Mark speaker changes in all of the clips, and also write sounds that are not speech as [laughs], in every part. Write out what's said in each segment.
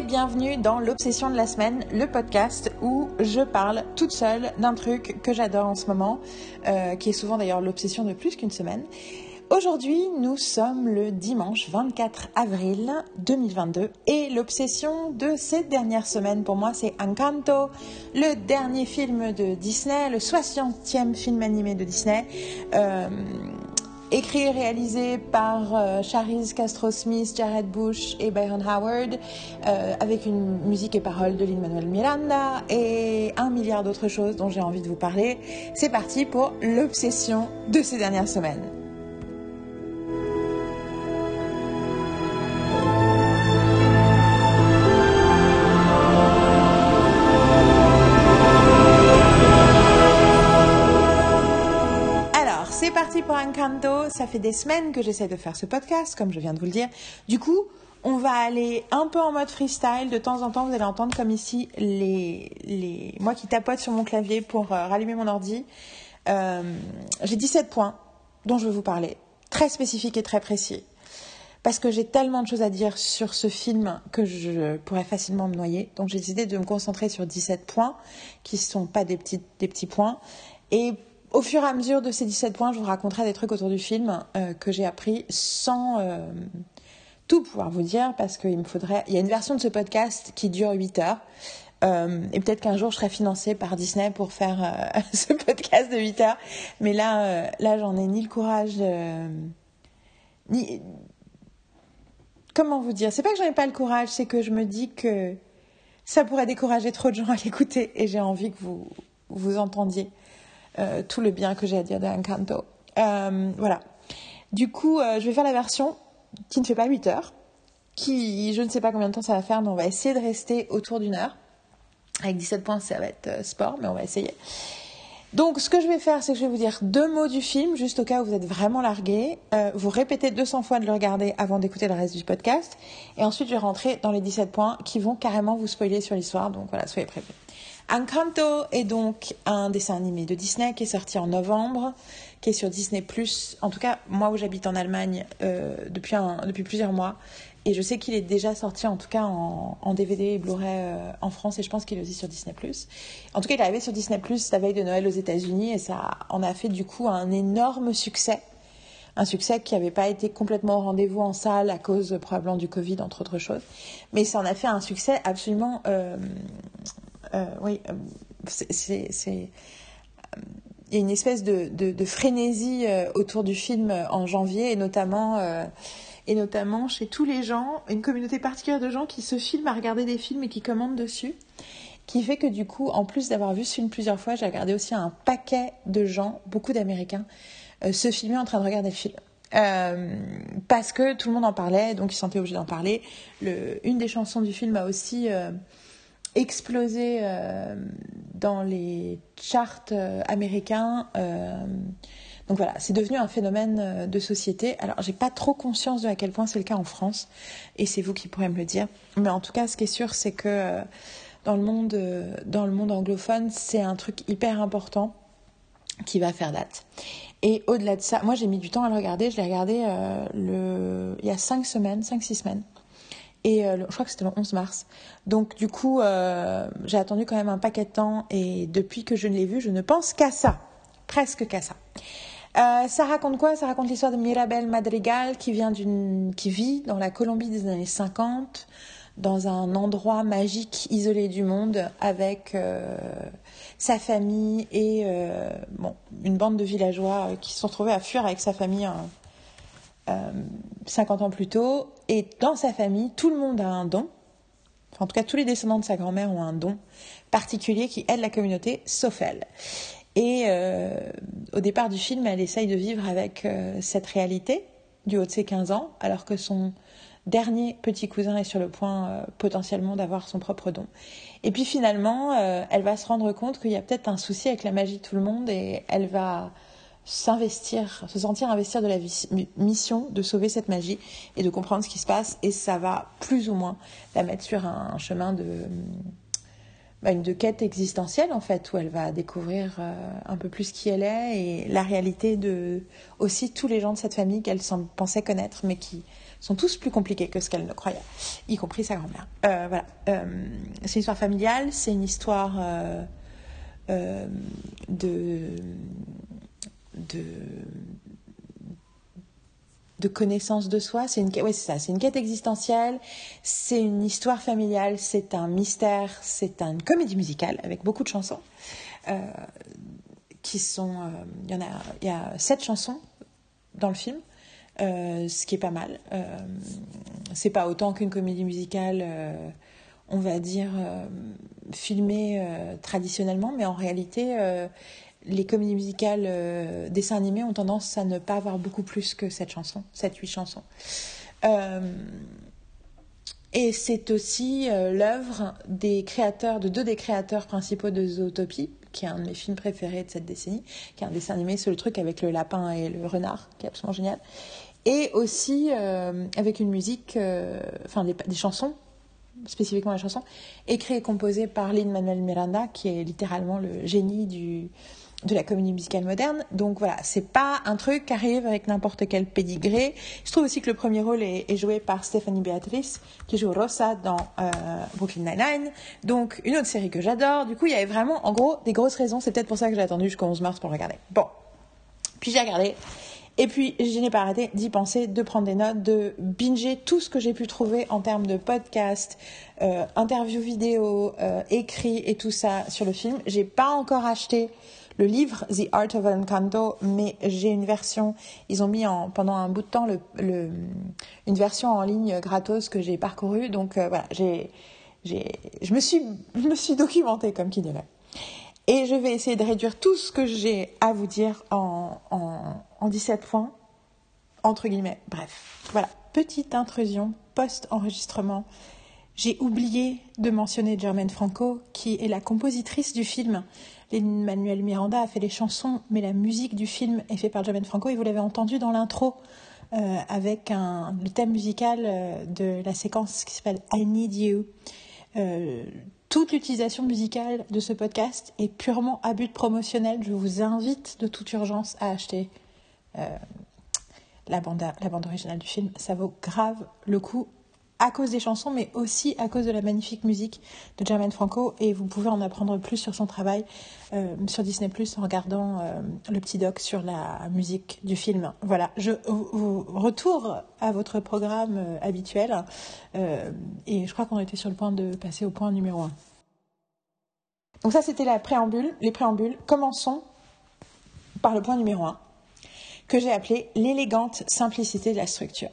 Speaker 1: bienvenue dans l'Obsession de la semaine, le podcast où je parle toute seule d'un truc que j'adore en ce moment, euh, qui est souvent d'ailleurs l'obsession de plus qu'une semaine. Aujourd'hui, nous sommes le dimanche 24 avril 2022 et l'obsession de cette dernière semaine pour moi, c'est Encanto, le dernier film de Disney, le 60e film animé de Disney. Euh, écrit et réalisé par euh, Castro-Smith, Jared Bush et Byron Howard, euh, avec une musique et paroles de Lin-Manuel Miranda et un milliard d'autres choses dont j'ai envie de vous parler. C'est parti pour l'obsession de ces dernières semaines. Encanto. Ça fait des semaines que j'essaie de faire ce podcast, comme je viens de vous le dire. Du coup, on va aller un peu en mode freestyle. De temps en temps, vous allez entendre comme ici les, les... moi qui tapote sur mon clavier pour euh, rallumer mon ordi. Euh, j'ai 17 points dont je veux vous parler, très spécifiques et très précis. Parce que j'ai tellement de choses à dire sur ce film que je pourrais facilement me noyer. Donc j'ai décidé de me concentrer sur 17 points, qui ne sont pas des petits, des petits points. Et au fur et à mesure de ces 17 points, je vous raconterai des trucs autour du film euh, que j'ai appris sans euh, tout pouvoir vous dire parce qu'il me faudrait. Il y a une version de ce podcast qui dure 8 heures. Euh, et peut-être qu'un jour je serai financée par Disney pour faire [laughs] ce podcast de 8 heures. Mais là, là j'en ai ni le courage, ni. Comment vous dire? C'est pas que j'en ai pas le courage, c'est que je me dis que ça pourrait décourager trop de gens à l'écouter et j'ai envie que vous, vous entendiez euh, tout le bien que j'ai à dire d'Encanto. Euh, voilà. Du coup, euh, je vais faire la version qui ne fait pas 8 heures, qui, je ne sais pas combien de temps ça va faire, mais on va essayer de rester autour d'une heure. Avec 17 points, ça va être sport, mais on va essayer. Donc, ce que je vais faire, c'est que je vais vous dire deux mots du film, juste au cas où vous êtes vraiment largué. Vous répétez 200 fois de le regarder avant d'écouter le reste du podcast. Et ensuite, je vais rentrer dans les 17 points qui vont carrément vous spoiler sur l'histoire. Donc voilà, soyez prévenus. Encanto est donc un dessin animé de Disney qui est sorti en novembre, qui est sur Disney+. En tout cas, moi où j'habite en Allemagne euh, depuis, plusieurs mois. Et je sais qu'il est déjà sorti en tout cas en, DVD et Blu-ray euh, en France et je pense qu'il est aussi sur Disney+. En tout cas, il est arrivé sur Disney+, la veille de Noël aux États-Unis et ça en a fait du coup un énorme succès. Un succès qui n'avait pas été complètement au rendez-vous en salle à cause probablement du Covid, entre autres choses. Mais ça en a fait un succès absolument... Euh, oui, euh, c'est... euh, il y a une espèce de, frénésie euh, autour du film euh, en janvier et notamment... euh, et notamment chez tous les gens, une communauté particulière de gens qui se filment à regarder des films et qui commandent dessus, qui fait que du coup, en plus d'avoir vu ce film plusieurs fois, j'ai regardé aussi un paquet de gens, beaucoup d'Américains, euh, se filmer en train de regarder le film. Euh, parce que tout le monde en parlait, donc ils se sentaient obligés d'en parler. Le, une des chansons du film a aussi euh, explosé euh, dans les charts euh, américains. Euh, donc voilà, c'est devenu un phénomène euh, de société. Alors, j'ai pas trop conscience de à quel point c'est le cas en France, et c'est vous qui pourrez me le dire. Mais en tout cas, ce qui est sûr, c'est que dans le monde, dans le monde anglophone, c'est un truc hyper important qui va faire date. Et au-delà de ça, moi j'ai mis du temps à le regarder. Je l'ai regardé euh, le... il y a 5 semaines, 5-6 semaines. Et euh, je crois que c'était le 11 mars. Donc du coup, euh, j'ai attendu quand même un paquet de temps. Et depuis que je ne l'ai vu, je ne pense qu'à ça. Presque qu'à ça. Euh, ça raconte quoi? Ça raconte l'histoire de Mirabel Madrigal qui vit dans la Colombie des années 50, dans un endroit magique isolé du monde, avec sa famille et une bande de villageois qui se sont retrouvés à fuir avec sa famille euh, 50 ans plus tôt. Et dans sa famille, tout le monde a un don. En tout cas, tous les descendants de sa grand-mère ont un don particulier qui aide la communauté, sauf elle. Et euh, au départ du film, elle essaye de vivre avec euh, cette réalité du haut de ses 15 ans, alors que son dernier petit cousin est sur le point euh, potentiellement d'avoir son propre don. Et puis finalement, elle va se rendre compte qu'il y a peut-être un souci avec la magie de tout le monde et elle va s'investir, se sentir investir de la mission de sauver cette magie et de comprendre ce qui se passe et ça va plus ou moins la mettre sur un chemin de bah, de quête existentielle en fait où elle va découvrir euh, un peu plus qui elle est et la réalité de aussi tous les gens de cette famille qu'elle pensait connaître mais qui sont tous plus compliqués que ce qu'elle ne croyait, y compris sa grand-mère. Euh, voilà. Euh, c'est une histoire familiale, c'est une histoire de, de, connaissance de soi. C'est une, c'est ça. C'est une quête existentielle. C'est une histoire familiale. C'est un mystère. C'est une comédie musicale avec beaucoup de chansons. qui sont, il y en a, il y a sept chansons dans le film. Euh, ce qui est pas mal. Euh, c'est pas autant qu'une comédie musicale, euh, on va dire, filmée traditionnellement, mais en réalité, les comédies musicales dessins animés ont tendance à ne pas avoir beaucoup plus que cette chanson, cette huit chansons. et c'est aussi l'œuvre des créateurs, de deux des créateurs principaux de Zootopie, qui est un de mes films préférés de cette décennie, qui est un dessin animé sur le truc avec le lapin et le renard, qui est absolument génial et aussi euh, avec une musique, euh, enfin des, chansons, spécifiquement la chanson, écrite et composée par Lin-Manuel Miranda, qui est littéralement le génie du, de la comédie musicale moderne. Donc voilà, c'est pas un truc qui arrive avec n'importe quel pédigré. Je trouve aussi que le premier rôle est, est joué par Stephanie Beatrice, qui joue Rosa dans euh, Brooklyn Nine-Nine. Donc une autre série que j'adore. Du coup, il y avait vraiment, en gros, des grosses raisons. C'est peut-être pour ça que j'ai attendu jusqu'au 11 mars pour regarder. Bon. Puis j'ai regardé. Et puis, je n'ai pas arrêté d'y penser, de prendre des notes, de binger tout ce que j'ai pu trouver en termes de podcast, euh, interviews vidéo, euh, écrits et tout ça sur le film. J'ai pas encore acheté le livre The Art of Encanto, mais j'ai une version. Ils ont mis en, pendant un bout de temps une version en ligne gratos que j'ai parcourue. Donc euh, voilà, j'ai, je me suis, [laughs] je me suis documentée comme qui dirait. Et je vais essayer de réduire tout ce que j'ai à vous dire en, en, en 17 points, entre guillemets. Bref, voilà, petite intrusion post-enregistrement. J'ai oublié de mentionner Germaine Franco, qui est la compositrice du film. Manuel Miranda a fait les chansons, mais la musique du film est faite par Germaine Franco, et vous l'avez entendu dans l'intro, euh, avec le thème musical euh, de la séquence qui s'appelle I Need You. Euh, toute l'utilisation musicale de ce podcast est purement à but promotionnel. Je vous invite de toute urgence à acheter la, bande, la bande originale du film. Ça vaut grave le coup à cause des chansons, mais aussi à cause de la magnifique musique de Jermaine Franco. Et vous pouvez en apprendre plus sur son travail euh, sur Disney Plus en regardant euh, le petit doc sur la musique du film. Voilà, je vous retour à votre programme euh, habituel. et je crois qu'on était sur le point de passer au point numéro 1. Donc ça, c'était la préambule, les préambules. Commençons par le point numéro 1, que j'ai appelé l'élégante simplicité de la structure.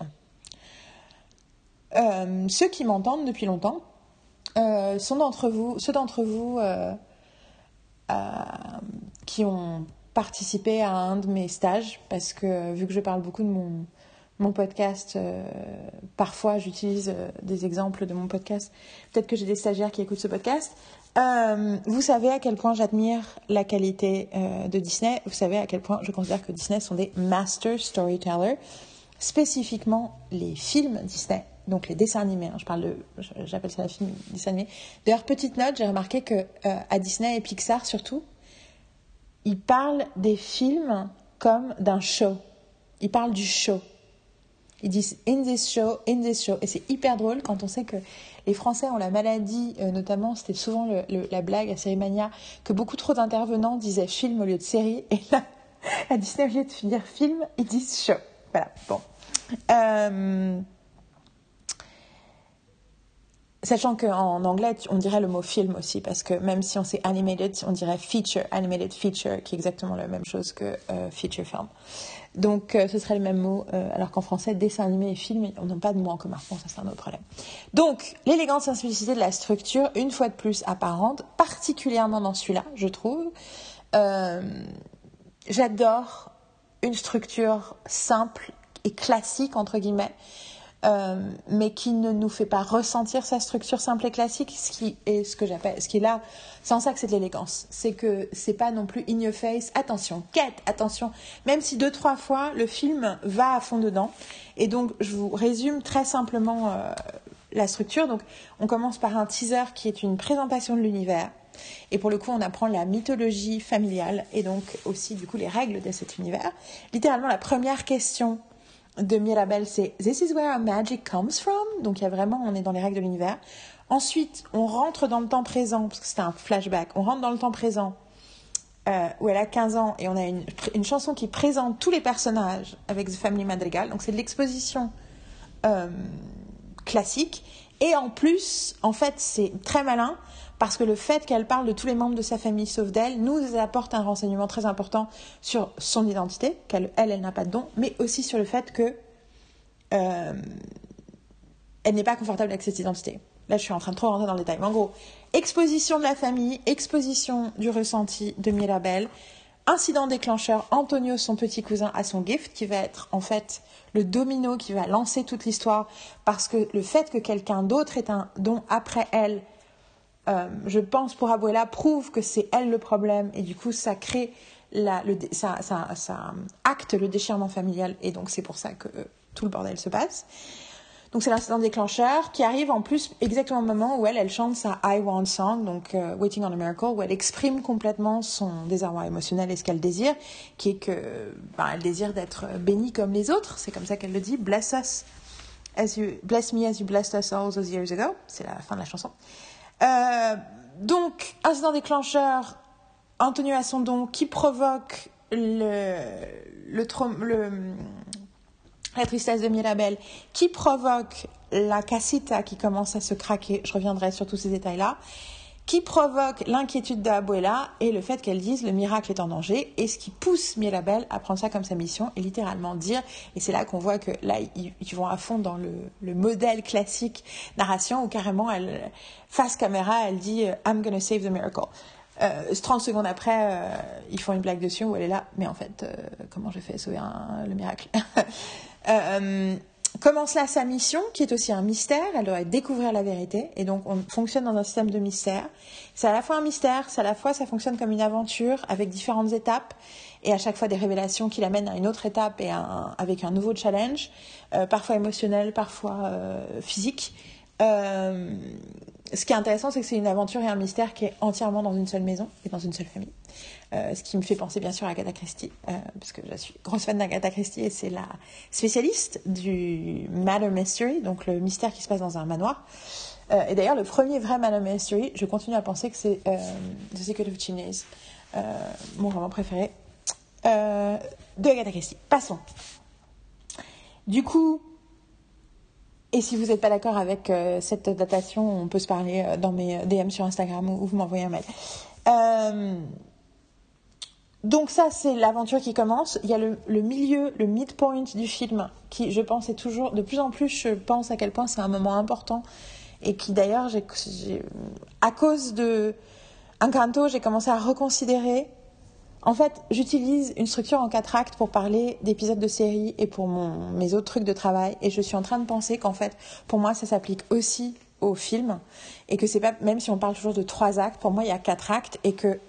Speaker 1: Ceux qui m'entendent depuis longtemps sont d'entre vous, ceux d'entre vous euh, qui ont participé à un de mes stages, parce que vu que je parle beaucoup de mon, podcast, euh, parfois j'utilise euh, des exemples de mon podcast. Peut-être que j'ai des stagiaires qui écoutent ce podcast. vous savez à quel point j'admire la qualité de Disney. Vous savez à quel point je considère que Disney sont des master storytellers. Spécifiquement les films Disney donc les dessins animés. Hein, je parle j'appelle ça la film dessin animé. D'ailleurs, petite note, j'ai remarqué que euh, à Disney et Pixar surtout, ils parlent des films comme d'un show. Ils parlent du show. Ils disent in this show, in this show. Et c'est hyper drôle quand on sait que les Français ont la maladie, euh, notamment, c'était souvent la blague à Série que beaucoup trop d'intervenants disaient film au lieu de série. Et là, [laughs] à Disney, au lieu de dire film, ils disent show. Voilà, bon. Euh, Sachant qu'en anglais, on dirait le mot film aussi, parce que même si on sait animated, on dirait feature, animated feature, qui est exactement la même chose que euh, feature film. Donc euh, ce serait le même mot, euh, alors qu'en français, dessin animé et film, on n'a pas de mot en commun. Ça c'est un autre problème. Donc, la simplicité de la structure, une fois de plus apparente, particulièrement dans celui-là, je trouve. J'adore une structure simple et classique, entre guillemets, euh, mais qui ne nous fait pas ressentir sa structure simple et classique, ce qui est ce que j'appelle, ce qui est là, en ça que c'est de l'élégance. C'est que c'est pas non plus in your face, attention, quête, attention, même si deux, trois fois le film va à fond dedans. Et donc, je vous résume très simplement euh, la structure. Donc, on commence par un teaser qui est une présentation de l'univers. Et pour le coup, on apprend la mythologie familiale et donc aussi, du coup, les règles de cet univers. Littéralement, la première question de Mirabel, c'est This is where our magic comes from. Donc il y a vraiment, on est dans les règles de l'univers. Ensuite, on rentre dans le temps présent, parce que c'était un flashback. On rentre dans le temps présent euh, où elle a 15 ans et on a une, une, chanson qui présente tous les personnages avec The Family Madrigal. Donc c'est de l'exposition euh, classique. Et en plus, en fait, c'est très malin parce que le fait qu'elle parle de tous les membres de sa famille sauf d'elle nous apporte un renseignement très important sur son identité, qu'elle, elle, n'a pas de don, mais aussi sur le fait que euh, elle n'est pas confortable avec cette identité. Là, je suis en train de trop rentrer dans le détail. Mais en gros, exposition de la famille, exposition du ressenti de Mirabel, incident déclencheur, Antonio, son petit cousin, a son gift, qui va être en fait le domino qui va lancer toute l'histoire, parce que le fait que quelqu'un d'autre ait un don après elle, euh, je pense pour Abuela, prouve que c'est elle le problème, et du coup ça crée, la, ça, acte le déchirement familial, et donc c'est pour ça que euh, tout le bordel se passe. Donc c'est l'incident déclencheur qui arrive en plus exactement au moment où elle, elle chante sa I Want Song, donc euh, Waiting on a Miracle, où elle exprime complètement son désarroi émotionnel et ce qu'elle désire, qui est que ben, elle désire d'être bénie comme les autres. C'est comme ça qu'elle le dit. Bless us as you bless me as you blessed us all those years ago. C'est la fin de la chanson. Euh, donc incident déclencheur, Antonio a son don qui provoque le le, le la tristesse de Mirabel, qui provoque la casita qui commence à se craquer, je reviendrai sur tous ces détails-là, qui provoque l'inquiétude d'Abuela et le fait qu'elle dise le miracle est en danger, et ce qui pousse Mirabel à prendre ça comme sa mission et littéralement dire, et c'est là qu'on voit que là ils, vont à fond dans le, le, modèle classique narration où carrément elle, face caméra, elle dit I'm gonna save the miracle. Euh, 30 secondes après, euh, ils font une blague dessus où elle est là, mais en fait, euh, comment j'ai fait sauver un, le miracle? [laughs] euh, commence là sa mission, qui est aussi un mystère. Elle doit découvrir la vérité. Et donc, on fonctionne dans un système de mystère. C'est à la fois un mystère, c'est à la fois, ça fonctionne comme une aventure avec différentes étapes et à chaque fois des révélations qui l'amènent à une autre étape et avec un nouveau challenge, euh, parfois émotionnel, parfois euh, physique. Euh, ce qui est intéressant, c'est que c'est une aventure et un mystère qui est entièrement dans une seule maison et dans une seule famille. Euh, ce qui me fait penser bien sûr à Agatha Christie, euh, parce que je suis grosse fan d'Agatha Christie et c'est la spécialiste du Matter Mystery, donc le mystère qui se passe dans un manoir. Euh, et d'ailleurs, le premier vrai Matter Mystery, je continue à penser que c'est The Secret of Chimneys, mon roman préféré de Agatha Christie. Passons. Du coup, et si vous n'êtes pas d'accord avec cette datation, on peut se parler dans mes DM sur Instagram ou, vous m'envoyez un mail. Donc ça, c'est l'aventure qui commence. Il y a le, milieu, le midpoint du film, qui, je pense, est toujours... De plus en plus, je pense à quel point c'est un moment important. Et qui, d'ailleurs, à cause de Encanto, j'ai commencé à reconsidérer... En fait, j'utilise une structure en quatre actes pour parler d'épisodes de série et pour mes autres trucs de travail. Et je suis en train de penser qu'en fait, pour moi, ça s'applique aussi au film. Et que c'est pas... Même si on parle toujours de trois actes, pour moi, il y a quatre actes. Et que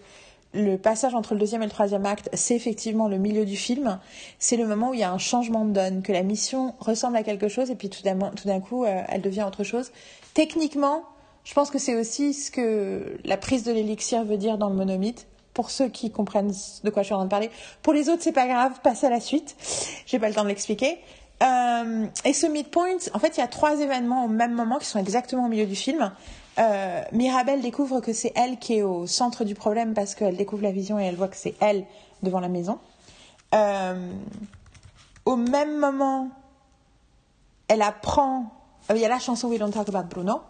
Speaker 1: le passage entre le deuxième et le troisième acte, c'est effectivement le milieu du film. C'est le moment où il y a un changement de donne, que la mission ressemble à quelque chose et puis tout d'un coup, euh, elle devient autre chose. Techniquement, je pense que c'est aussi ce que la prise de l'élixir veut dire dans le monomythe. Pour ceux qui comprennent de quoi je suis en train de parler. Pour les autres, c'est pas grave, passez à la suite. J'ai pas le temps de l'expliquer. Euh, et ce midpoint, en fait, il y a trois événements au même moment qui sont exactement au milieu du film. Euh, Mirabelle découvre que c'est elle qui est au centre du problème parce qu'elle découvre la vision et elle voit que c'est elle devant la maison. Euh, au même moment, elle apprend. Euh, il y a la chanson We Don't Talk About Bruno,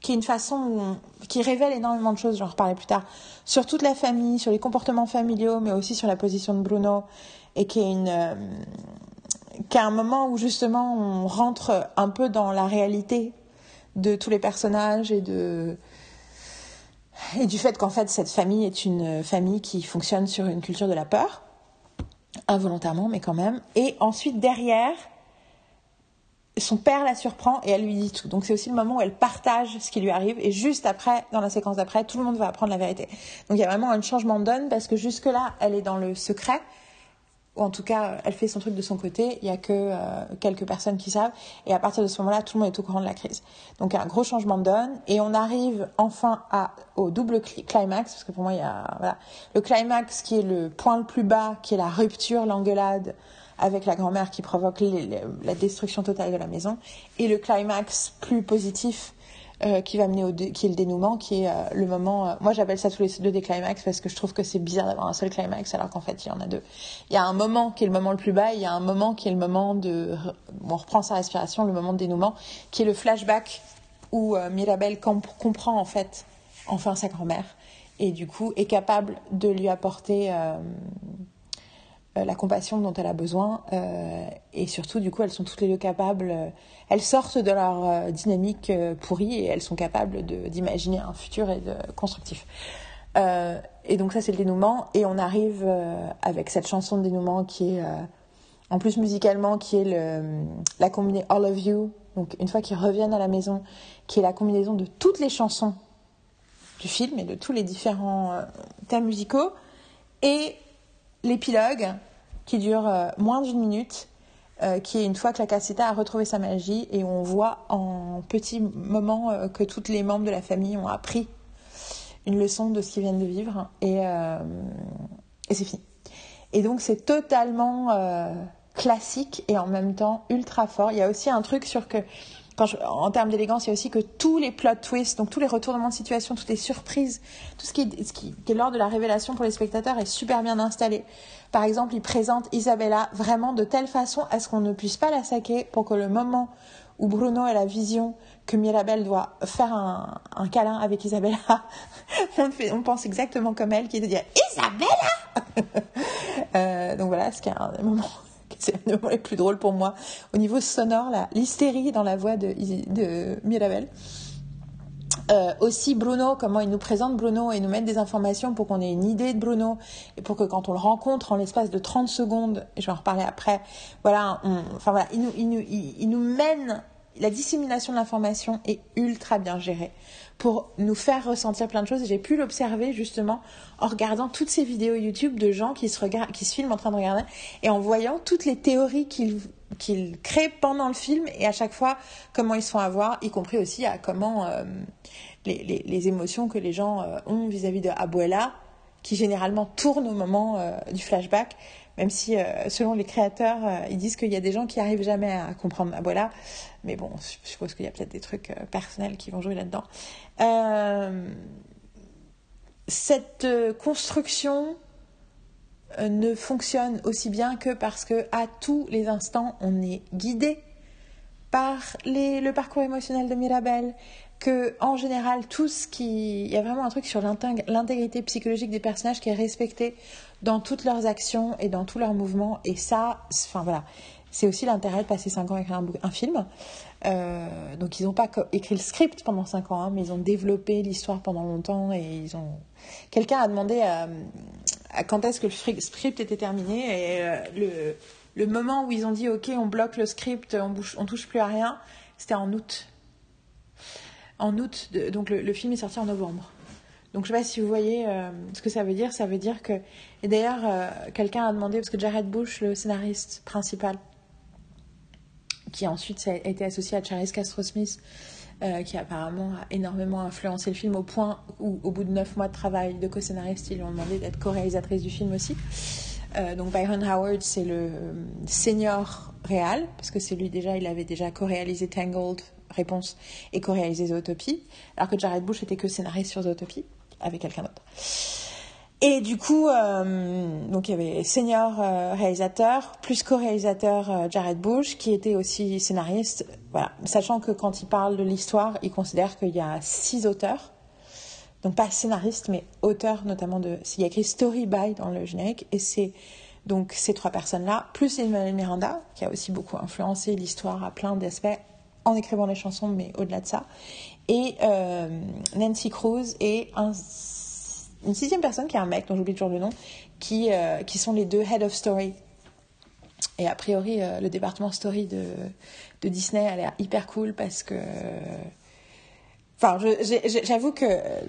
Speaker 1: qui est une façon qui révèle énormément de choses, j'en reparlerai plus tard, sur toute la famille, sur les comportements familiaux, mais aussi sur la position de Bruno, et qui est une. qui est un moment où justement on rentre un peu dans la réalité de tous les personnages et de et du fait qu'en fait cette famille est une famille qui fonctionne sur une culture de la peur involontairement mais quand même. Et ensuite derrière son père la surprend et elle lui dit tout. Donc c'est aussi le moment où elle partage ce qui lui arrive. Et juste après dans la séquence d'après tout le monde va apprendre la vérité. Donc il y a vraiment un changement de donne parce que jusque là elle est dans le secret ou en tout cas, elle fait son truc de son côté. Il y a que euh, quelques personnes qui savent. Et à partir de ce moment-là, tout le monde est au courant de la crise. Donc, un gros changement de donne. Et on arrive enfin à, au double climax, parce que pour moi, il y a voilà, le climax qui est le point le plus bas, qui est la rupture, l'engueulade avec la grand-mère qui provoque la destruction totale de la maison, et le climax plus positif euh, qui va mener au qui est le dénouement, qui est euh, le moment. Euh, moi, j'appelle ça tous les deux des climax parce que je trouve que c'est bizarre d'avoir un seul climax alors qu'en fait il y en a deux. Il y a un moment qui est le moment le plus bas, il y a un moment qui est le moment de, on reprend sa respiration, le moment de dénouement, qui est le flashback où Mirabelle comprend en fait enfin sa grand-mère et du coup est capable de lui apporter euh, la compassion dont elle a besoin. Euh, et surtout, du coup, elles sont toutes les deux capables, euh, elles sortent de leur dynamique pourrie et elles sont capables d'imaginer un futur et de constructif. et donc ça, c'est le dénouement. Et on arrive avec cette chanson de dénouement qui est, en plus musicalement, qui est la combinaison All of You. Donc une fois qu'ils reviennent à la maison, qui est la combinaison de toutes les chansons du film et de tous les différents thèmes musicaux. Et l'épilogue qui dure euh, moins d'une minute, euh, qui est une fois que la cassetta a retrouvé sa magie et on voit en petits moments euh, que tous les membres de la famille ont appris une leçon de ce qu'ils viennent de vivre et c'est fini. Et donc c'est totalement classique et en même temps ultra fort. Il y a aussi un truc sur que en termes d'élégance, il y a aussi que tous les plot twists, donc tous les retournements de situation, toutes les surprises, tout ce qui ce qui, est lors de la révélation pour les spectateurs est super bien installé. Par exemple, il présente Isabella vraiment de telle façon à ce qu'on ne puisse pas la saquer pour que le moment où Bruno a la vision que Mirabelle doit faire un, câlin avec Isabella, [laughs] on, fait, on, pense exactement comme elle, qui est de dire Isabella [laughs] euh, Donc voilà, ce qui est un moment c'est le moment le plus drôle pour moi. Au niveau sonore, l'hystérie dans la voix de, Mirabel. Euh, aussi Bruno, comment il nous présente Bruno et nous met des informations pour qu'on ait une idée de Bruno et pour que quand on le rencontre en l'espace de 30 secondes, et je vais en reparler après, voilà, enfin voilà, il nous, il nous, il nous mène, la dissémination de l'information est ultra bien gérée pour nous faire ressentir plein de choses. J'ai pu l'observer justement en regardant toutes ces vidéos YouTube de gens qui se, regardent, qui se filment en train de regarder et en voyant toutes les théories qu'ils qu'ils créent pendant le film et à chaque fois comment ils se font avoir, y compris aussi à comment euh, les, les, les, émotions que les gens euh, ont vis-à-vis de Abuela, qui généralement tourne au moment euh, du flashback, même si selon les créateurs, ils disent qu'il y a des gens qui arrivent jamais à comprendre Abuela. Mais bon, je suppose qu'il y a peut-être des trucs euh, personnels qui vont jouer là-dedans. Euh, cette euh, construction ne fonctionne aussi bien que parce que à tous les instants on est guidé par le parcours émotionnel de Mirabel, que en général tout ce qui il y a vraiment un truc sur l'intégrité psychologique des personnages qui est respecté dans toutes leurs actions et dans tous leurs mouvements et ça enfin voilà c'est aussi l'intérêt de passer 5 ans à écrire un, film. Euh, donc ils n'ont pas écrit le script pendant 5 ans, hein, mais ils ont développé l'histoire pendant longtemps et ils ont. Quelqu'un a demandé à, quand est-ce que le script était terminé et euh, le, moment où ils ont dit ok on bloque le script, on touche plus à rien, c'était en août. En août, donc le, film est sorti en novembre. Donc je ne sais pas si vous voyez euh, ce que ça veut dire. Ça veut dire que et d'ailleurs quelqu'un a demandé parce que Jared Bush, le scénariste principal, qui ensuite a été associé à Charles Castro Smith, euh, qui apparemment a énormément influencé le film au point où, au bout de neuf mois de travail de co-scénariste, ils lui ont demandé d'être co-réalisatrice du film aussi. Euh, donc Byron Howard, c'est le senior réal, parce que c'est lui déjà, il avait déjà co-réalisé Tangled, Réponse, et co-réalisé Zootopie, alors que Jared Bush était que scénariste sur Zootopie, avec quelqu'un d'autre. Et du coup, euh, donc il y avait senior euh, réalisateur plus co-réalisateur euh, Jared Bush qui était aussi scénariste. Voilà, sachant que quand il parle de l'histoire, il considère qu'il y a six auteurs, donc pas scénariste mais auteur notamment de. Il y a écrit Story by dans le générique et c'est donc ces trois personnes-là plus Emmanuel Miranda qui a aussi beaucoup influencé l'histoire à plein d'aspects en écrivant les chansons, mais au-delà de ça, et Nancy Cruz et un une sixième personne qui est un mec dont j'oublie toujours le nom, qui, euh, qui sont les deux head of story. Et a priori, euh, le département story de, de Disney a l'air hyper cool parce que Enfin, j'avoue que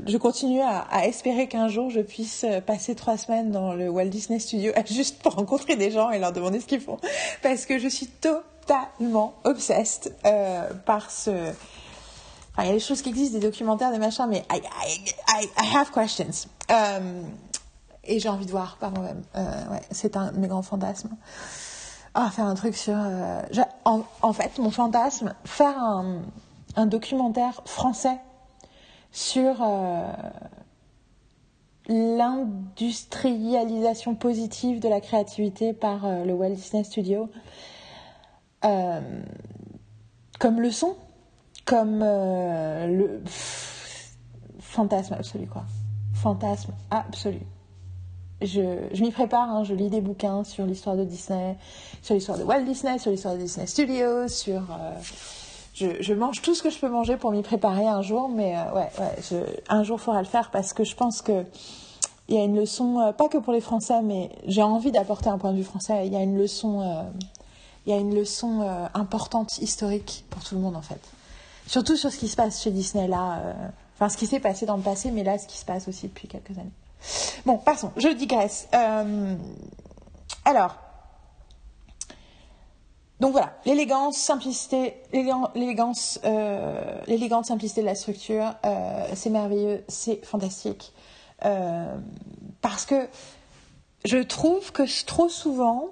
Speaker 1: je continue à, espérer qu'un jour je puisse passer trois semaines dans le Walt Disney Studio [laughs] juste pour rencontrer des gens et leur demander ce qu'ils font. Parce que je suis totalement obsessed euh, par ce. Il y a des choses qui existent, des documentaires, des machins, mais I, I, I, have questions. Euh, et j'ai envie de voir par moi-même. Euh, ouais, c'est un de mes grands fantasmes. Ah, faire un truc sur. En, en, fait, mon fantasme, faire un documentaire français sur euh, l'industrialisation positive de la créativité par euh, le Walt Disney Studio euh, comme leçon, comme le fantasme absolu quoi. Fantasme absolu. Je, je m'y prépare, hein, je lis des bouquins sur l'histoire de Disney, sur l'histoire de Walt Disney, sur l'histoire de Disney Studios, sur je, mange tout ce que je peux manger pour m'y préparer un jour, mais euh, ouais, un jour il faudra le faire parce que je pense que il y a une leçon, euh, pas que pour les Français, mais j'ai envie d'apporter un point de vue français. Il y a une leçon, euh, il y a une leçon importante historique pour tout le monde en fait. Surtout sur ce qui se passe chez Disney là, enfin ce qui s'est passé dans le passé, mais là ce qui se passe aussi depuis quelques années. Bon, passons, je digresse. alors, donc voilà, l'élégance, simplicité, l'élégance, euh, l'élégante simplicité de la structure, euh, c'est merveilleux, c'est fantastique. Euh, parce que je trouve que trop souvent,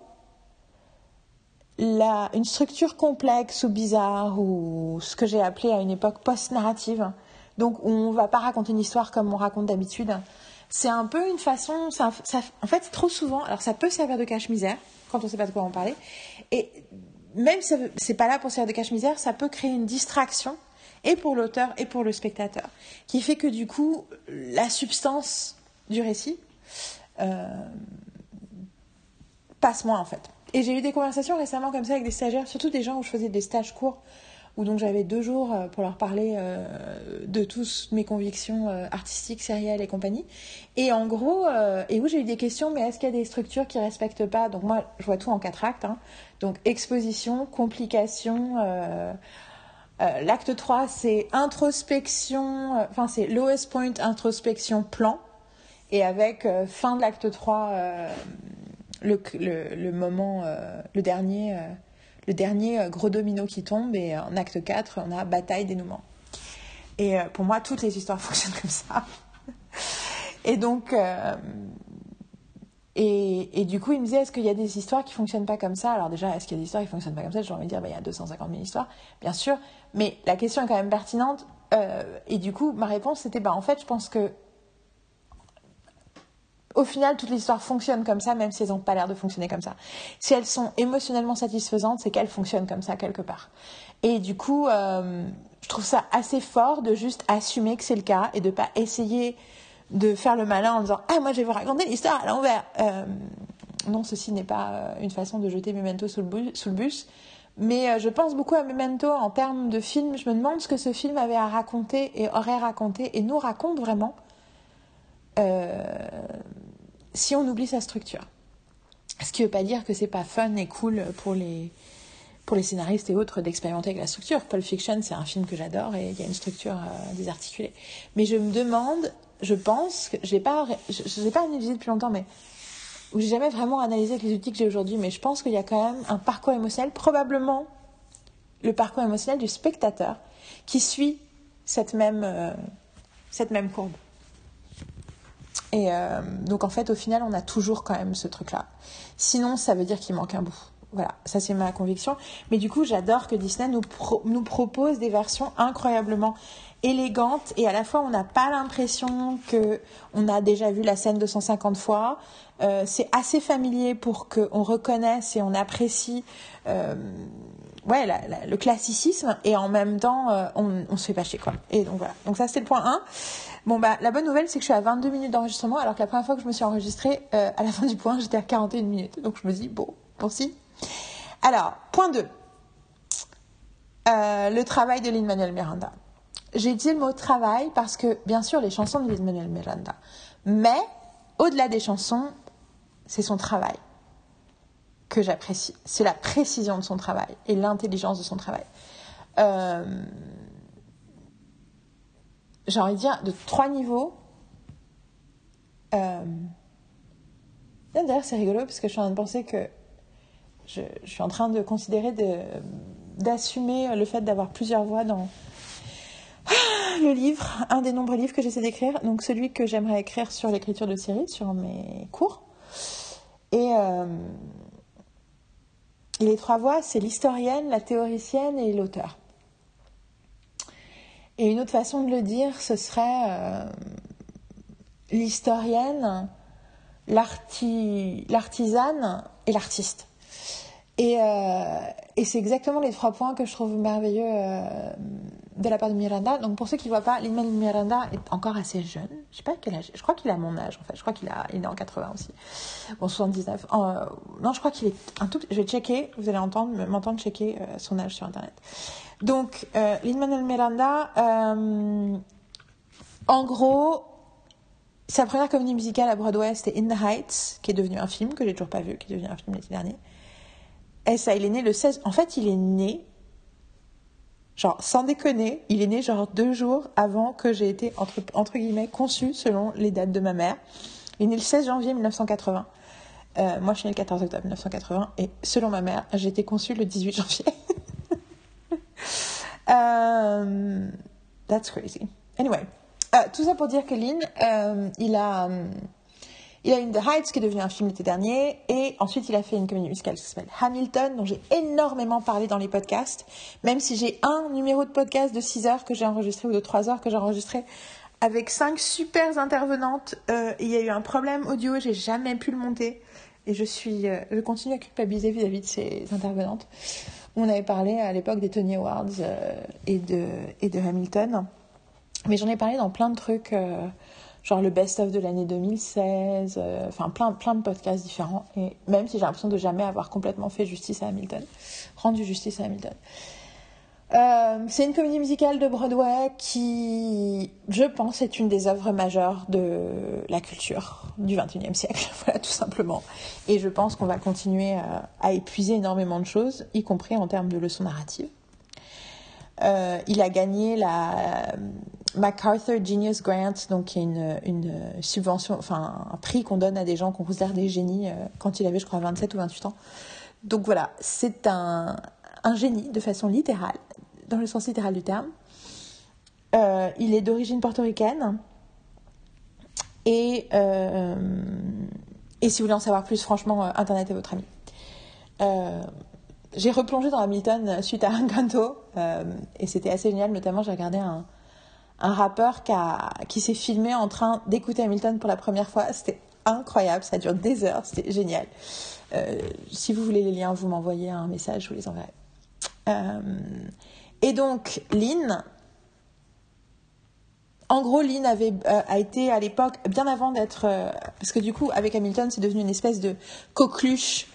Speaker 1: la, une structure complexe ou bizarre, ou ce que j'ai appelé à une époque post-narrative, donc où on va pas raconter une histoire comme on raconte d'habitude, c'est un peu une façon, ça, en fait, trop souvent, alors ça peut servir de cache-misère quand on sait pas de quoi en parler, et même si c'est pas là pour servir de cache-misère, ça peut créer une distraction et pour l'auteur et pour le spectateur, qui fait que du coup, la substance du récit euh, passe moins en fait. Et j'ai eu des conversations récemment comme ça avec des stagiaires, surtout des gens où je faisais des stages courts où donc j'avais deux jours euh, pour leur parler euh, de toutes mes convictions euh, artistiques, sérielles et compagnie. Et en gros, et où j'ai eu des questions, mais est-ce qu'il y a des structures qui respectent pas? Donc moi, je vois tout en quatre actes. Hein. Donc exposition, complication. L'acte 3, c'est introspection, enfin c'est lowest point, introspection, plan. Et avec fin de l'acte 3, le, le, moment, le dernier le dernier euh, gros domino qui tombe et euh, en acte 4, on a bataille, dénouement. Et euh, pour moi, toutes les histoires [laughs] fonctionnent comme ça. et donc, et, du coup, il me disait, est-ce qu'il y a des histoires qui fonctionnent pas comme ça? Alors déjà, est-ce qu'il y a des histoires qui fonctionnent pas comme ça? J'ai envie de dire, bah, il y a 250 000 histoires, bien sûr. Mais la question est quand même pertinente. et du coup, ma réponse, c'était, bah, en fait, je pense que au final, toutes les histoires fonctionnent comme ça, même si elles n'ont pas l'air de fonctionner comme ça. Si elles sont émotionnellement satisfaisantes, c'est qu'elles fonctionnent comme ça quelque part. Et du coup, euh, je trouve ça assez fort de juste assumer que c'est le cas et de pas essayer de faire le malin en disant ah moi je vais vous raconter l'histoire à l'envers. Euh, non, ceci n'est pas euh, une façon de jeter Memento sous le bus. Mais je pense beaucoup à Memento en termes de film. Je me demande ce que ce film avait à raconter et aurait raconté et nous raconte vraiment. Si on oublie sa structure. Ce qui ne veut pas dire que c'est pas fun et cool pour les, pour les scénaristes et autres d'expérimenter avec la structure. Pulp Fiction, c'est un film que j'adore et il y a une structure euh, désarticulée. Mais je me demande, je pense, que je n'ai pas, je, pas analysé depuis longtemps, mais où j'ai jamais vraiment analysé avec les outils que j'ai aujourd'hui, mais je pense qu'il y a quand même un parcours émotionnel, probablement le parcours émotionnel du spectateur qui suit cette même, euh, cette même courbe. Et euh, donc en fait, au final, on a toujours quand même ce truc-là. Sinon, ça veut dire qu'il manque un bout. Voilà, ça c'est ma conviction. Mais du coup, j'adore que Disney nous, propose des versions incroyablement élégantes et à la fois on n'a pas l'impression que on a déjà vu la scène 250 fois. Euh, c'est assez familier pour qu'on reconnaisse et on apprécie euh, ouais, le classicisme et en même temps on, on se fait pas chier quoi. Et donc voilà. Donc ça c'est le point 1. Bon, bah, la bonne nouvelle, c'est que je suis à 22 minutes d'enregistrement, alors que la première fois que je me suis enregistrée, euh, à la fin du point, j'étais à 41 minutes. Donc je me dis, bon, bon si. Alors, point 2. Euh, le travail de Lin-Manuel Miranda. J'ai dit le mot travail parce que, bien sûr, les chansons de Lin-Manuel Miranda. Mais, au-delà des chansons, c'est son travail que j'apprécie. C'est la précision de son travail et l'intelligence de son travail. Euh, j'ai envie de dire, de trois niveaux. Euh... D'ailleurs, c'est rigolo parce que je suis en train de penser que je, suis en train de considérer d'assumer le fait d'avoir plusieurs voix dans [gasps] le livre, un des nombreux livres que j'essaie d'écrire, donc celui que j'aimerais écrire sur l'écriture de série, sur mes cours. Euh, et les trois voix, c'est l'historienne, la théoricienne et l'auteur. Et une autre façon de le dire, ce serait euh, l'historienne, l'artisane et l'artiste. Et, euh, et c'est exactement les trois points que je trouve merveilleux euh, de la part de Miranda. Donc pour ceux qui ne voient pas, lin Miranda est encore assez jeune. Je sais pas quel âge. Je crois qu'il a mon âge en fait. Je crois qu'il a, il est en 80 aussi. Bon 79. Euh, non, je crois qu'il est un tout. Je vais checker. Vous allez entendre, m'entendre checker euh, son âge sur internet. Donc euh, lin Miranda, euh, en gros, sa première comédie musicale à Broadway, c'était In the Heights, qui est devenu un film que j'ai toujours pas vu, qui est devenu un film l'été dernier. Et ça, il est né le 16. En fait, il est né, genre, sans déconner, il est né genre deux jours avant que j'ai été, entre, entre guillemets, conçu selon les dates de ma mère. Il est né le 16 janvier 1980. Euh, moi, je suis née le 14 octobre 1980. Et selon ma mère, j'ai été conçue le 18 janvier. [laughs] euh, that's crazy. Anyway. Euh, tout ça pour dire que Lynn, il a. Il a une The Heights qui est devenu un film l'été dernier et ensuite il a fait une comédie musicale qui s'appelle Hamilton dont j'ai énormément parlé dans les podcasts. Même si j'ai un numéro de podcast de 6 heures que j'ai enregistré ou de 3 heures que j'ai enregistré avec 5 super intervenantes euh, il y a eu un problème audio j'ai jamais pu le monter. Et euh, je continue à culpabiliser vis-à-vis de ces intervenantes. On avait parlé à l'époque des Tony Awards euh, et de Hamilton. Mais j'en ai parlé dans plein de trucs genre le best-of de l'année 2016, euh, enfin plein, plein de podcasts différents. Et même si j'ai l'impression de jamais avoir complètement fait justice à Hamilton, rendu justice à Hamilton. Euh, c'est une comédie musicale de Broadway qui, je pense, est une des œuvres majeures de la culture du XXIe siècle, [laughs] voilà tout simplement. Et je pense qu'on va continuer à, épuiser énormément de choses, y compris en termes de leçons narratives. Euh, il a gagné la MacArthur Genius Grant, donc qui est une, subvention, enfin un prix qu'on donne à des gens qu'on considère des génies euh, quand il avait, je crois, 27 ou 28 ans. Donc voilà, c'est un, génie de façon littérale, dans le sens littéral du terme. Euh, il est d'origine portoricaine. Et, euh, et si vous voulez en savoir plus, franchement, Internet est votre ami. J'ai replongé dans Hamilton suite à Encanto euh, et c'était assez génial. Notamment, j'ai regardé un, un rappeur qui, a, qui s'est filmé en train d'écouter Hamilton pour la première fois. C'était incroyable, ça dure des heures, c'était génial. Euh, si vous voulez les liens, vous m'envoyez un message, je vous les enverrai. Euh, et donc, Lynn, en gros, Lynn avait, euh, a été à l'époque, bien avant d'être. Parce que du coup, avec Hamilton, c'est devenu une espèce de coqueluche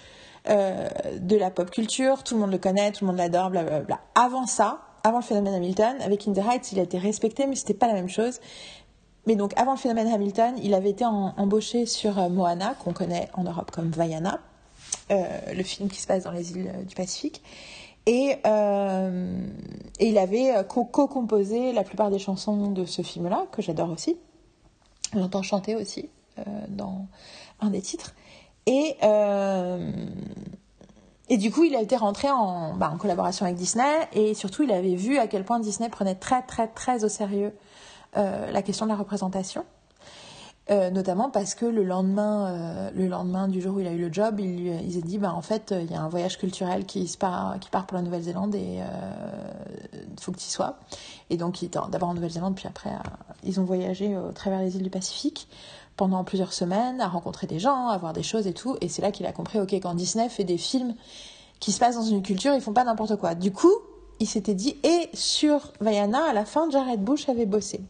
Speaker 1: de la pop culture. Tout le monde le connaît, tout le monde l'adore, blablabla. Avant ça, avant le phénomène Hamilton, avec In the Heights, il a été respecté, mais c'était pas la même chose. Mais donc, avant le phénomène Hamilton, il avait été embauché sur euh, Moana, qu'on connaît en Europe comme Vaiana, euh, le film qui se passe dans les îles du Pacifique. Et, euh, il avait co-composé la plupart des chansons de ce film-là, que j'adore aussi. On l'entend chanter aussi euh, dans un des titres. Et, euh, et du coup, il a été rentré en, bah, en collaboration avec Disney et surtout, il avait vu à quel point Disney prenait très, très, très au sérieux euh, la question de la représentation. Euh, notamment parce que le lendemain, euh, le lendemain du jour où il a eu le job, il, il s'est dit bah, en fait, il y a un voyage culturel qui, part, qui part pour la Nouvelle-Zélande et il faut que tu y sois. Et donc, d'abord en Nouvelle-Zélande, puis après, ils ont voyagé au travers les îles du Pacifique pendant plusieurs semaines, à rencontrer des gens, à voir des choses et tout. Et c'est là qu'il a compris, ok, quand Disney fait des films qui se passent dans une culture, ils font pas n'importe quoi. Du coup, il s'était dit, et sur Vaiana, à la fin, Jared Bush avait bossé.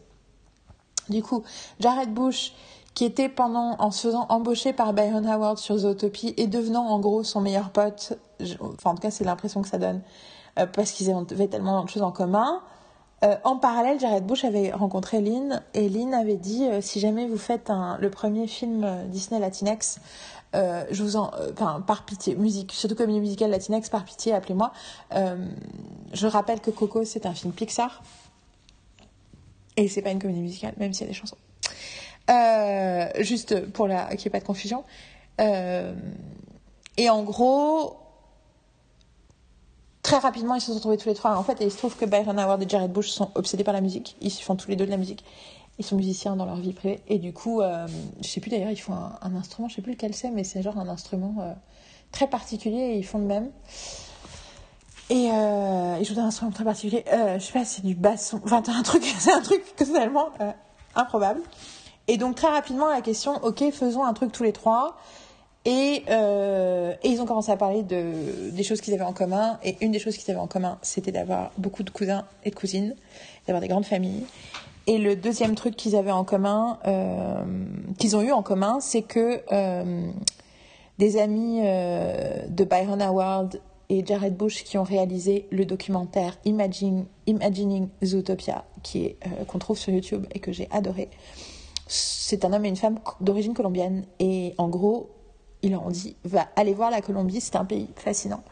Speaker 1: Du coup, Jared Bush, qui était pendant, en se faisant embaucher par Byron Howard sur Zootopie et devenant en gros son meilleur pote, enfin en tout cas c'est l'impression que ça donne, euh, parce qu'ils avaient tellement de choses en commun. Euh, en parallèle, Jared Bush avait rencontré Lynn et Lynn avait dit euh, si jamais vous faites le premier film Disney Latinex, euh, je vous en, enfin par pitié, musique, surtout comédie musicale Latinex, par pitié, appelez-moi. je rappelle que Coco c'est un film Pixar Et c'est pas une comédie musicale, même s'il y a des chansons. Euh, juste pour qu'il n'y ait pas de confusion. Euh, et en gros, très rapidement, ils se sont retrouvés tous les trois. En fait, il se trouve que Byron Howard et Jared Bush sont obsédés par la musique. Ils font tous les deux de la musique. Ils sont musiciens dans leur vie privée. Et du coup, euh, je sais plus d'ailleurs, ils font un, instrument, je sais plus lequel c'est, mais c'est genre un instrument euh, très particulier et ils font le même. Et euh, ils jouent un instrument très particulier. Euh, je sais pas, c'est du basson. Enfin, c'est un truc, [laughs] c'est un truc totalement improbable. Et donc très rapidement, la question, ok, faisons un truc tous les trois. Et, euh, ils ont commencé à parler de, des choses qu'ils avaient en commun. Et une des choses qu'ils avaient en commun, c'était d'avoir beaucoup de cousins et de cousines, d'avoir des grandes familles. Et le deuxième truc qu'ils avaient en commun, euh, qu'ils ont eu en commun, c'est que euh, des amis euh, de Byron Howard et Jared Bush qui ont réalisé le documentaire Imagine, Imagining Zootopia, qui est euh, qu'on trouve sur YouTube et que j'ai adoré. C'est un homme et une femme d'origine colombienne. Et en gros, ils leur ont dit va aller voir la Colombie, c'est un pays fascinant.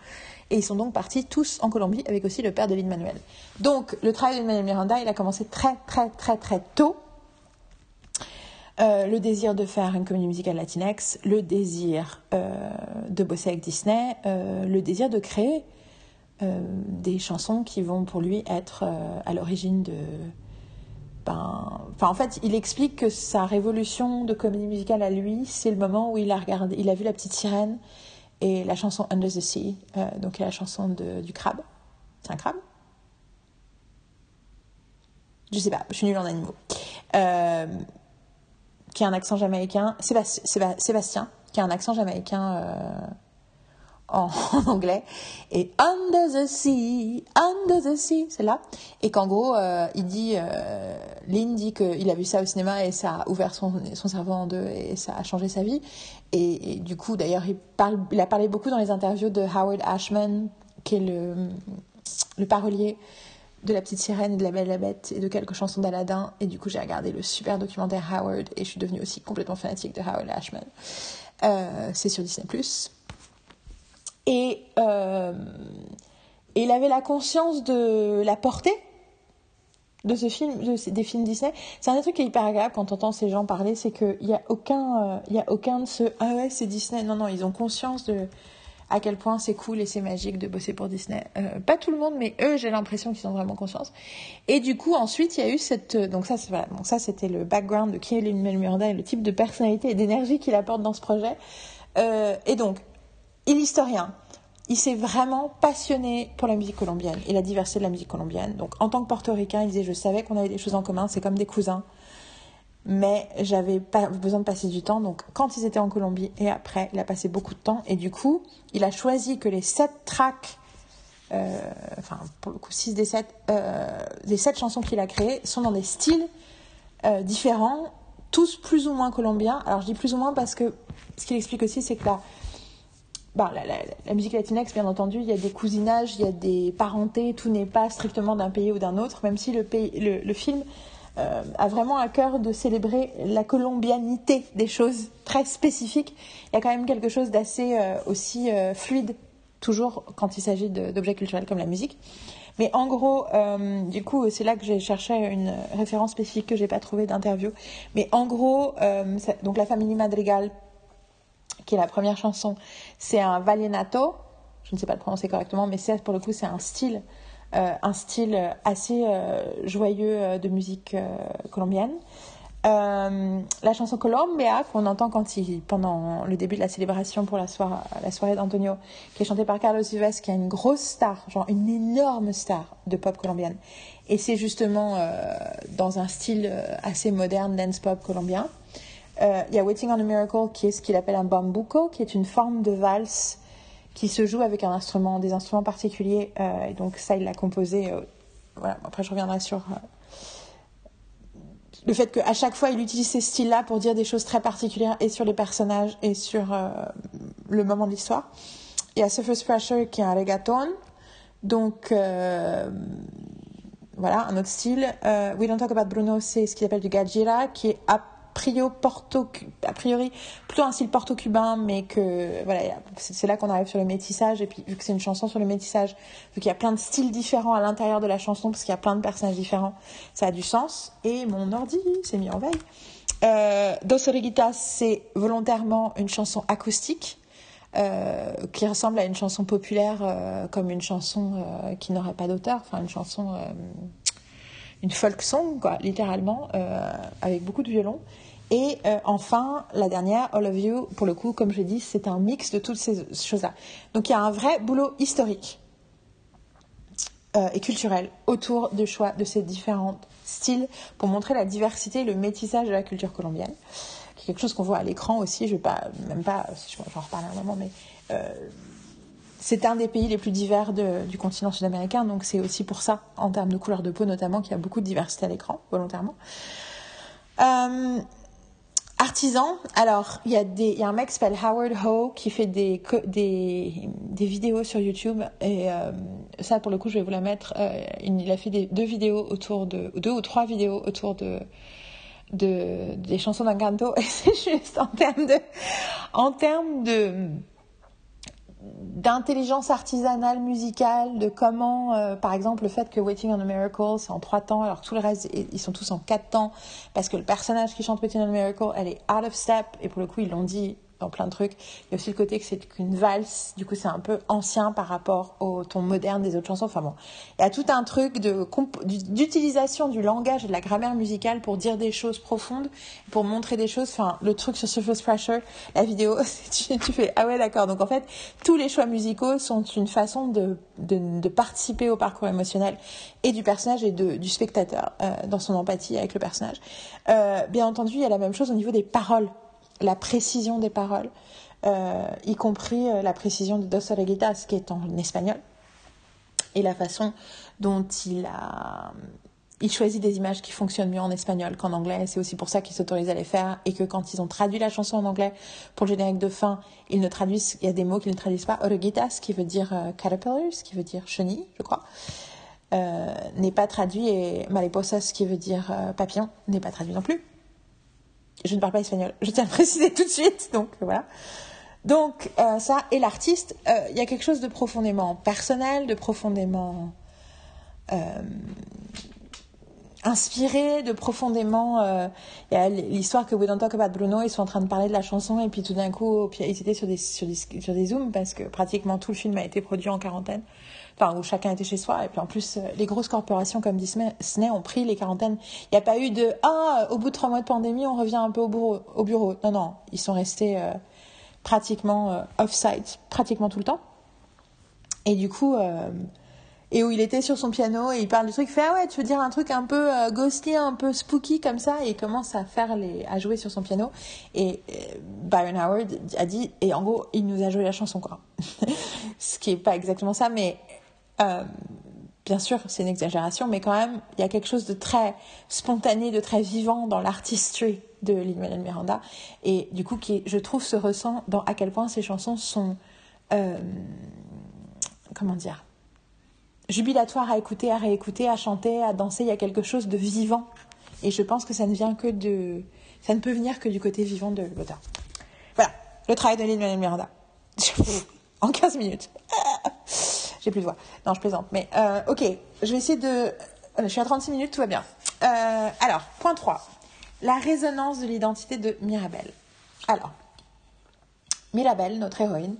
Speaker 1: Et ils sont donc partis tous en Colombie avec aussi le père de Lin-Manuel. Donc le travail de Miranda, il a commencé très très très très tôt. Euh, le désir de faire une comédie musicale latinex, le désir euh, de bosser avec Disney, euh, le désir de créer des chansons qui vont pour lui être à l'origine de, ben, enfin, en fait, il explique que sa révolution de comédie musicale à lui, c'est le moment où il a regardé, il a vu la petite sirène et la chanson Under the Sea, euh, donc la chanson du crabe. C'est un crabe? Je sais pas, je suis nulle en animaux. Euh, qui a un accent jamaïcain, Sébastien, Sébastien, qui a un accent jamaïcain euh, [laughs] en, anglais, et Under the Sea, Under the Sea, c'est là. Et qu'en gros, euh, il dit, euh, Lynn dit qu'il a vu ça au cinéma et ça a ouvert son, son cerveau en deux et ça a changé sa vie. Et, et du coup, d'ailleurs, il, il a parlé beaucoup dans les interviews de Howard Ashman, qui est le, le parolier de La Petite Sirène, de La Belle et la Bête et de quelques chansons d'Aladin. Et du coup, j'ai regardé le super documentaire Howard et je suis devenue aussi complètement fanatique de Howard Ashman. Euh, c'est sur Disney+. Et, euh, et il avait la conscience de la portée de ce film, de, des films Disney. C'est un des trucs qui est hyper agréable quand on entend ces gens parler, c'est qu'il n'y a aucun, euh, a aucun de ce ah ouais c'est Disney. Non non, ils ont conscience de à quel point c'est cool et c'est magique de bosser pour Disney. Euh, pas tout le monde, mais eux, j'ai l'impression qu'ils ont vraiment conscience. Et du coup, ensuite, il y a eu cette, donc ça, voilà, donc ça, c'était le background de qui est Lin-Manuel et le type de personnalité et d'énergie qu'il apporte dans ce projet. Euh, et donc, il historien. Il s'est vraiment passionné pour la musique colombienne et la diversité de la musique colombienne. Donc, en tant que portoricain, il disait, je savais qu'on avait des choses en commun, c'est comme des cousins mais j'avais pas besoin de passer du temps. Donc, quand ils étaient en Colombie et après, il a passé beaucoup de temps. Et du coup, il a choisi que les sept tracks, euh, enfin, pour le coup, six des sept, euh, des sept chansons qu'il a créées sont dans des styles euh, différents, tous plus ou moins colombiens. Alors, je dis plus ou moins parce que ce qu'il explique aussi, c'est que la, bah, la, la, la, musique latinex, bien entendu, il y a des cousinages, il y a des parentés, tout n'est pas strictement d'un pays ou d'un autre, même si le, pays, le, le film euh, a vraiment à cœur de célébrer la colombianité des choses très spécifiques. Il y a quand même quelque chose d'assez euh, aussi euh, fluide, toujours quand il s'agit d'objets culturels comme la musique. Mais en gros, du coup, c'est là que j'ai cherché une référence spécifique que j'ai pas trouvée d'interview. Mais en gros, donc la famille Madrigal, qui est la première chanson, c'est un vallenato. Je ne sais pas le prononcer correctement, mais c'est pour le coup, c'est un style euh, un style assez euh, joyeux euh, de musique colombienne. la chanson Colombia qu'on entend pendant le début de la célébration pour la soirée, la soirée d'Antonio, qui est chantée par Carlos Vives, qui est une grosse star, genre une énorme star de pop colombienne. Et c'est justement dans un style assez moderne dance pop colombien. Il euh, y a Waiting on a Miracle, qui est ce qu'il appelle un bambuco, qui est une forme de valse qui se joue avec un instrument, des instruments particuliers. Euh, et donc ça, il l'a composé. Euh, voilà. Après, je reviendrai sur le fait qu'à chaque fois, il utilise ces styles-là pour dire des choses très particulières et sur les personnages et sur le moment de l'histoire. Il y a Surface Pressure qui est un reggaeton. Donc voilà, un autre style. We Don't Talk About Bruno, c'est ce qu'il appelle du gajira, qui est a priori plutôt un style porto-cubain, mais que voilà, c'est là qu'on arrive sur le métissage. Et puis vu que c'est une chanson sur le métissage, vu qu'il y a plein de styles différents à l'intérieur de la chanson, parce qu'il y a plein de personnages différents, ça a du sens. Et mon ordi s'est mis en veille. Euh, Dos Oreguitas, c'est volontairement une chanson acoustique. Euh, qui ressemble à une chanson populaire euh, comme une chanson qui n'aurait pas d'auteur, enfin une chanson, une folk song, quoi, littéralement, avec beaucoup de violon. Et euh, enfin, la dernière, All of You, pour le coup, comme je dis, c'est un mix de toutes ces choses-là. Donc il y a un vrai boulot historique euh, et culturel autour du choix de ces différents styles pour montrer la diversité et le métissage de la culture colombienne. Qui est quelque chose qu'on voit à l'écran aussi, je vais pas, même pas, j'en reparle à un moment, mais euh, c'est un des pays les plus divers du continent sud-américain, donc c'est aussi pour ça, en termes de couleur de peau notamment, qu'il y a beaucoup de diversité à l'écran, volontairement. Artisan, alors il y, a des, y a un mec qui s'appelle Howard Ho qui fait des, des, des vidéos sur YouTube, et euh, ça pour le coup je vais vous la mettre, euh, il a fait des, deux vidéos autour de, deux ou trois vidéos autour de de, des chansons d'Encanto [laughs] et c'est juste en termes de en termes de d'intelligence artisanale musicale, de comment, euh, par exemple, le fait que Waiting on a Miracle, c'est en trois temps, alors tout le reste, ils sont tous en quatre temps, parce que le personnage qui chante Waiting on a Miracle, elle est out of step, et pour le coup, ils l'ont dit dans plein de trucs. Il y a aussi le côté que c'est qu'une valse, du coup c'est un peu ancien par rapport au ton moderne des autres chansons. Enfin bon, il y a tout un truc d'utilisation du langage et de la grammaire musicale pour dire des choses profondes, pour montrer des choses. Enfin, le truc sur Surface Pressure, la vidéo, [laughs] tu, fais ah ouais d'accord. Donc en fait, tous les choix musicaux sont une façon de de, de participer au parcours émotionnel et du personnage et de, du spectateur euh, dans son empathie avec le personnage. Euh, bien entendu, il y a la même chose au niveau des paroles la précision des paroles, euh, y compris euh, la précision de Dos Oreguitas, qui est en espagnol, et la façon dont il a il choisit des images qui fonctionnent mieux en espagnol qu'en anglais. C'est aussi pour ça qu'il s'autorise à les faire et que quand ils ont traduit la chanson en anglais pour le générique de fin, ils ne traduisent, il y a des mots qu'ils ne traduisent pas. Oreguitas, qui veut dire euh, caterpillars, qui veut dire chenille, je crois, euh, n'est pas traduit et mariposas, qui veut dire papillon, n'est pas traduit non plus je ne parle pas espagnol, je tiens à le [laughs] préciser tout de suite, donc voilà. Donc euh, ça, et l'artiste, euh, il y a quelque chose de profondément personnel, de profondément euh, inspiré, de profondément... Il y a l'histoire que We Don't Talk About Bruno, ils sont en train de parler de la chanson, et puis tout d'un coup, ils étaient sur des, sur, des, sur des zooms, parce que pratiquement tout le film a été produit en quarantaine enfin où chacun était chez soi. Et puis en plus, euh, les grosses corporations comme Disney ont pris les quarantaines. Il n'y a pas eu de ah au bout de trois mois de pandémie, on revient un peu au bureau. Au bureau. Non non, ils sont restés euh, pratiquement euh, off-site, pratiquement tout le temps. Et du coup. Euh, et où il était sur son piano et il parle du truc, il fait ah ouais tu veux dire un truc un peu ghostly, un peu spooky comme ça et il commence à faire les à jouer sur son piano et Byron Howard a dit et en gros il nous a joué la chanson quoi, [laughs] ce qui est pas exactement ça mais euh, bien sûr, c'est une exagération, mais quand même, il y a quelque chose de très spontané, de très vivant dans l'artistry de Lin-Manuel Miranda. Et du coup, qui, je trouve, se ressent dans à quel point ces chansons sont, euh, comment dire, jubilatoires à écouter, à réécouter, à chanter, à danser. Il y a quelque chose de vivant. Et je pense que ça ne vient que de, ça ne peut venir que du côté vivant de l'auteur. Voilà, le travail de Lin-Manuel Miranda. [laughs] en 15 minutes. [laughs] J'ai plus de voix. Non, je plaisante. Mais euh, ok, je vais essayer de... Je suis à 36 minutes, tout va bien. Euh, alors, point 3. La résonance de l'identité de Mirabelle. Alors, Mirabelle, notre héroïne,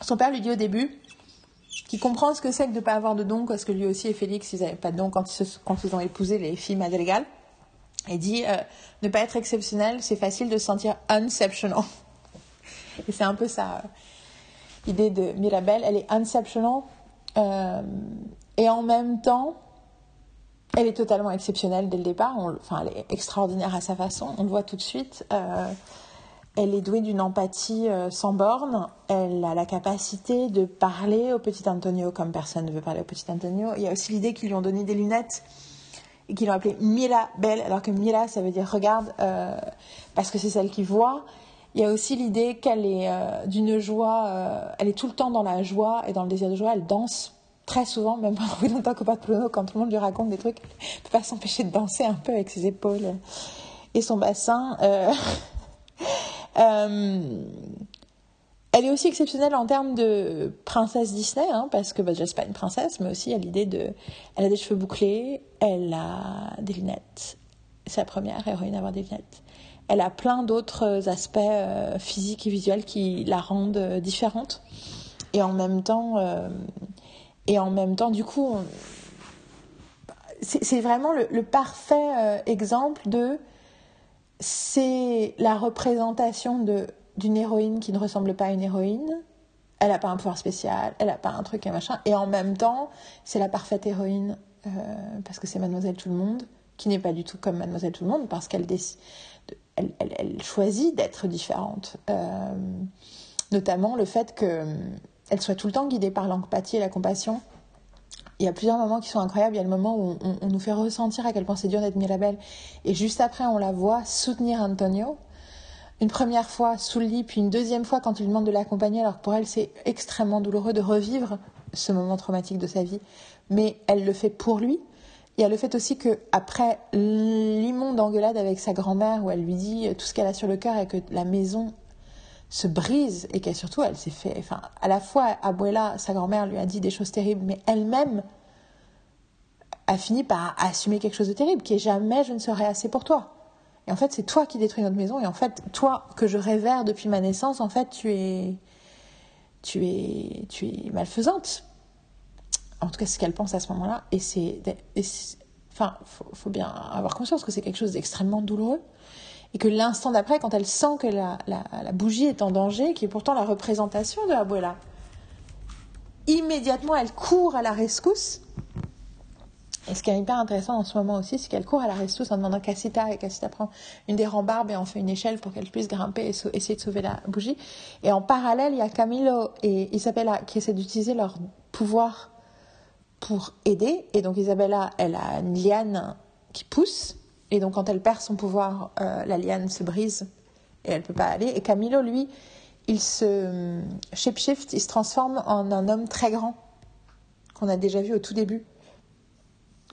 Speaker 1: son père lui dit au début qu'il comprend ce que c'est que de ne pas avoir de don, parce que lui aussi et Félix, ils n'avaient pas de don quand ils, ont épousé les filles madrigales. Et dit, euh, ne pas être exceptionnel, c'est facile de se sentir unceptional. [laughs] Et c'est un peu ça idée de Mirabelle, elle est unceptional euh, et en même temps, elle est totalement exceptionnelle dès le départ. Enfin, elle est extraordinaire à sa façon. On le voit tout de suite. Euh, elle est douée d'une empathie euh, sans borne. Elle a la capacité de parler au petit Antonio comme personne ne veut parler au petit Antonio. Il y a aussi l'idée qu'ils lui ont donné des lunettes et qu'ils l'ont appelée Mirabelle, alors que Mira, ça veut dire regarde, euh, parce que c'est celle qui voit. Il y a aussi l'idée qu'elle est euh, d'une joie, euh, elle est tout le temps dans la joie et dans le désir de joie, elle danse très souvent, même pendant longtemps que pas de quand tout le monde lui raconte des trucs, elle peut pas s'empêcher de danser un peu avec ses épaules et son bassin. Euh, [laughs] elle est aussi exceptionnelle en termes de princesse Disney, hein, parce que bah, déjà, pas une princesse, mais aussi a l'idée de. Elle a des cheveux bouclés, elle a des lunettes. C'est la première héroïne à avoir des lunettes. Elle a plein d'autres aspects euh, physiques et visuels qui la rendent euh, différente. Et en même temps, euh, et en même temps, du coup, c'est vraiment le, parfait exemple de. C'est la représentation d'une héroïne qui ne ressemble pas à une héroïne. Elle n'a pas un pouvoir spécial, elle n'a pas un truc et machin. Et en même temps, c'est la parfaite héroïne parce que c'est Mademoiselle Tout le Monde, qui n'est pas du tout comme Mademoiselle Tout le Monde parce qu'elle elle, choisit d'être différente. Euh, notamment le fait qu'elle soit tout le temps guidée par l'empathie et la compassion. Il y a plusieurs moments qui sont incroyables. Il y a le moment où on, nous fait ressentir à quel point c'est dur d'être Mirabelle. Et juste après, on la voit soutenir Antonio une première fois sous le lit, puis une deuxième fois quand il demande de l'accompagner, alors que pour elle c'est extrêmement douloureux de revivre ce moment traumatique de sa vie, mais elle le fait pour lui. Il y a le fait aussi que après l'immonde engueulade avec sa grand-mère où elle lui dit tout ce qu'elle a sur le cœur et que la maison se brise et qu'elle surtout elle s'est fait, enfin à la fois Abuela, sa grand-mère lui a dit des choses terribles, mais elle-même a fini par assumer quelque chose de terrible qui est jamais je ne serai assez pour toi. Et en fait, c'est toi qui détruis notre maison. Et en fait, toi que je révère depuis ma naissance, en fait, tu es, tu es, tu es malfaisante. En tout cas, ce qu'elle pense à ce moment-là. Et c'est, enfin, faut, faut bien avoir conscience que c'est quelque chose d'extrêmement douloureux. Et que l'instant d'après, quand elle sent que la, bougie est en danger, qui est pourtant la représentation de Abuela, immédiatement elle court à la rescousse et ce qui est hyper intéressant en ce moment aussi, c'est qu'elle court à la rescousse en demandant Cassita, et Cassita prend une des rambarbes et en fait une échelle pour qu'elle puisse grimper et essayer de sauver la bougie. Et en parallèle, il y a Camilo et Isabella qui essaient d'utiliser leur pouvoir pour aider. Et donc Isabella, elle a une liane qui pousse. Et donc quand elle perd son pouvoir, euh, la liane se brise et elle peut pas aller. Et Camilo, lui, il se shapeshift, il se transforme en un homme très grand qu'on a déjà vu au tout début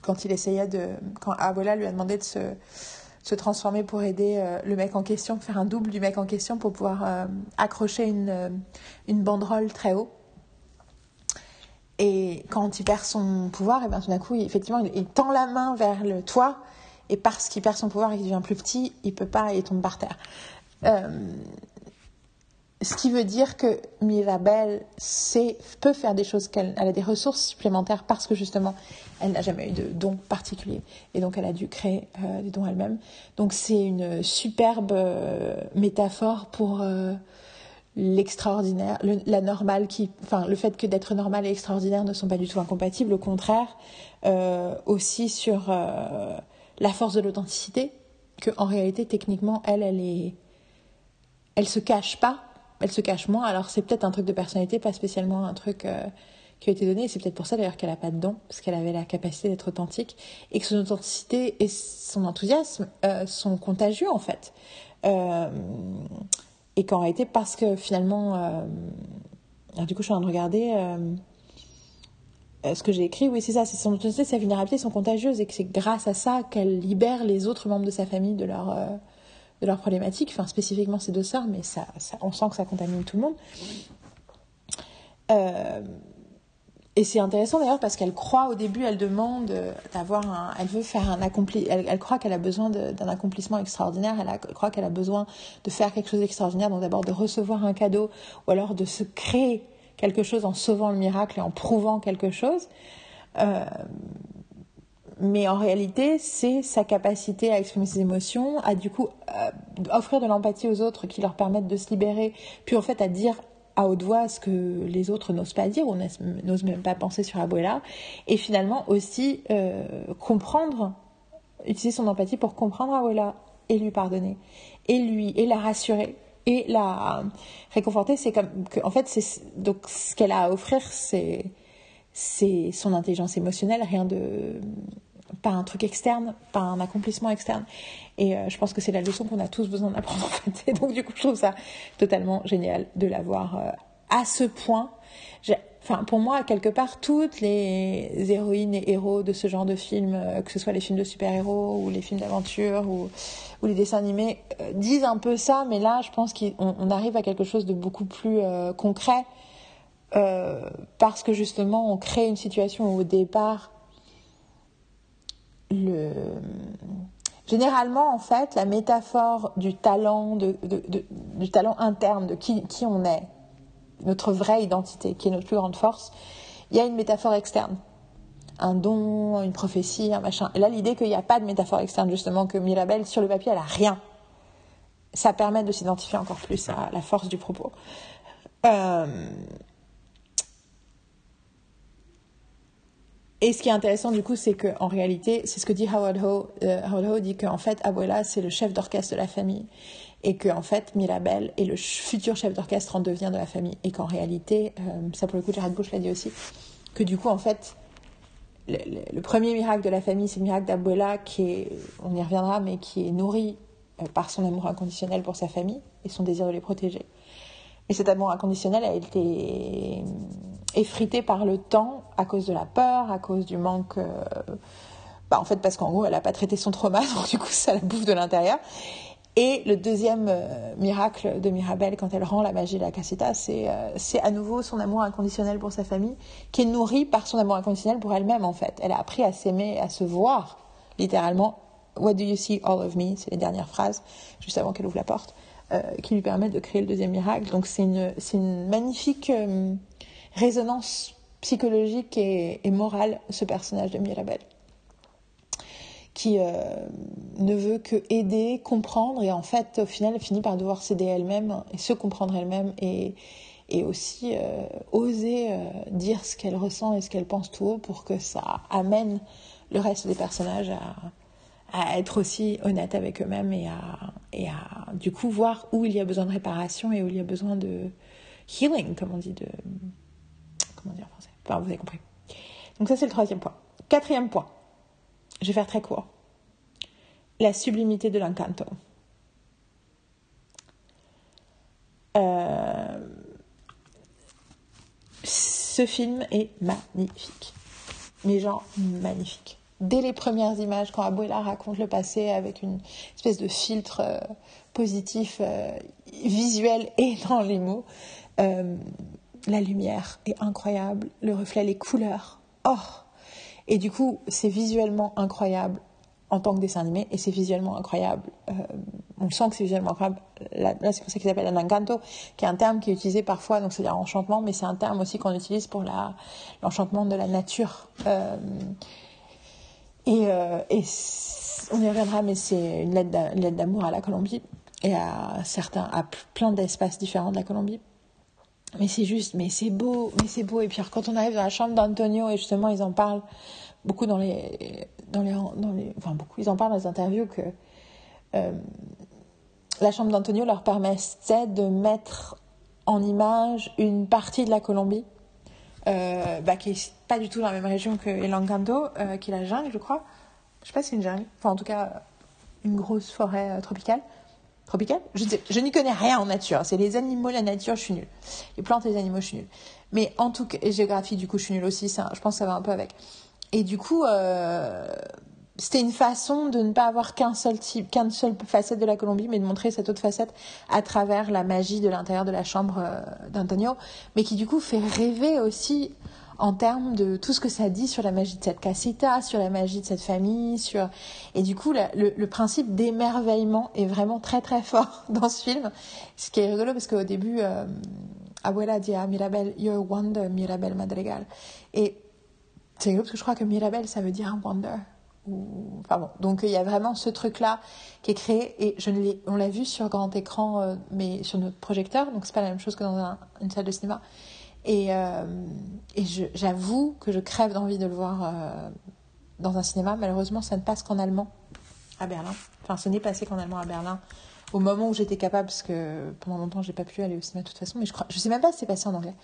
Speaker 1: quand il essayait de. Quand Abola lui a demandé de se, se transformer pour aider euh, le mec en question, faire un double du mec en question pour pouvoir euh, accrocher une, euh, une banderole très haut. Et quand il perd son pouvoir, et bien tout d'un coup, effectivement, il, tend la main vers le toit, et parce qu'il perd son pouvoir et qu'il devient plus petit, il peut pas et il tombe par terre. Ce qui veut dire que Mirabelle peut faire des choses, qu'elle a des ressources supplémentaires parce que justement, elle n'a jamais eu de dons particuliers. Et donc, elle a dû créer euh, des dons elle-même. Donc, c'est une superbe euh, métaphore pour euh, l'extraordinaire, la normale qui, enfin, le fait que d'être normal et extraordinaire ne sont pas du tout incompatibles. Au contraire, aussi sur la force de l'authenticité, que en réalité, techniquement, elle, elle est, elle se cache pas elle se cache moins. Alors c'est peut-être un truc de personnalité, pas spécialement un truc euh, qui a été donné. C'est peut-être pour ça d'ailleurs qu'elle n'a pas de don, parce qu'elle avait la capacité d'être authentique et que son authenticité et son enthousiasme euh, sont contagieux en fait. Euh, et qu'en réalité, parce que finalement, alors, du coup, je suis en train de regarder. ce que j'ai écrit, oui, c'est ça, c'est son authenticité, sa vulnérabilité sont contagieuses et que c'est grâce à ça qu'elle libère les autres membres de sa famille de leur, de leurs problématiques, enfin spécifiquement ces deux sœurs, mais ça, on sent que ça contamine tout le monde. Euh, et c'est intéressant d'ailleurs parce qu'elle croit au début, elle demande d'avoir un, elle veut faire un accompli, elle, croit qu'elle a besoin d'un accomplissement extraordinaire, elle, croit qu'elle a besoin de faire quelque chose d'extraordinaire, donc d'abord de recevoir un cadeau ou alors de se créer quelque chose en sauvant le miracle et en prouvant quelque chose. Euh, mais en réalité, c'est sa capacité à exprimer ses émotions, à du coup euh, offrir de l'empathie aux autres qui leur permettent de se libérer, puis en fait à dire à haute voix ce que les autres n'osent pas dire ou n'osent même pas penser sur Abuela, et finalement aussi euh, comprendre, utiliser son empathie pour comprendre Abuela et lui pardonner, et lui, et la rassurer, et la réconforter. C'est comme que, en fait, c'est donc ce qu'elle a à offrir, c'est son intelligence émotionnelle, rien de pas un truc externe, pas un accomplissement externe. Et euh, je pense que c'est la leçon qu'on a tous besoin d'apprendre [laughs] en fait. Et donc du coup, je trouve ça totalement génial de l'avoir euh, à ce point. Enfin, pour moi, quelque part, toutes les héroïnes et héros de ce genre de films, euh, que ce soit les films de super-héros ou les films d'aventure ou, ou, les dessins animés, disent un peu ça, mais là, je pense qu'on arrive à quelque chose de beaucoup plus concret parce que justement, on crée une situation où au départ, le... généralement, en fait, la métaphore du talent, du talent interne, de qui, on est, notre vraie identité, qui est notre plus grande force, il y a une métaphore externe. Un don, une prophétie, un machin. Là, l'idée qu'il n'y a pas de métaphore externe, justement, que Mirabelle, sur le papier, elle a rien. Ça permet de s'identifier encore plus à la force du propos. Euh... Et ce qui est intéressant du coup, c'est qu'en réalité, c'est ce que dit Howard Ho. Euh, Howard Ho dit qu'en fait, Abuela, c'est le chef d'orchestre de la famille et que en fait Mirabel est le futur chef d'orchestre en devient de la famille et qu'en réalité, euh, ça pour le coup Jared Bush l'a dit aussi, que du coup en fait le, premier miracle de la famille, c'est le miracle d'Abuela qui est, on y reviendra, mais qui est nourri euh, par son amour inconditionnel pour sa famille et son désir de les protéger. Et cet amour inconditionnel a été effrité par le temps à cause de la peur, à cause du manque. Euh, bah en fait, parce qu'en gros, elle n'a pas traité son trauma, [laughs] donc du coup, ça la bouffe de l'intérieur. Et le deuxième euh, miracle de Mirabelle, quand elle rend la magie de la casita, euh, c'est à nouveau son amour inconditionnel pour sa famille, qui est nourri par son amour inconditionnel pour elle-même, en fait. Elle a appris à s'aimer, à se voir, littéralement. What do you see all of me? C'est les dernières phrases, juste avant qu'elle ouvre la porte, qui lui permettent de créer le deuxième miracle. Donc c'est une, une magnifique résonance psychologique et, morale, ce personnage de Mirabelle qui euh, ne veut que aider, comprendre, et en fait, au final, elle finit par devoir s'aider elle-même et se comprendre elle-même et, et aussi euh, oser euh, dire ce qu'elle ressent et ce qu'elle pense tout haut pour que ça amène le reste des personnages à, à être aussi honnêtes avec eux-mêmes et à, et à, du coup, voir où il y a besoin de réparation et où il y a besoin de healing, comme on dit, de. Comment dire en français vous avez compris. Donc, ça, c'est le troisième point. Quatrième point je vais faire très court. La sublimité de l'encanto. Euh, ce film est magnifique. Mais genre magnifique. Dès les premières images, quand Abuela raconte le passé avec une espèce de filtre euh, positif, euh, visuel et [laughs] dans les mots, la lumière est incroyable, le reflet, les couleurs. Oh, et du coup, c'est visuellement incroyable en tant que dessin animé et c'est visuellement incroyable. Euh, on sent que c'est visuellement incroyable. Là, c'est pour ça qu'il s'appelle un encanto, qui est un terme qui est utilisé parfois, donc c'est-à-dire enchantement, mais c'est un terme aussi qu'on utilise pour l'enchantement de la nature. Euh, et, euh, et on y reviendra, mais c'est une lettre d'amour à la Colombie et à certains, à plein d'espaces différents de la Colombie mais c'est juste, mais c'est beau, mais c'est beau. Et puis quand on arrive dans la chambre d'Antonio, et justement ils en parlent beaucoup dans les, dans les, dans les, enfin beaucoup, ils en parlent dans les interviews que euh, la chambre d'Antonio leur permettait de mettre en image une partie de la Colombie, euh, bah, qui est pas du tout dans la même région que El Encanto, euh, qui est la jungle, je crois. Je sais pas si c'est une jungle, enfin en tout cas une grosse forêt tropicale tropicale Je, je n'y connais rien en nature. C'est les animaux, la nature, je suis nulle. Les plantes les animaux, je suis nulle. Mais en tout cas, géographie, du coup, je suis nulle aussi. Ça, je pense que ça va un peu avec. Et du coup, euh, c'était une façon de ne pas avoir qu'un seul type, qu'une seule facette de la Colombie, mais de montrer cette autre facette à travers la magie de l'intérieur de la chambre euh, d'Antonio, mais qui du coup fait rêver aussi en termes de tout ce que ça dit sur la magie de cette casita, sur la magie de cette famille, sur et du coup le, principe d'émerveillement est vraiment très très fort [laughs] dans ce film, ce qui est rigolo parce qu'au début euh, Abuela dit à Mirabel You're a wonder, Mirabel Madrigal et c'est rigolo parce que je crois que Mirabel ça veut dire un wonder. Ou donc il y a vraiment ce truc là qui est créé et on l'a vu sur grand écran euh, mais sur notre projecteur donc c'est pas la même chose que dans un, une salle de cinéma et, euh, j'avoue que je crève d'envie de le voir euh, dans un cinéma. Malheureusement, ça ne passe qu'en allemand à Berlin. Enfin, ce n'est passé qu'en allemand à Berlin au moment où j'étais capable, parce que pendant longtemps, j'ai pas pu aller au cinéma de toute façon. Mais je crois, je sais même pas si c'est passé en anglais.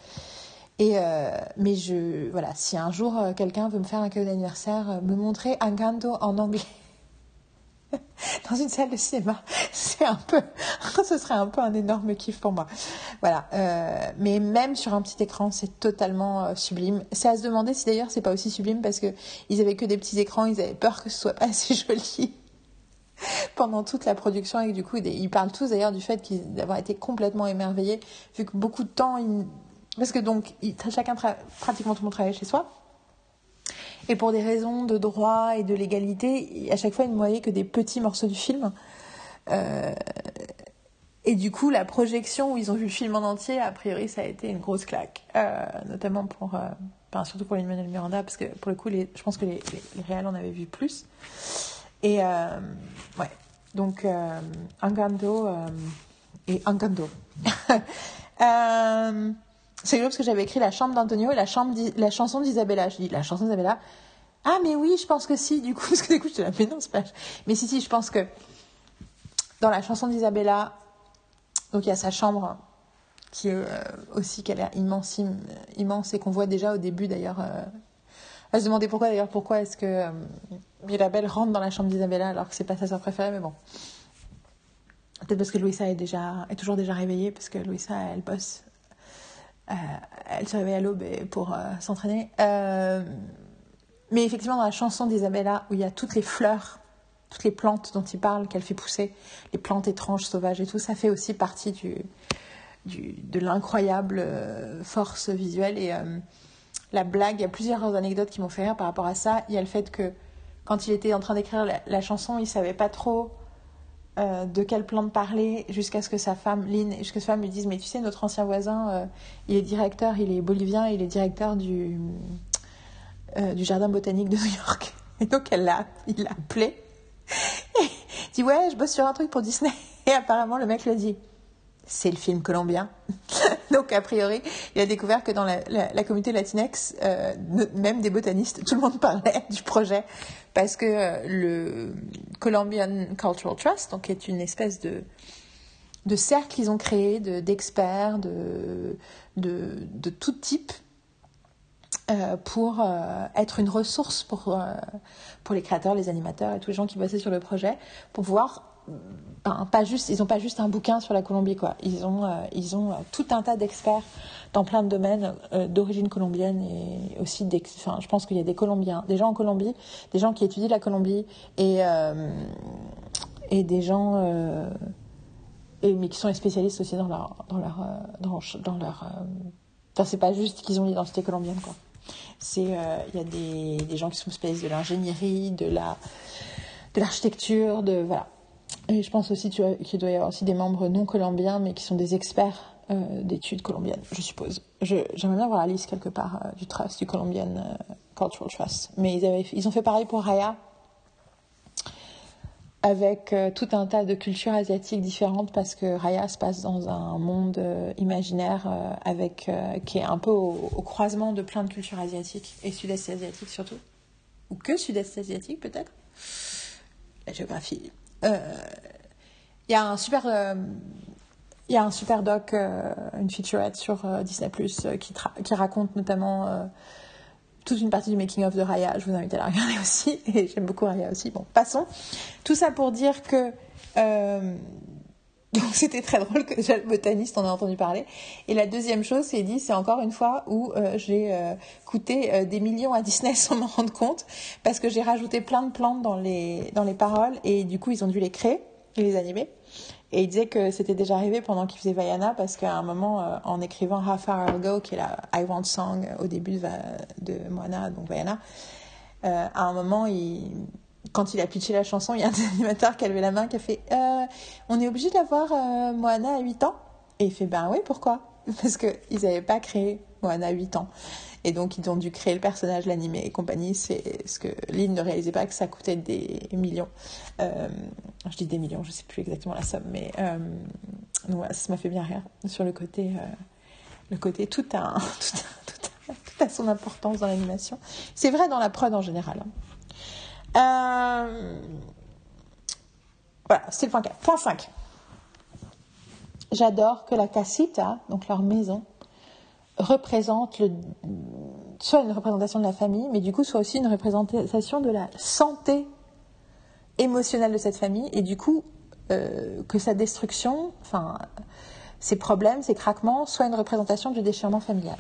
Speaker 1: Et euh, mais je, voilà, si un jour quelqu'un veut me faire un cadeau d'anniversaire, me montrer un Encanto en anglais, [laughs] dans une salle de cinéma. [laughs] C'est un peu, [laughs] ce serait un peu un énorme kiff pour moi. Voilà. Euh, mais même sur un petit écran, c'est totalement euh, sublime. C'est à se demander si d'ailleurs c'est pas aussi sublime parce que ils avaient que des petits écrans, ils avaient peur que ce soit pas assez joli pendant toute la production et du coup ils parlent tous d'ailleurs du fait d'avoir été complètement émerveillés vu que beaucoup de temps parce que donc chacun pratiquement tout le monde travaillait chez soi et pour des raisons de droit et de légalité, à chaque fois, ils ne voyaient que des petits morceaux du film. Euh, et du coup, la projection où ils ont vu le film en entier, a priori, ça a été une grosse claque. Euh, notamment pour, euh, surtout pour Lin-Manuel Miranda, parce que pour le coup, je pense que les, les, réels en avaient vu plus. Et ouais, donc Angando et Angando. [laughs] C'est parce que j'avais écrit la chambre d'Antonio et la, chambre la chanson d'Isabella. Je dis la chanson d'Isabella. Ah, mais oui, je pense que si, du coup, [laughs] parce que du coup, je te la mais non, c'est pas. Mais si, si, je pense que dans la chanson d'Isabella, donc il y a sa chambre qui euh, aussi, qui a l'air immense, immense et qu'on voit déjà au début d'ailleurs. Euh... Elle se demandait pourquoi d'ailleurs, pourquoi est-ce que euh, Mirabelle rentre dans la chambre d'Isabella alors que c'est pas sa soeur préférée, mais bon. Peut-être parce que Louisa est, déjà, est toujours déjà réveillée, parce que Louisa, elle bosse euh, elle se réveille à l'aube pour euh, s'entraîner. Euh, mais effectivement, dans la chanson d'Isabella, où il y a toutes les fleurs, toutes les plantes dont il parle, qu'elle fait pousser, les plantes étranges, sauvages et tout, ça fait aussi partie du, de l'incroyable force visuelle. Et la blague, il y a plusieurs anecdotes qui m'ont fait rire par rapport à ça. Il y a le fait que quand il était en train d'écrire la, la, chanson, il savait pas trop euh, de quelle plante parler jusqu'à ce que sa femme, Lynn, jusqu'à que sa femme lui dise Mais tu sais, notre ancien voisin, euh, il est directeur, il est bolivien, il est directeur du, euh, du jardin botanique de New York. [laughs] Et donc, elle l'a, il l'a appelé. Et dit Ouais, je bosse sur un truc pour Disney. [laughs] Et apparemment, le mec lui dit c'est le film colombien. [laughs] Donc, a priori, il a découvert que dans la, communauté latinex, euh, même des botanistes, tout le monde parlait du projet parce que euh, le Colombian Cultural Trust, donc, est une espèce de, de cercle qu'ils ont créé d'experts de, de, tout type euh, pour être une ressource pour, pour les créateurs, les animateurs et tous les gens qui bossaient sur le projet, pour pouvoir pas juste, ils n'ont pas juste un bouquin sur la Colombie, quoi. Ils ont, euh, ils ont euh, tout un tas d'experts dans plein de domaines euh, d'origine colombienne et aussi, enfin, je pense qu'il y a des Colombiens, des gens en Colombie, des gens qui étudient la Colombie et, et des gens, et, mais qui sont spécialistes aussi dans leur, dans leur, dans, dans leur, enfin, c'est pas juste qu'ils ont l'identité colombienne, quoi. C'est, il y a des, des gens qui sont spécialistes de l'ingénierie, de la, de l'architecture, de voilà et je pense aussi qu'il doit y avoir aussi des membres non colombiens, mais qui sont des experts euh, d'études colombiennes, je suppose. J'aimerais bien voir la liste quelque part euh, du trust, du Colombian euh, Cultural Trust. Mais ils, avaient, ils ont fait pareil pour Raya, avec tout un tas de cultures asiatiques différentes, parce que Raya se passe dans un monde imaginaire avec, qui est un peu au, au, croisement de plein de cultures asiatiques, et sud-est asiatiques surtout. Ou que sud-est asiatique peut-être. La géographie il euh, y a un super il euh, y a un super doc, euh, une featurette sur Disney qui, qui, raconte notamment toute une partie du making of de Raya. Je vous invite à la regarder [laughs] aussi. Et j'aime beaucoup Raya aussi. Bon, passons. Tout ça pour dire que [laughs] donc c'était très drôle que déjà le botaniste en ait entendu parler. Et la deuxième chose, c'est dit, c'est encore une fois où euh, j'ai euh, coûté euh, des millions à Disney [laughs] sans m'en rendre compte, parce que j'ai rajouté plein de plantes dans les, dans les paroles, et du coup ils ont dû les créer et les animer. Et il disait que c'était déjà arrivé pendant qu'il faisait Vaiana, parce qu'à un moment, en écrivant Half Hour Ago, qui est la I Want Song au début de, de Moana, donc Vaiana, à un moment, il quand il a pitché la chanson, il y a un [laughs] animateur qui a levé la main, qui a fait euh, On est obligé d'avoir euh, Moana à 8 ans Et il fait Ben oui, pourquoi? [laughs] Parce qu'ils n'avaient pas créé Moana à 8 ans. Et donc, ils ont dû créer le personnage, l'animer et compagnie. C'est ce que Lynn ne réalisait pas que ça coûtait des millions. Euh, je dis des millions, je ne sais plus exactement la somme, mais donc ça m'a fait bien rire sur le côté. le côté tout a, [laughs] tout, tout, tout a son importance dans l'animation. C'est vrai dans la prod en général. Hein. Euh, voilà, c'est le point 4. Point 5. J'adore que la casita, donc leur maison, représente le, soit une représentation de la famille, mais du coup soit aussi une représentation de la santé émotionnel de cette famille et du coup euh, que sa destruction, enfin ses problèmes, ses craquements, soient une représentation du déchirement familial.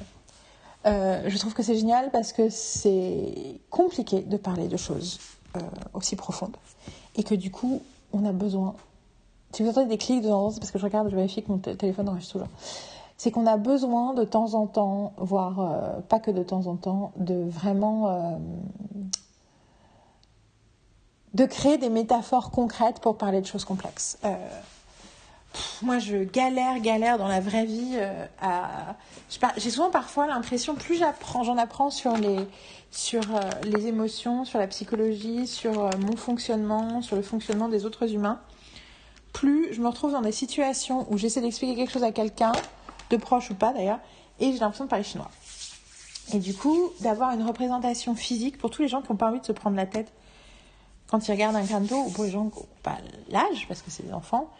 Speaker 1: Euh, je trouve que c'est génial parce que c'est compliqué de parler de choses euh, aussi profondes et que du coup on a besoin. Si vous entendez des clics de temps parce que je regarde, je vérifie que mon téléphone enregistre toujours. C'est qu'on a besoin de temps en temps, voire pas que de temps en temps, de vraiment de créer des métaphores concrètes pour parler de choses complexes. Euh, moi, je galère, galère dans la vraie vie. Euh, à... J'ai souvent parfois l'impression, plus j'apprends, j'en apprends sur les, sur euh, les émotions, sur la psychologie, sur mon fonctionnement, sur le fonctionnement des autres humains, plus je me retrouve dans des situations où j'essaie d'expliquer quelque chose à quelqu'un, de proche ou pas d'ailleurs, et j'ai l'impression de parler chinois. Et du coup, d'avoir une représentation physique pour tous les gens qui n'ont pas envie de se prendre la tête quand ils regardent un canto, ou pour les gens qui n'ont pas l'âge, parce que c'est des enfants,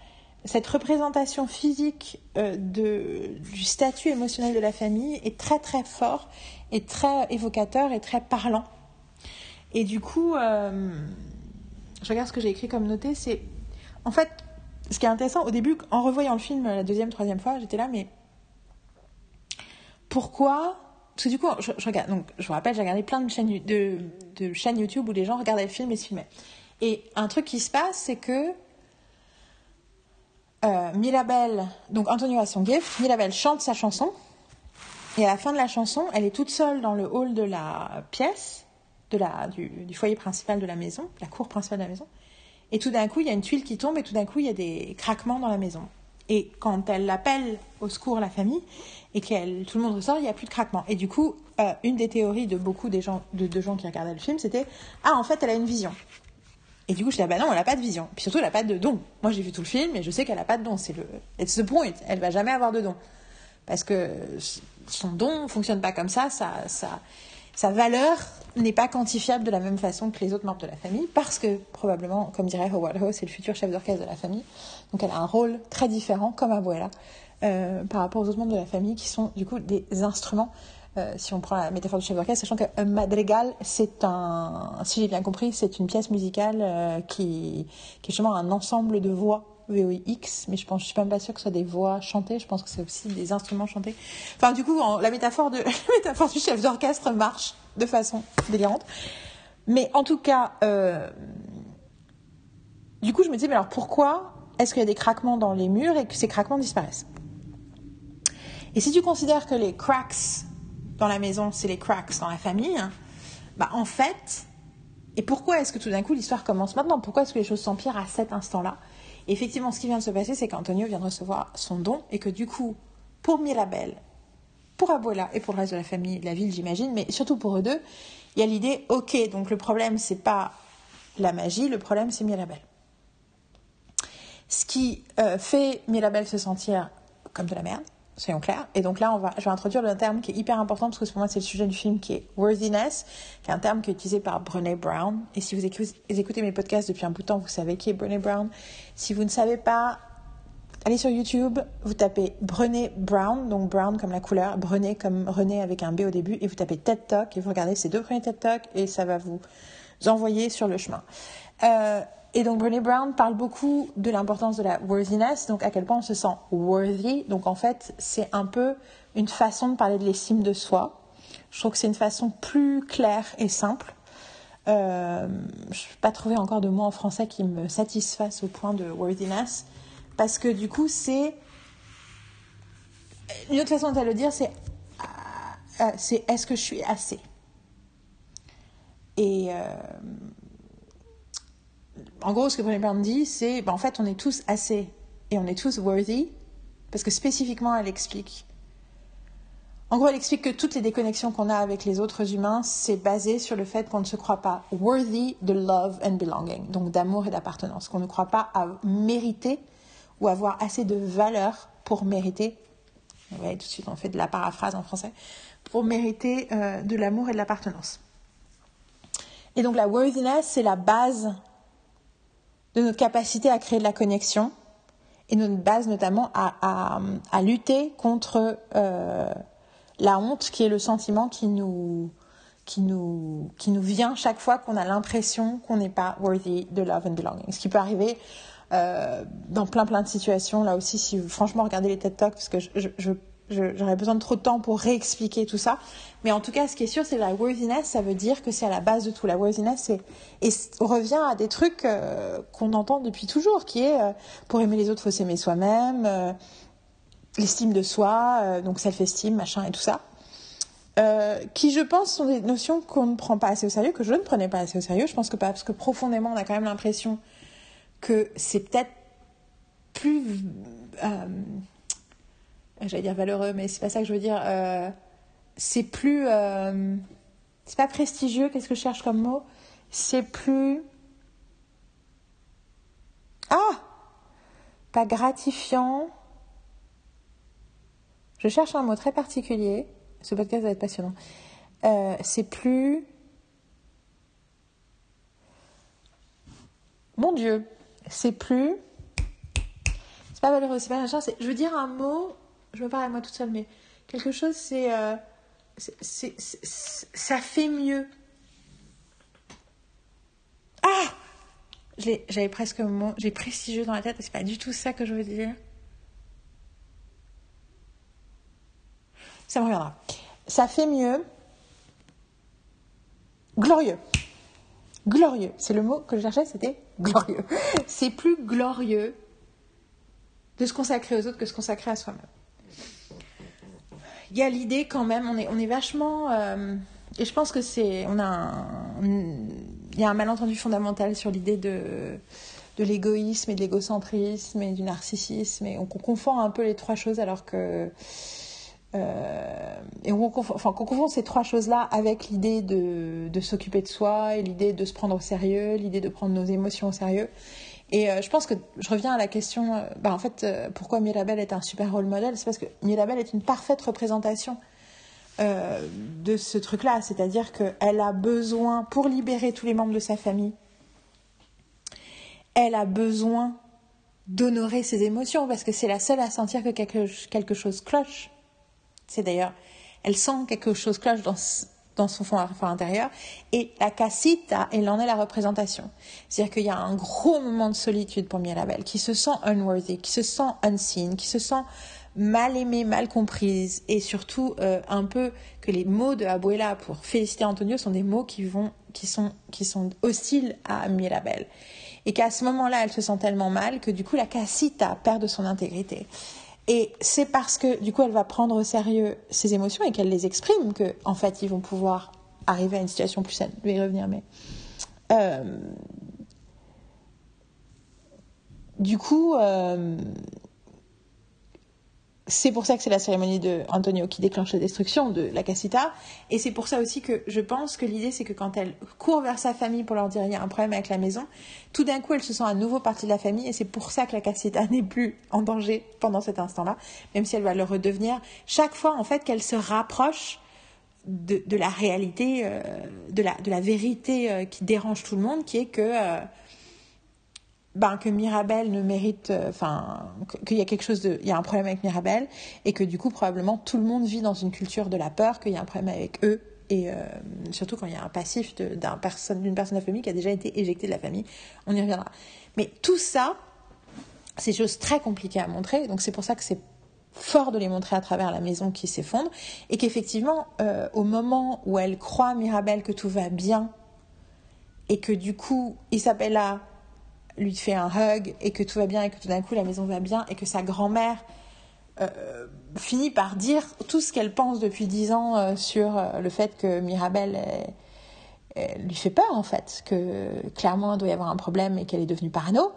Speaker 1: cette représentation physique euh, de, du statut émotionnel de la famille est très très fort, et très évocateur et très parlant. Et du coup, euh, je regarde ce que j'ai écrit comme noté, c'est en fait, ce qui est intéressant, au début, en revoyant le film la deuxième, troisième fois, j'étais là, mais pourquoi parce que du coup, je, regarde, donc, je vous rappelle, j'ai regardé plein de chaînes, de, chaînes YouTube où les gens regardaient le film et se filmaient. Et un truc qui se passe, c'est que euh, Mirabelle, donc Antonio a son gift, Mirabelle chante sa chanson, et à la fin de la chanson, elle est toute seule dans le hall de la pièce, de la, du, foyer principal de la maison, la cour principale de la maison, et tout d'un coup, il y a une tuile qui tombe, et tout d'un coup, il y a des craquements dans la maison. Et quand elle appelle au secours la famille et que tout le monde ressort, il n'y a plus de craquement. Et du coup, euh, une des théories de beaucoup des gens, de, gens qui regardaient le film, c'était Ah, en fait, elle a une vision. Et du coup, je disais, bah non, elle n'a pas de vision. Puis surtout, elle n'a pas de don. Moi, j'ai vu tout le film et je sais qu'elle n'a pas de don. C'est le, it's the point. Elle va jamais avoir de don. Parce que son don fonctionne pas comme ça. Ça, sa valeur n'est pas quantifiable de la même façon que les autres membres de la famille, parce que probablement, comme dirait Howard Ho, c'est le futur chef d'orchestre de la famille. Donc elle a un rôle très différent, comme Abuela, euh, par rapport aux autres membres de la famille, qui sont du coup des instruments. Euh, si on prend la métaphore du chef d'orchestre, sachant qu'un madrigal, c'est un, si j'ai bien compris, c'est une pièce musicale euh, qui, qui est justement un ensemble de voix VOX, mais je pense, je suis même pas sûre que ce soit des voix chantées. Je pense que c'est aussi des instruments chantés. Enfin, du coup, [laughs] la métaphore du chef d'orchestre marche de façon délirante. Mais en tout cas, euh, du coup, je me dis, mais alors pourquoi est-ce qu'il y a des craquements dans les murs et que ces craquements disparaissent? Et si tu considères que les cracks dans la maison, c'est les cracks dans la famille, bah en fait, et pourquoi est-ce que tout d'un coup l'histoire commence maintenant? Pourquoi est-ce que les choses s'empirent à cet instant-là? Effectivement, ce qui vient de se passer, c'est qu'Antonio vient de recevoir son don et que du coup, pour Mirabelle, pour Abuela et pour le reste de la famille, de la ville, j'imagine, mais surtout pour eux deux, il y a l'idée, ok, donc le problème, c'est pas la magie, le problème, c'est Mirabelle. Ce qui euh, fait Mirabelle se sentir comme de la merde, soyons clairs. Et donc là, on va, je vais introduire le terme qui est hyper important parce que pour moi, c'est le sujet du film qui est worthiness, qui est un terme qui est utilisé par Brené Brown. Et si vous écoutez mes podcasts depuis un bout de temps, vous savez qui est Brené Brown. Si vous ne savez pas, allez sur YouTube, vous tapez Brené Brown, donc Brown comme la couleur, Brené comme René avec un B au début, et vous tapez TED Talk et vous regardez ces deux premiers TED Talk et ça va vous envoyer sur le chemin. Euh, et donc Brené Brown parle beaucoup de l'importance de la worthiness, donc à quel point on se sent worthy. Donc en fait, c'est un peu une façon de parler de l'estime de soi. Je trouve que c'est une façon plus claire et simple. Euh, je n'ai pas trouvé encore de mots en français qui me satisfassent au point de worthiness, parce que du coup, c'est une autre façon de le dire, c'est euh, est-ce que je suis assez? Et euh, en gros, ce que Brené Brown dit, c'est ben, en fait, on est tous assez et on est tous worthy, parce que spécifiquement, elle explique. En gros, elle explique que toutes les déconnexions qu'on a avec les autres humains, c'est basé sur le fait qu'on ne se croit pas worthy de love and belonging, donc d'amour et d'appartenance, qu'on ne croit pas à mériter ou avoir assez de valeur pour mériter. Vous voyez, tout de suite, on fait de la paraphrase en français, pour mériter euh, de l'amour et de l'appartenance. Et donc la worthiness, c'est la base de notre capacité à créer de la connexion et notre base notamment à, à, lutter contre euh, la honte qui est le sentiment qui nous, qui nous, qui nous vient chaque fois qu'on a l'impression qu'on n'est pas worthy de love and belonging. Ce qui peut arriver euh, dans plein plein de situations. Là aussi, si vous, franchement regardez les TED Talks, parce que je, je, j'aurais besoin de trop de temps pour réexpliquer tout ça. Mais en tout cas, ce qui est sûr, c'est la worthiness, ça veut dire que c'est à la base de tout. La worthiness, c'est, et revient à des trucs euh, qu'on entend depuis toujours, qui est, euh, pour aimer les autres, faut s'aimer soi-même, euh, l'estime de soi, donc self-esteem, machin et tout ça. qui, je pense, sont des notions qu'on ne prend pas assez au sérieux, que je ne prenais pas assez au sérieux. Je pense que pas, parce que profondément, on a quand même l'impression que c'est peut-être plus j'allais dire valeureux, mais c'est pas ça que je veux dire. Euh, c'est plus. Euh, c'est pas prestigieux, qu'est-ce que je cherche comme mot? C'est plus. Ah Pas gratifiant. Je cherche un mot très particulier. Ce podcast va être passionnant. Euh, c'est plus. Mon Dieu, c'est plus. C'est pas valeureux, c'est pas machin. Je veux dire un mot je me parle à moi toute seule, mais quelque chose, c'est. Euh, ça fait mieux. Ah J'avais presque mot, j'ai prestigieux dans la tête, c'est pas du tout ça que je veux dire. Ça me reviendra. Ça fait mieux. Glorieux. Glorieux. C'est le mot que je cherchais, c'était glorieux. [laughs] C'est plus glorieux de se consacrer aux autres que de se consacrer à soi-même il y a l'idée quand même, on est, on est vachement. Euh, et je pense que c'est. Il y a un malentendu fondamental sur l'idée de, de l'égoïsme et de l'égocentrisme et du narcissisme. Et on, confond un peu les trois choses alors que. Euh, et on confond, enfin, on confond ces trois choses-là avec l'idée de s'occuper de soi et l'idée de se prendre au sérieux, l'idée de prendre nos émotions au sérieux. Et euh, je pense que je reviens à la question, euh, bah, en fait, euh, pourquoi Mirabelle est un super rôle modèle C'est parce que Mirabelle est une parfaite représentation de ce truc-là. C'est-à-dire qu'elle a besoin, pour libérer tous les membres de sa famille, elle a besoin d'honorer ses émotions parce que c'est la seule à sentir que quelque, quelque chose cloche. C'est d'ailleurs, elle sent quelque chose cloche dans, dans son fond intérieur. Et la casita, elle en est la représentation. C'est-à-dire qu'il y a un gros moment de solitude pour Mirabelle, qui se sent unworthy, qui se sent unseen, qui se sent mal aimée, mal comprise, et surtout euh, un peu que les mots de Abuela pour féliciter Antonio sont des mots qui vont, qui sont, qui sont hostiles à Mirabelle. Et qu'à ce moment-là, elle se sent tellement mal que du coup, la casita perd de son intégrité. Et c'est parce que du coup elle va prendre au sérieux ses émotions et qu'elle les exprime que en fait ils vont pouvoir arriver à une situation plus saine. Je vais y revenir, mais euh, du coup, euh, c'est pour ça que c'est la cérémonie de Antonio qui déclenche la destruction de la casita. Et c'est pour ça aussi que je pense que l'idée, c'est que quand elle court vers sa famille pour leur dire il y a un problème avec la maison, tout d'un coup, elle se sent à nouveau partie de la famille. Et c'est pour ça que la casita [laughs] n'est plus en danger pendant cet instant-là, même si elle va le redevenir. Chaque fois, en fait, qu'elle se rapproche de, la réalité, euh, de, la, de la vérité euh, qui dérange tout le monde, qui est que. Euh, ben, que Mirabel ne mérite, euh, enfin, qu'il y a quelque chose de, il y a un problème avec Mirabel et que du coup probablement tout le monde vit dans une culture de la peur, qu'il y a un problème avec eux et euh, surtout quand il y a un passif d'une personne, d'une personne de la famille qui a déjà été éjectée de la famille, on y reviendra. Mais tout ça, c'est choses très compliquées à montrer, donc c'est pour ça que c'est fort de les montrer à travers la maison qui s'effondre et qu'effectivement, euh, au moment où elle croit Mirabel que tout va bien et que du coup Isabella lui fait un hug et que tout va bien et que tout d'un coup la maison va bien et que sa grand-mère euh, finit par dire tout ce qu'elle pense depuis dix ans euh, sur euh, le fait que Mirabelle lui fait peur en fait, que clairement il doit y avoir un problème et qu'elle est devenue parano.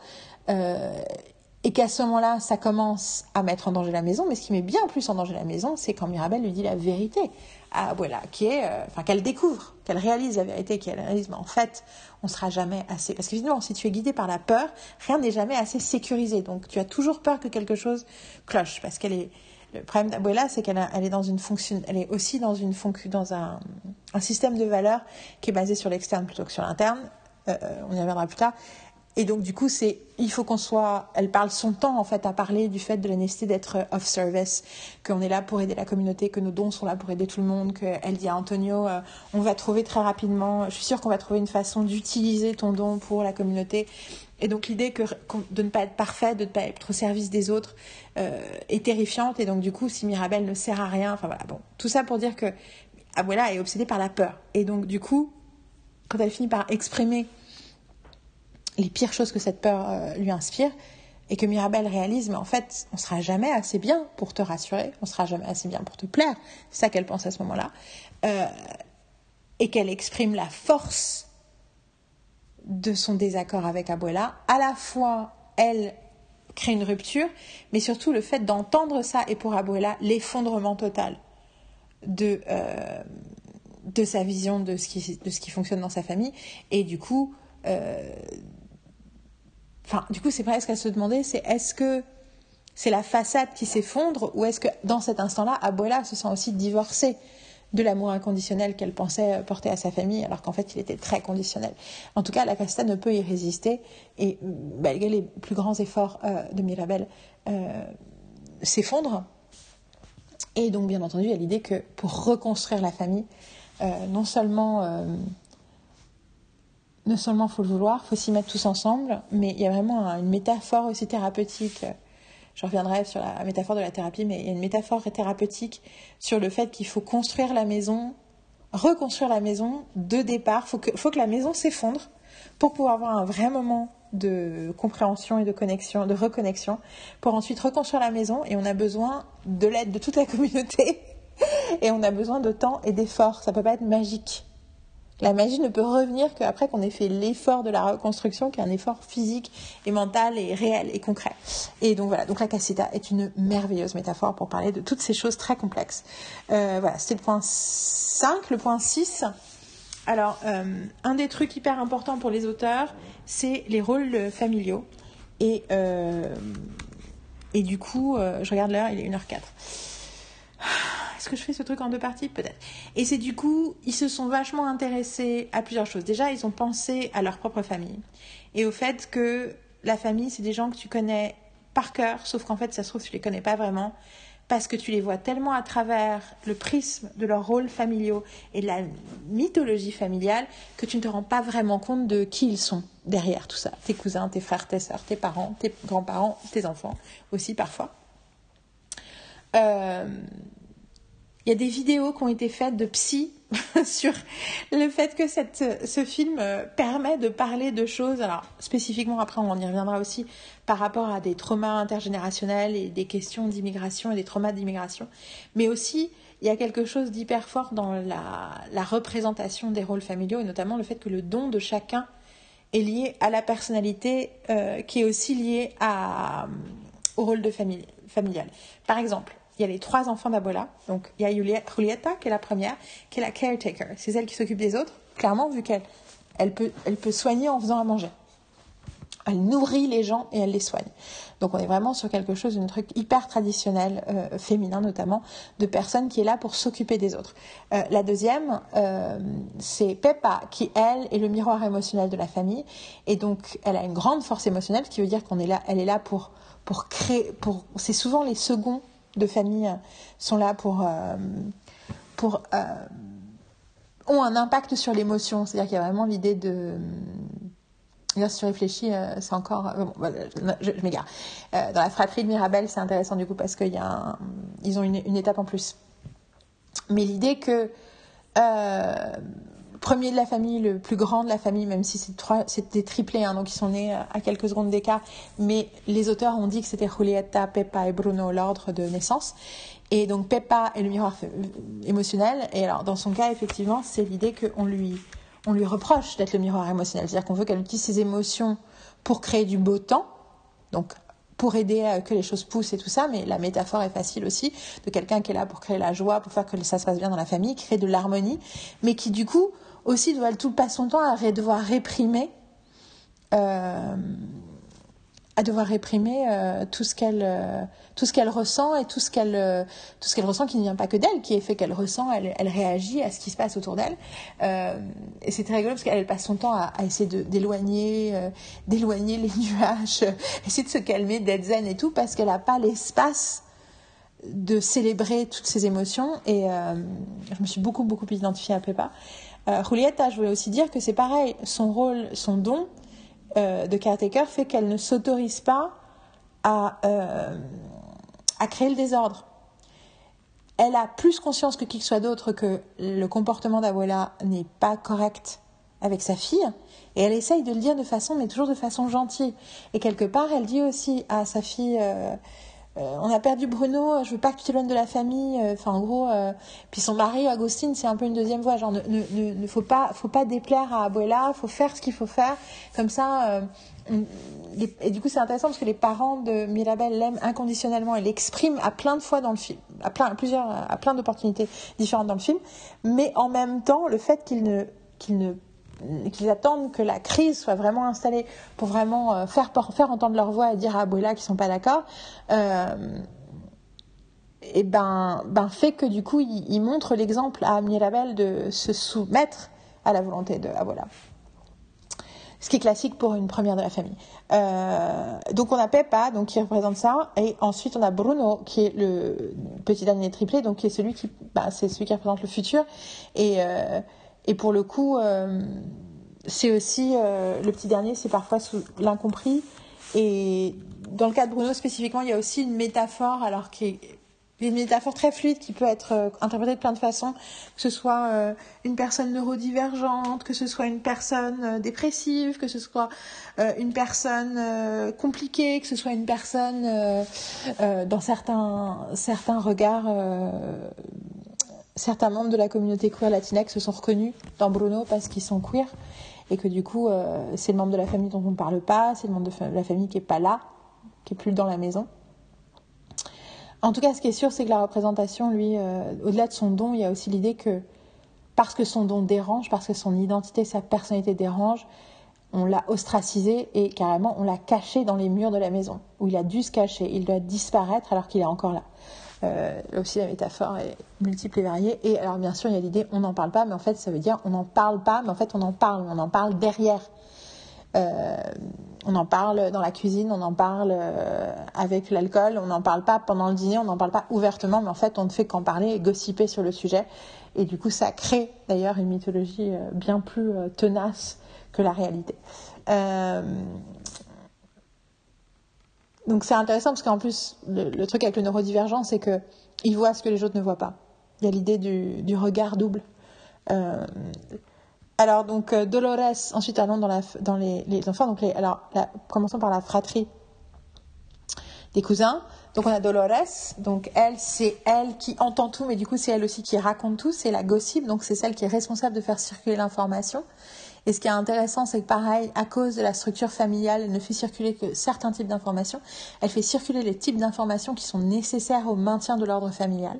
Speaker 1: et qu'à ce moment-là, ça commence à mettre en danger la maison, mais ce qui met bien plus en danger la maison, c'est quand Mirabelle lui dit la vérité à voilà, qui est, enfin qu'elle découvre, qu'elle réalise la vérité, qu'elle réalise, mais en fait, on sera jamais assez. Parce qu'évidemment, si tu es guidé par la peur, rien n'est jamais assez sécurisé. Donc, tu as toujours peur que quelque chose cloche. Parce qu'elle est. Le problème d'Abuela, c'est qu'elle elle est dans une fonction, elle est aussi dans une dans un, un, système de valeurs qui est basé sur l'externe plutôt que sur l'interne. Euh, on y reviendra plus tard. Et donc, du coup, c'est, il faut qu'on soit, elle parle son temps, en fait, à parler du fait de la nécessité d'être of service, qu'on est là pour aider la communauté, que nos dons sont là pour aider tout le monde, qu'elle dit à Antonio, euh, on va trouver très rapidement, je suis sûre qu'on va trouver une façon d'utiliser ton don pour la communauté. Et donc, l'idée que, de ne pas être parfait, de ne pas être au service des autres, euh, est terrifiante. Et donc, du coup, si Mirabelle ne sert à rien, enfin voilà, bon, tout ça pour dire que Abuela est obsédée par la peur. Et donc, du coup, quand elle finit par exprimer les pires choses que cette peur euh, lui inspire et que Mirabelle réalise, mais en fait, on sera jamais assez bien pour te rassurer, on sera jamais assez bien pour te plaire. C'est ça qu'elle pense à ce moment-là. Euh, et qu'elle exprime la force de son désaccord avec Abuela. À la fois, elle crée une rupture, mais surtout le fait d'entendre ça et pour Abuela l'effondrement total de, euh, de sa vision de ce, qui, de ce qui fonctionne dans sa famille. Et du coup, Enfin, du coup, c'est presque à se demander, c'est est-ce que c'est la façade qui s'effondre ou est-ce que dans cet instant-là, Abuela se sent aussi divorcée de l'amour inconditionnel qu'elle pensait porter à sa famille, alors qu'en fait il était très conditionnel. En tout cas, la Casta ne peut y résister et malgré les plus grands efforts euh, de Mirabel, euh, s'effondre. Et donc, bien entendu, il y a l'idée que pour reconstruire la famille, euh, non seulement non seulement faut le vouloir, faut s'y mettre tous ensemble, mais il y a vraiment une métaphore aussi thérapeutique. Je reviendrai sur la métaphore de la thérapie, mais il y a une métaphore thérapeutique sur le fait qu'il faut construire la maison, reconstruire la maison de départ. Il faut que, faut que la maison s'effondre pour pouvoir avoir un vrai moment de compréhension et de connexion, de reconnexion, pour ensuite reconstruire la maison. Et on a besoin de l'aide de toute la [laughs] communauté. Et on a besoin de temps et d'efforts. Ça peut pas être magique. La magie ne peut revenir qu'après qu'on ait fait l'effort de la reconstruction, qui est un effort physique et mental et réel et concret. Et donc voilà, donc la casita est une merveilleuse métaphore pour parler de toutes ces choses très complexes. Euh, voilà, c'était le point 5. Le point 6, alors euh, un des trucs hyper importants pour les auteurs, c'est les rôles familiaux. Et, euh, et du coup, je regarde l'heure, il est 1h04 est-ce que je fais ce truc en deux parties Peut-être. Et c'est du coup, ils se sont vachement intéressés à plusieurs choses. Déjà, ils ont pensé à leur propre famille et au fait que la famille, c'est des gens que tu connais par cœur, sauf qu'en fait, ça se trouve, tu les connais pas vraiment parce que tu les vois tellement à travers le prisme de leurs rôles familiaux et de la mythologie familiale que tu ne te rends pas vraiment compte de qui ils sont derrière tout ça. Tes cousins, tes frères, tes sœurs, tes parents, tes grands-parents, tes enfants aussi parfois. Euh, il y a des vidéos qui ont été faites de psy [laughs] sur le fait que ce film euh, permet de parler de choses, alors spécifiquement après on y reviendra aussi par rapport à des traumas intergénérationnels et des questions d'immigration et des traumas d'immigration, mais aussi il y a quelque chose d'hyper fort dans la, représentation des rôles familiaux et notamment le fait que le don de chacun est lié à la personnalité euh, qui est aussi liée à, au rôle de famille, familial. Par exemple, il y a les trois enfants d'Abola. Donc, il y a Julieta, qui est la première, qui est la caretaker. C'est celle qui s'occupe des autres, clairement, vu qu'elle elle peut, elle peut soigner en faisant à manger. Elle nourrit les gens et elle les soigne. Donc on est vraiment sur quelque chose, d'un truc hyper traditionnel, euh, féminin notamment, de personne qui est là pour s'occuper des autres. Euh, la deuxième, euh, c'est Peppa, qui elle est le miroir émotionnel de la famille, et donc elle a une grande force émotionnelle, ce qui veut dire qu'on est là, elle est là pour pour créer, pour. C'est souvent les seconds de famille sont là pour, euh, euh, ont un impact sur l'émotion. C'est-à-dire qu'il y a vraiment l'idée de D'ailleurs, si tu réfléchis, euh, c'est encore. je, m'égare. dans la fratrie de Mirabel, c'est intéressant du coup parce qu'ils ils ont une, étape en plus. Mais l'idée que premier de la famille, le plus grand de la famille, même si c'est des triplés, hein, donc ils sont nés à quelques secondes d'écart, mais les auteurs ont dit que c'était Julieta, Peppa et Bruno l'ordre de naissance. Et donc Peppa est le miroir émotionnel, et alors dans son cas, effectivement, c'est l'idée qu'on lui, on lui reproche d'être le miroir émotionnel, c'est-à-dire qu'on veut qu'elle utilise ses émotions pour créer du beau temps, donc pour aider à que les choses poussent et tout ça, mais la métaphore est facile aussi, de quelqu'un qui est là pour créer la joie, pour faire que ça se passe bien dans la famille, créer de l'harmonie, mais qui du coup aussi doit tout passer son temps à devoir réprimer euh, à devoir réprimer euh, tout ce qu'elle euh, tout ce qu'elle ressent et tout ce qu'elle tout ce qu'elle ressent qui ne vient pas que d'elle qui est fait qu'elle ressent elle, réagit à ce qui se passe autour d'elle. Et c'est très rigolo parce qu'elle passe son temps à, essayer d'éloigner d'éloigner les [laughs] nuages essayer de se calmer d'être zen et tout parce qu'elle n'a pas l'espace de célébrer toutes ces émotions. Et je me suis beaucoup beaucoup identifiée à Peppa Julieta je voulais aussi dire que c'est pareil son rôle son don euh, de caretaker fait qu'elle ne s'autorise pas à, euh, à créer le désordre. Elle a plus conscience que qui que soit d'autre que le comportement d'Abuela n'est pas correct avec sa fille, et elle essaye de le dire de façon, mais toujours de façon gentille. Et quelque part, elle dit aussi à sa fille, euh, euh, on a perdu Bruno, je veux pas que tu de la famille. Euh, enfin, en gros, euh, puis son mari, Agostine, c'est un peu une deuxième voix. Genre, ne, faut pas, déplaire à Abuela, faut faire ce qu'il faut faire. Comme ça, et du coup, c'est intéressant parce que les parents de Mirabel l'aiment inconditionnellement et l'expriment à plein de fois dans le film, à plein, plusieurs, à plein d'opportunités différentes dans le film. Mais en même temps, le fait qu'il ne, qu'il ne qu'ils attendent que la crise soit vraiment installée pour vraiment euh, faire, faire entendre leur voix et dire à Abuela qu'ils sont pas d'accord, euh, et ben, ben fait que du coup ils, montrent l'exemple à Mirabel de se soumettre à la volonté de Abuela. Ce qui est classique pour une première de la famille. Euh, donc on a Peppa, donc qui représente ça, et ensuite on a Bruno qui est le petit dernier triplé, donc qui est celui qui, bah, c'est celui qui représente le futur, et euh, et pour le coup, euh, c'est aussi euh, le petit dernier, c'est parfois l'incompris. Et dans le cas de Bruno spécifiquement, il y a aussi une métaphore, alors qui est une métaphore très fluide qui peut être euh, interprétée de plein de façons, que ce soit une personne neurodivergente, que ce soit une personne dépressive, que ce soit une personne compliquée, que ce soit une personne dans certains certains regards certains membres de la communauté queer latinex se sont reconnus dans Bruno parce qu'ils sont queer et que du coup euh, c'est le membre de la famille dont on ne parle pas, c'est le membre de la famille qui est pas là, qui est plus dans la maison. En tout cas, ce qui est sûr, c'est que la représentation, lui, euh, au-delà de son don, il y a aussi l'idée que parce que son don dérange, parce que son identité, sa personnalité dérange, on l'a ostracisé et carrément on l'a caché dans les murs de la maison, où il a dû se cacher, il doit disparaître alors qu'il est encore là. Euh, là aussi, la métaphore est multiple et variée. Et alors, bien sûr, il y a l'idée on n'en parle pas, mais en fait, ça veut dire on n'en parle pas, mais en fait, on en parle, on en parle derrière. Euh, on en parle dans la cuisine, on en parle euh, avec l'alcool, on n'en parle pas pendant le dîner, on n'en parle pas ouvertement, mais en fait, on ne fait qu'en parler et gossiper sur le sujet. Et du coup, ça crée d'ailleurs une mythologie bien plus tenace que la réalité. Donc c'est intéressant parce qu'en plus, le, truc avec le neurodivergent, c'est qu'il voit ce que les autres ne voient pas. Il y a l'idée du, regard double. Euh, alors donc euh, Dolores, ensuite allons dans les, enfants. Donc alors commençons par la fratrie des cousins. Donc on a Dolores, donc elle c'est elle qui entend tout, mais du coup c'est elle aussi qui raconte tout, c'est la gossip, donc c'est celle qui est responsable de faire circuler l'information. Et ce qui est intéressant, c'est que pareil, à cause de la structure familiale, elle ne fait circuler que certains types d'informations. Elle fait circuler les types d'informations qui sont nécessaires au maintien de l'ordre familial.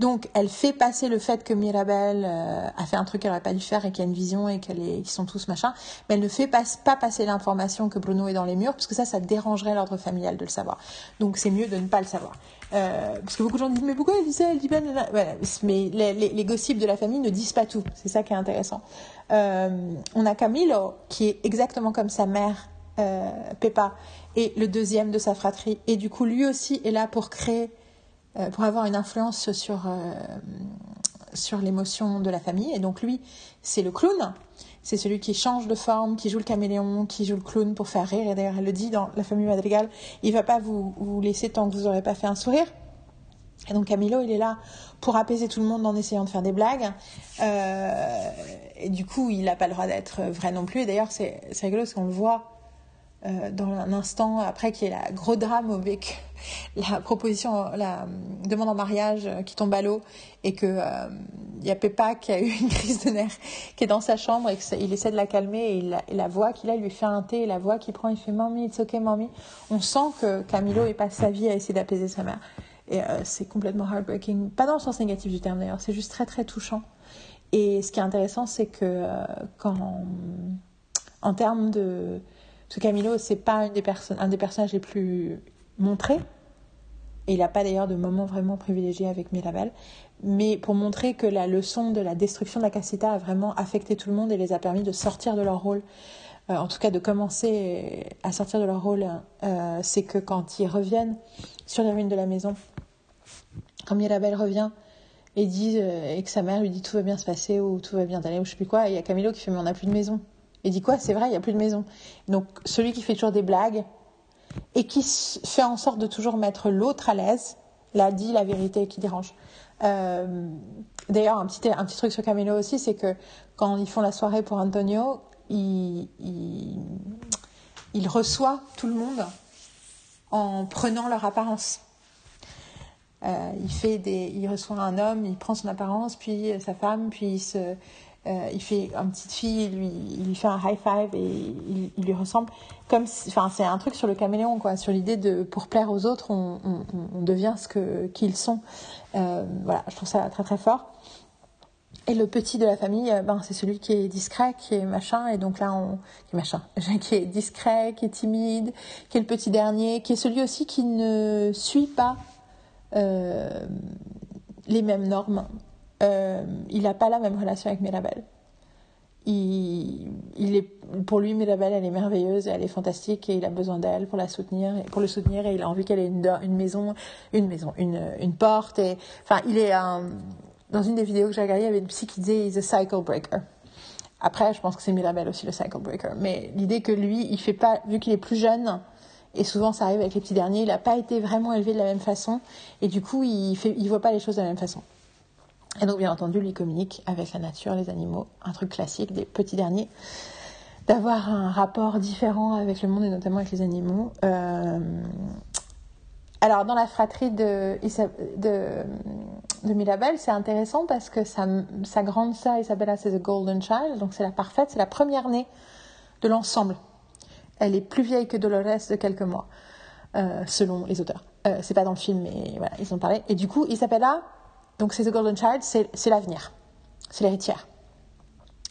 Speaker 1: Donc, elle fait passer le fait que Mirabel euh, a fait un truc qu'elle n'aurait pas dû faire et qu'il y a une vision et qu'ils sont tous machin, mais elle ne fait pas, pas passer l'information que Bruno est dans les murs, parce que ça, ça dérangerait l'ordre familial de le savoir. Donc, c'est mieux de ne pas le savoir. Euh, parce que beaucoup de gens disent mais pourquoi elle dit ça, elle dit pas voilà. mais les, les, gossips de la famille ne disent pas tout. C'est ça qui est intéressant. Euh, on a Camilo qui est exactement comme sa mère euh, Peppa et le deuxième de sa fratrie et du coup lui aussi est là pour créer, euh, pour avoir une influence sur sur l'émotion de la famille et donc lui c'est le clown. C'est celui qui change de forme, qui joue le caméléon, qui joue le clown pour faire rire. Et d'ailleurs, elle le dit dans La famille Madrigal, il va pas vous, vous laisser tant que vous n'aurez pas fait un sourire. Et donc Camilo, il est là pour apaiser tout le monde en essayant de faire des blagues. Euh, et du coup, il n'a pas le droit d'être vrai non plus. Et d'ailleurs, c'est rigolo parce qu'on le voit euh, dans un instant après qu'il y ait la gros drame avec [laughs] la proposition, la demande en mariage qui tombe à l'eau et que euh, il y a Peppa qui a eu [laughs] une crise de nerfs, qui est dans sa chambre et qu'il essaie de la calmer et, il, la voix qu'il a lui fait un thé et la voix qu'il prend, il fait mamie, it's okay mamie. On sent que Camilo est passe sa vie à essayer d'apaiser sa mère. Et euh, c'est complètement heartbreaking. Pas dans le sens négatif du terme d'ailleurs, c'est juste très très touchant. Et ce qui est intéressant, c'est que euh, quand, en termes de Parce Camilo, c'est pas une des un des personnages les plus montrés. Et il n'a pas d'ailleurs de moment vraiment privilégié avec Mirabel. Mais pour montrer que la leçon de la destruction de la casita a vraiment affecté tout le monde et les a permis de sortir de leur rôle. Euh, en tout cas, de commencer à sortir de leur rôle, euh, c'est que quand ils reviennent sur les ruines de la maison, quand Mirabel revient et euh, et que sa mère lui dit tout va bien se passer ou tout va bien aller ou je sais plus quoi, il y a Camilo qui fait mais on n'a plus de maison. Et dit quoi? C'est vrai, il n'y a plus de maison. Donc celui qui fait toujours des blagues et qui fait en sorte de toujours mettre l'autre à l'aise, l'a dit la vérité qui dérange. Euh, D'ailleurs, un petit, un petit truc sur Camilo aussi, c'est que quand ils font la soirée pour Antonio, il, il, il reçoit tout le monde en prenant leur apparence. Euh, il fait des, il reçoit un homme, il prend son apparence, puis sa femme, puis il se, euh, il fait une petite fille, il lui, lui fait un high five et il, lui ressemble comme, enfin c'est un truc sur le caméléon quoi, sur l'idée de pour plaire aux autres, on, devient ce que qu'ils sont. Euh, voilà, je trouve ça très très fort. Et le petit de la famille, euh, ben c'est celui qui est discret, qui est machin, et donc là on, qui est machin, [laughs] qui est discret, qui est timide, qui est le petit dernier, qui est celui aussi qui ne suit pas les mêmes normes euh, il n'a pas la même relation avec Mirabel. Il, est, pour lui, Mirabel, elle est merveilleuse, elle est fantastique et il a besoin d'elle pour la soutenir, pour le soutenir et il a envie qu'elle ait une, maison, une maison, une, une porte enfin, il est un, dans une des vidéos que j'ai regardées, il y avait une psy qui disait he's a cycle breaker. Après, je pense que c'est Mirabel aussi le cycle breaker. Mais l'idée que lui, il fait pas, vu qu'il est plus jeune, et souvent ça arrive avec les petits derniers, il n'a pas été vraiment élevé de la même façon, et du coup, il il voit pas les choses de la même façon. Et donc, bien entendu, lui communique avec la nature, les animaux, un truc classique des petits derniers, d'avoir un rapport différent avec le monde et notamment avec les animaux. Euh... Alors, dans la fratrie de, de, de Mirabel, c'est intéressant parce que sa, sa grande sœur Isabella, c'est The Golden Child, donc c'est la parfaite, c'est la première née de l'ensemble. Elle est plus vieille que Dolores de quelques mois, euh, selon les auteurs. Euh, c'est pas dans le film, mais voilà, ils ont parlé. Et du coup, Isabella, donc c'est The Golden Child, c'est l'avenir, c'est l'héritière.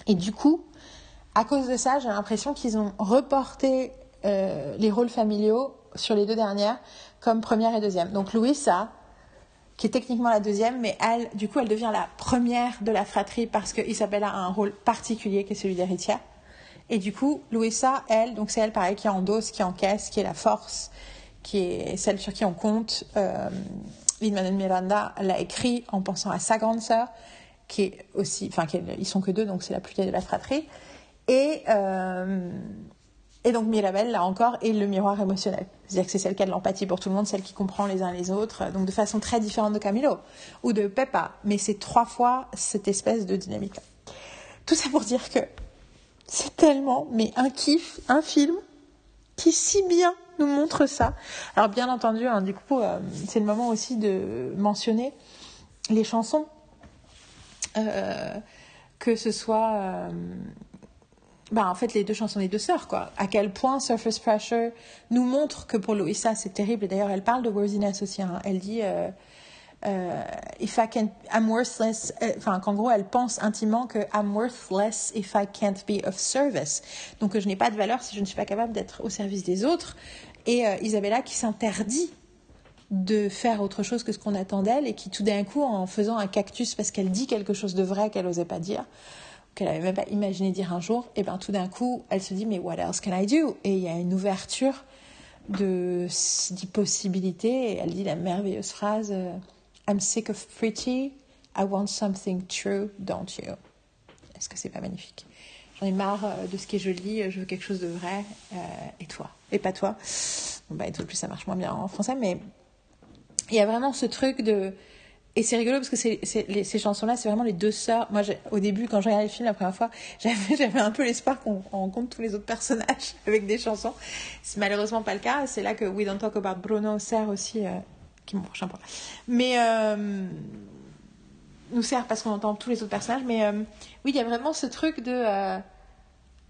Speaker 1: Et du coup, à cause de ça, j'ai l'impression qu'ils ont reporté euh, les rôles familiaux sur les deux dernières comme première et deuxième. Donc Louisa, qui est techniquement la deuxième, mais elle, du coup, elle devient la première de la fratrie parce que Isabella a un rôle particulier qui est celui d'héritière. Et du coup, Louisa, elle, donc c'est elle pareil qui endosse, qui encaisse, qui est la force, qui est celle sur qui on compte. Euh, Lin-Manuel Miranda l'a écrit en pensant à sa grande sœur, qui est aussi, enfin, ils sont que deux, donc c'est la plus vieille de la fratrie. Et, euh, et donc Mirabel, là encore, est le miroir émotionnel. C'est-à-dire que c'est celle qui a de l'empathie pour tout le monde, celle qui comprend les uns les autres, donc de façon très différente de Camilo ou de Peppa. Mais c'est trois fois cette espèce de dynamique-là. Tout ça pour dire que c'est tellement, mais un kiff, un film qui si bien nous montre ça. Alors bien entendu, hein, du coup, euh, c'est le moment aussi de mentionner les chansons, euh, que ce soit, euh, bah, en fait, les deux chansons des deux sœurs, quoi. À quel point Surface Pressure nous montre que pour Louisa, c'est terrible. Et d'ailleurs, elle parle de worthiness aussi. Hein. Elle dit. Euh, if I can, I'm worthless, enfin qu'en gros elle pense intimement que I'm worthless if I can't be of service. Donc je n'ai pas de valeur si je ne suis pas capable d'être au service des autres et euh, Isabella qui s'interdit de faire autre chose que ce qu'on attend d'elle et qui tout d'un coup en faisant un cactus parce qu'elle dit quelque chose de vrai qu'elle n'osait pas dire qu'elle n'avait même pas imaginé dire un jour et ben tout d'un coup elle se dit mais what else can I do? Et il y a une ouverture de possibilités et elle dit la merveilleuse phrase euh, I'm sick of pretty I want something true don't you est-ce que c'est pas magnifique? J'en ai marre euh, de ce qui est joli, euh, je veux quelque chose de vrai, euh, et toi, et pas toi? Bon, bah, et tout plus, ça marche moins bien en français, mais il y a vraiment ce truc de. Et c'est rigolo parce que ces chansons-là, c'est vraiment les deux sœurs. Moi, au début, quand je regardais le film la première fois, [laughs] j'avais, un peu l'espoir qu'on rencontre tous les autres personnages [laughs] avec des chansons. C'est malheureusement pas le cas. C'est là que We Don't Talk About Bruno sert aussi, qui est mon prochain point. Mais euh, nous sert parce qu'on entend tous les autres personnages. Mais euh, oui, il y a vraiment ce truc de, euh,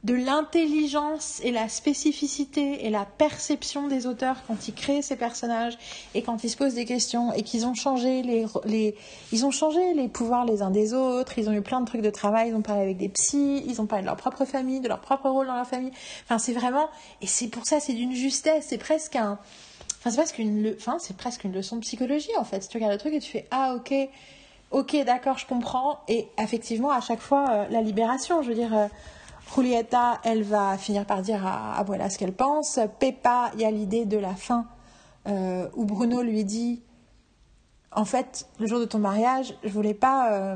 Speaker 1: de l'intelligence et la spécificité et la perception des auteurs quand ils créent ces personnages et quand ils se posent des questions et qu'ils ont changé les, les, ils ont changé les pouvoirs les uns des autres, ils ont eu plein de trucs de travail, ils ont parlé avec des psys, ils ont parlé de leur propre famille, de leur propre rôle dans la famille. Enfin, c'est vraiment, et c'est pour ça, c'est d'une justesse, c'est presque un, c'est presque une, c'est presque une leçon de psychologie en fait. Si tu regardes le truc et tu fais, ah ok, ok, d'accord, je comprends, et effectivement, à chaque fois, euh, la libération, je veux dire, euh, Julieta, elle va finir par dire à, voilà ce qu'elle pense. Peppa, il y a l'idée de la fin euh, où Bruno lui dit En fait, le jour de ton mariage, je voulais pas.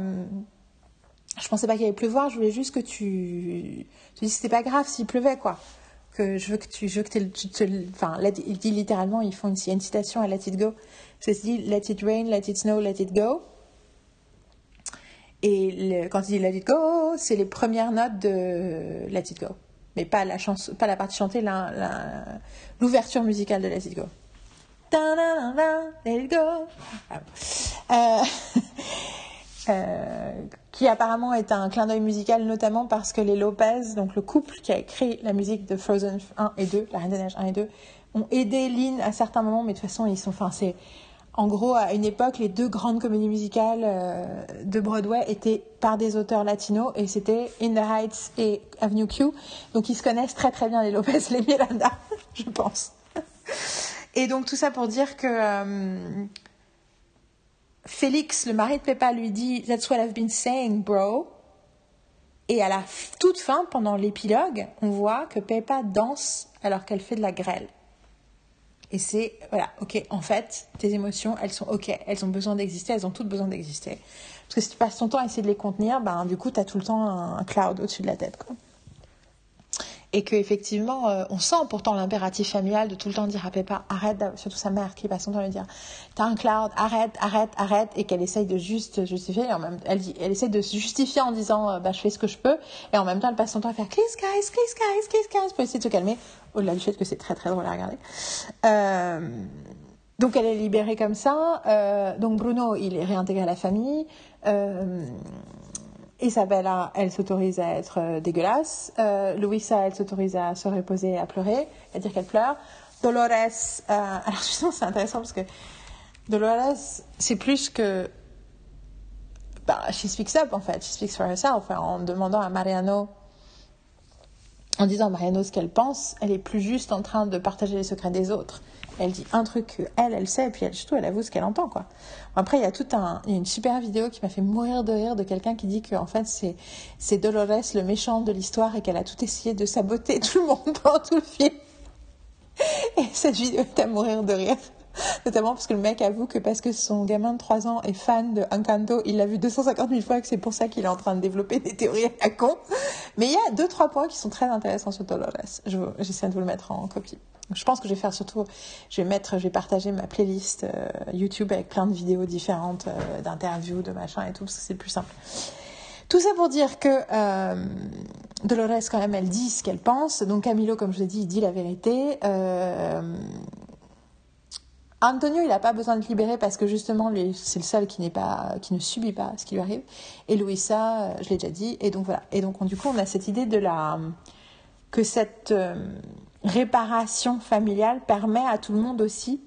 Speaker 1: Je pensais pas qu'il allait pleuvoir, je voulais juste que tu. Tu dis c'était pas grave s'il pleuvait, quoi. Que je veux que tu. Je veux que tu te. Enfin, il dit littéralement, ils font une, une citation à Let It Go. C'est dit Let it rain, let it snow, let it go. Et quand il dit Let It Go, c'est les premières notes de Let It Go. Mais pas la, chanson, pas la partie chantée, l'ouverture musicale de Let It Go. Let It Go. Ah euh, [laughs] euh, qui apparemment est un clin d'œil musical, notamment parce que les Lopez, donc le couple qui a écrit la musique de Frozen 1 et 2, La Reine des Neiges 1 et 2, ont aidé Lynn à certains moments, mais de toute façon, ils sont, enfin, c'est, en gros, à une époque, les deux grandes comédies musicales euh, de Broadway étaient par des auteurs latinos et c'était In the Heights et Avenue Q. Donc ils se connaissent très très bien les Lopez, les Miranda, [laughs] je pense. Et donc tout ça pour dire que euh, Félix, le mari de Peppa, lui dit That's what I've been saying, bro. Et à la toute fin, pendant l'épilogue, on voit que Peppa danse alors qu'elle fait de la grêle. Et c'est, voilà, ok, en fait, tes émotions, elles sont ok, elles ont besoin d'exister, elles ont toutes besoin d'exister. Parce que si tu passes ton temps à essayer de les contenir, ben, du coup, tu as tout le temps un, cloud au-dessus de la tête. Quoi et qu'effectivement, euh, on sent pourtant l'impératif familial de tout le temps dire à Peppa arrête, surtout sa mère qui passe son temps à lui dire t'as un cloud, arrête, arrête, arrête, et qu'elle essaye de juste justifier, en même, elle, dit, elle essaye de se justifier en disant euh, bah je fais ce que je peux, et en même temps elle passe son temps à faire kiss guys, kiss guys, kiss guys pour essayer de se calmer, au-delà du fait que c'est très très drôle à regarder. Euh, donc elle est libérée comme ça. Euh, donc Bruno, il est réintégré à la famille. Euh, Isabella, elle s'autorise à être euh, dégueulasse. Euh, Louisa, elle s'autorise à se reposer à pleurer, à dire qu'elle pleure. Dolores, euh, [laughs] alors justement, c'est intéressant parce que Dolores, c'est plus que. Bah, she speaks up en fait, she speaks for herself. En demandant à Mariano, en disant à Mariano ce qu'elle pense, elle est plus juste en train de partager les secrets des autres elle dit un truc qu'elle, elle sait, et puis elle, surtout, elle avoue ce qu'elle entend, quoi. Après, il y a tout un, une super vidéo qui m'a fait mourir de rire de quelqu'un qui dit que, en fait, c'est, c'est Dolores le méchant de l'histoire et qu'elle a tout essayé de saboter [laughs] tout le monde pendant tout le film. Et cette vidéo est à mourir de rire. [laughs] Notamment parce que le mec avoue que parce que son gamin de 3 ans est fan de Encanto, il l'a vu 250 000 fois et que c'est pour ça qu'il est en train de développer des théories à con. Mais il y a deux, trois points qui sont très intéressants sur Dolores. J'essaie de vous le mettre en copie. Je pense que je vais faire surtout, je vais mettre, je vais partager ma playlist euh, YouTube avec plein de vidéos différentes, euh, d'interviews, de machin et tout, parce que c'est plus simple. Tout ça pour dire que euh, Dolores, quand même, elle dit ce qu'elle pense. Donc Camilo, comme je l'ai dit, il dit la vérité. Antonio, il n'a pas besoin de libérer parce que justement, c'est le seul qui pas, qui ne subit pas ce qui lui arrive. Et Louisa, je l'ai déjà dit. Et donc voilà. Et donc du coup, on a cette idée de la que cette réparation familiale permet à tout le monde aussi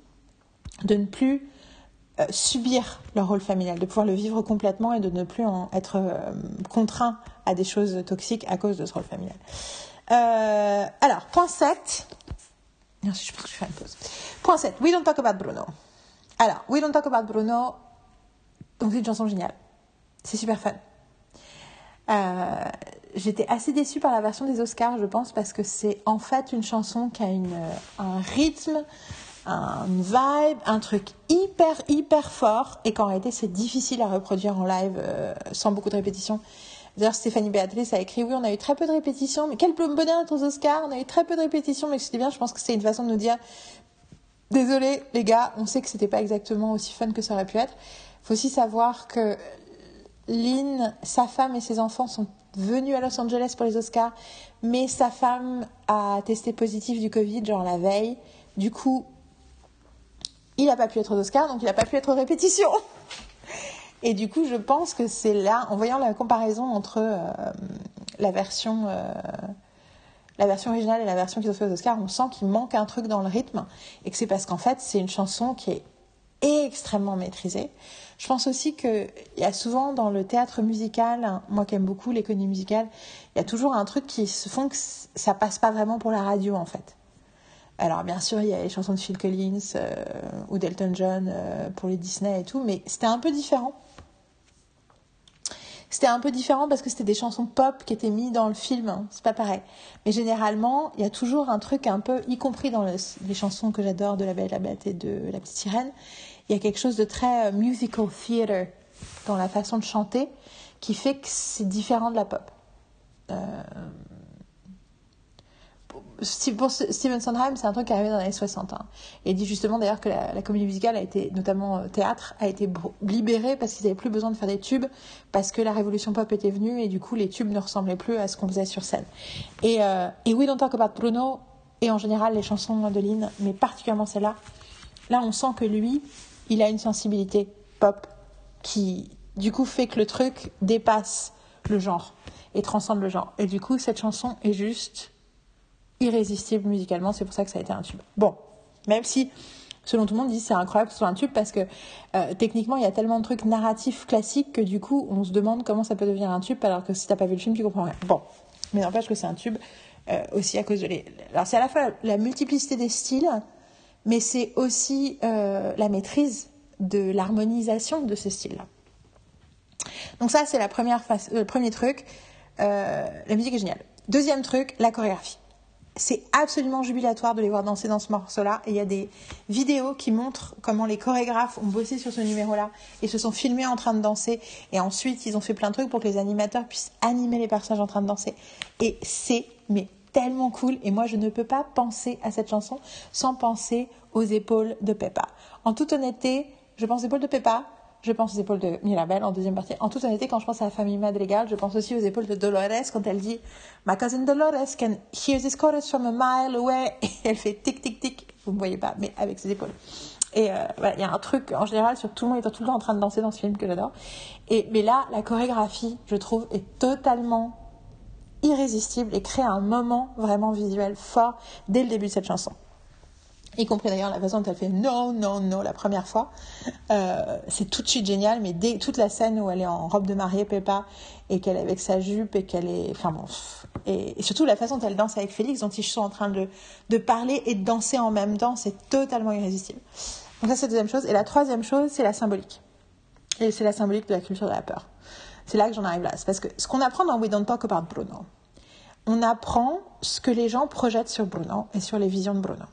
Speaker 1: de ne plus euh, subir le rôle familial, de pouvoir le vivre complètement et de ne plus être euh, contraint à des choses toxiques à cause de ce rôle familial. Euh, alors, point 7. Je pense que je fais une pause. Point 7. We don't talk about Bruno. Alors, We don't talk about Bruno. Donc, c'est une chanson géniale. C'est super fun. Euh, j'étais assez déçue par la version des Oscars, je pense, parce que c'est en fait une chanson qui a une, un rythme, un vibe, un truc hyper, hyper fort, et qu'en réalité, c'est difficile à reproduire en live euh, sans beaucoup de répétitions. D'ailleurs, Stéphanie Béatrice a écrit, oui, on a eu très peu de répétitions, mais quel bonheur aux Oscars, on a eu très peu de répétitions, mais c'était bien, je pense que c'est une façon de nous dire, désolé les gars, on sait que c'était pas exactement aussi fun que ça aurait pu être. Faut aussi savoir que Lynn, sa femme et ses enfants sont venus à Los Angeles pour les Oscars, mais sa femme a testé positif du Covid, genre la veille. Du coup, il n'a pas pu être aux Oscars, donc il n'a pas pu être aux répétitions. Et du coup, je pense que c'est là, en voyant la comparaison entre euh, la version euh, la version originale et la version qu'ils ont fait aux Oscars, on sent qu'il manque un truc dans le rythme et que c'est parce qu'en fait, c'est une chanson qui est extrêmement maîtrisée. Je pense aussi qu'il y a souvent dans le théâtre musical, moi qui aime beaucoup l'économie musicale, il y a toujours un truc qui se font que ça passe pas vraiment pour la radio en fait. Alors bien sûr, il y a les chansons de Phil Collins euh, ou d'Elton John pour les Disney et tout, mais c'était un peu différent. C'était un peu différent parce que c'était des chansons pop qui étaient mises dans le film, hein. c'est pas pareil. Mais généralement, il y a toujours un truc un peu, y compris dans les chansons que j'adore de La Belle, la Bête et de La Petite Sirène, il y a quelque chose de très euh, musical theater dans la façon de chanter qui fait que c'est différent de la pop. Euh, pour Steven Sondheim, c'est un truc qui est arrivé dans les années 60. Hein. Et il dit justement d'ailleurs que la, comédie musicale a été, notamment euh, théâtre, a été libérée parce qu'ils n'avaient plus besoin de faire des tubes, parce que la révolution pop était venue et du coup les tubes ne ressemblaient plus à ce qu'on faisait sur scène. Et, euh, et We Don't Talk About Bruno, et en général les chansons de Lynn, mais particulièrement celle-là, là on sent que lui, il a une sensibilité pop qui du coup fait que le truc dépasse le genre et transcende le genre. Et du coup cette chanson est juste irrésistible musicalement, c'est pour ça que ça a été un tube. Bon, même si, selon tout le monde, dit c'est incroyable que ce soit un tube parce que euh, techniquement, il y a tellement de trucs narratifs classiques que du coup, on se demande comment ça peut devenir un tube alors que si t'as pas vu le film, tu comprends rien. Bon, mais n'empêche que c'est un tube euh, aussi à cause de les. Alors, c'est à la fois la multiplicité des styles, mais c'est aussi euh, la maîtrise de l'harmonisation de ces styles-là. Donc ça, c'est la première face, le premier truc. la musique est géniale. Deuxième truc, la chorégraphie c'est absolument jubilatoire de les voir danser dans ce morceau-là. Et il y a des vidéos qui montrent comment les chorégraphes ont bossé sur ce numéro-là et se sont filmés en train de danser. Et ensuite, ils ont fait plein de trucs pour que les animateurs puissent animer les personnages en train de danser. Et c'est mais tellement cool. Et moi, je ne peux pas penser à cette chanson sans penser aux épaules de Peppa. En toute honnêteté, je pense aux épaules de Peppa je pense aux épaules de Mirabelle en deuxième partie. En toute honnêteté, quand je pense à la famille Madrigal, je pense aussi aux épaules de Dolores quand elle dit My cousin Dolores can hear this chorus from a mile away. Et elle fait tic tic tic. Vous ne voyez pas, mais avec ses épaules. Et euh, il y a un truc en général sur tout le monde étant tout le temps en train de danser dans ce film que j'adore. Et mais là, la chorégraphie, je trouve, est totalement irrésistible et crée un moment vraiment visuel fort dès le début de cette chanson y compris d'ailleurs la façon dont elle fait non, non, non la première fois. Euh, c'est tout de suite génial, mais dès toute la scène où elle est en robe de mariée, Peppa, et qu'elle est avec sa jupe, et qu'elle est. Enfin bon. Et, surtout la façon dont elle danse avec Félix, dont ils sont en train de, de parler et de danser en même temps, c'est totalement irrésistible. Donc, ça, c'est la deuxième chose. Et la troisième chose, c'est la symbolique. Et c'est la symbolique de la culture de la peur. C'est là que j'en arrive là. C'est parce que ce qu'on apprend dans We Don't Talk About Bruno, on apprend ce que les gens projettent sur Bruno et sur les visions de Bruno.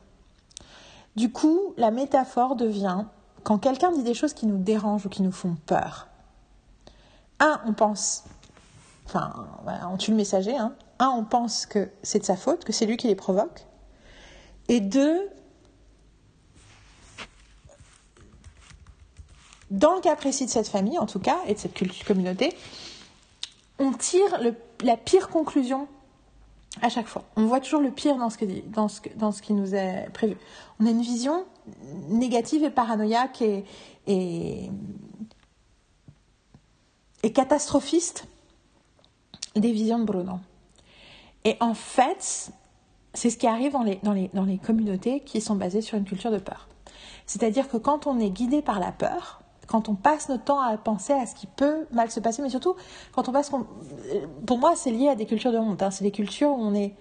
Speaker 1: Du coup, la métaphore devient quand quelqu'un dit des choses qui nous dérangent ou qui nous font peur. Un, on pense, enfin, on tue le messager. Hein. Un, on pense que c'est de sa faute, que c'est lui qui les provoque. Et deux, dans le cas précis de cette famille, en tout cas, et de cette communauté, on tire la pire conclusion à chaque fois. On voit toujours le pire dans ce, dans ce, dans ce qui nous est prévu. On a une vision négative et paranoïaque et, et, catastrophiste des visions de Bruno. Et en fait, c'est ce qui arrive dans les, dans, les, dans les communautés qui sont basées sur une culture de peur. C'est-à-dire que quand on est guidé par la peur, quand on passe notre temps à penser à ce qui peut mal se passer, mais surtout quand on passe. Pour moi, c'est lié à des cultures de honte. Hein. C'est des cultures où on est,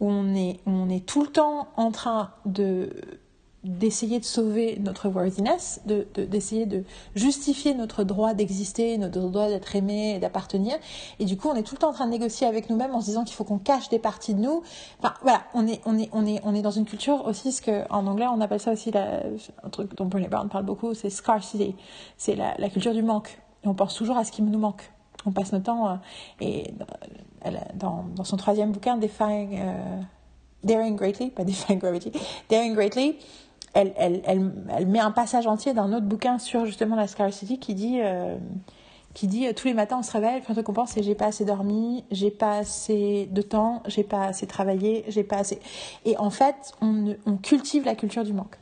Speaker 1: où on est, on est tout le temps en train de d'essayer de sauver notre worthiness, d'essayer de, de, justifier notre droit d'exister, notre droit d'être aimé d'appartenir. Et du coup, on est tout le temps en train de négocier avec nous-mêmes en se disant qu'il faut qu'on cache des parties de nous. Enfin, voilà, on est, on est, on est, on est dans une culture aussi, ce que, en anglais, on appelle ça aussi la, un truc dont Brené Brown parle beaucoup, c'est scarcity. C'est la, culture du manque. On pense toujours à ce qui nous manque. On passe notre temps, euh, et dans, dans, son troisième bouquin, Defying, euh, Daring Greatly, pas Defying Gravity, Daring Greatly, elle, elle, elle, elle, met un passage entier d'un autre bouquin sur justement la scarcity qui dit, euh, qui dit euh, tous les matins on se réveille, le truc qu'on pense c'est j'ai pas assez dormi, j'ai pas assez de temps, j'ai pas assez travaillé, j'ai pas assez. Et en fait, on, on, cultive la culture du manque.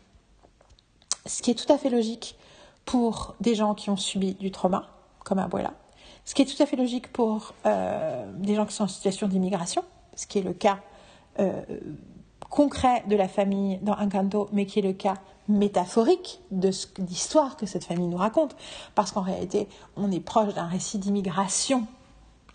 Speaker 1: Ce qui est tout à fait logique pour des gens qui ont subi du trauma, comme Abuela. Ce qui est tout à fait logique pour euh, des gens qui sont en situation d'immigration, ce qui est le cas concret de la famille dans Encanto, mais qui est le cas métaphorique de l'histoire que cette famille nous raconte. Parce qu'en réalité, on est proche d'un récit d'immigration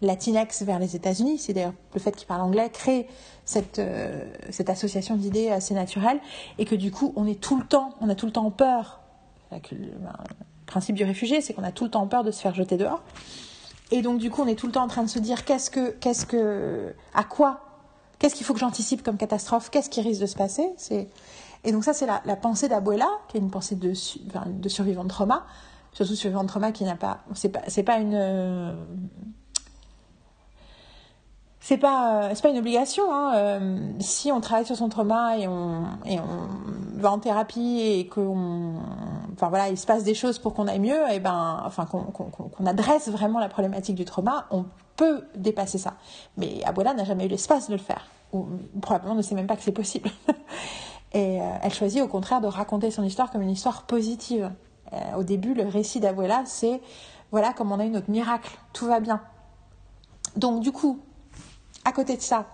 Speaker 1: latinex vers les États-Unis. C'est d'ailleurs le fait qu'il parle anglais crée cette, euh, cette association d'idées assez naturelle et que du coup, on est tout le temps, on a tout le temps peur. Le, principe du réfugié, c'est qu'on a tout le temps peur de se faire jeter dehors. Et donc, du coup, on est tout le temps en train de se dire qu'est-ce que, qu'est-ce que, à quoi, qu'est-ce qu'il faut que j'anticipe comme catastrophe, qu'est-ce qui risque de se passer? Et donc ça, c'est la, pensée d'Abuela, qui est une pensée de, survivant de trauma, surtout survivant de trauma qui n'a pas, c'est pas, pas une c'est pas pas une obligation hein. Euh, si on travaille sur son trauma et on et on va en thérapie et qu'on enfin voilà il se passe des choses pour qu'on aille mieux et eh ben enfin qu'on adresse vraiment la problématique du trauma on peut dépasser ça. Mais Abuela n'a jamais eu l'espace de le faire. Ou probablement ne sait même pas que c'est possible. [laughs] Et euh, elle choisit au contraire de raconter son histoire comme une histoire positive. Euh, au début le récit d'Abuela c'est voilà comme on a eu notre miracle. Tout va bien. Donc du coup à côté de ça,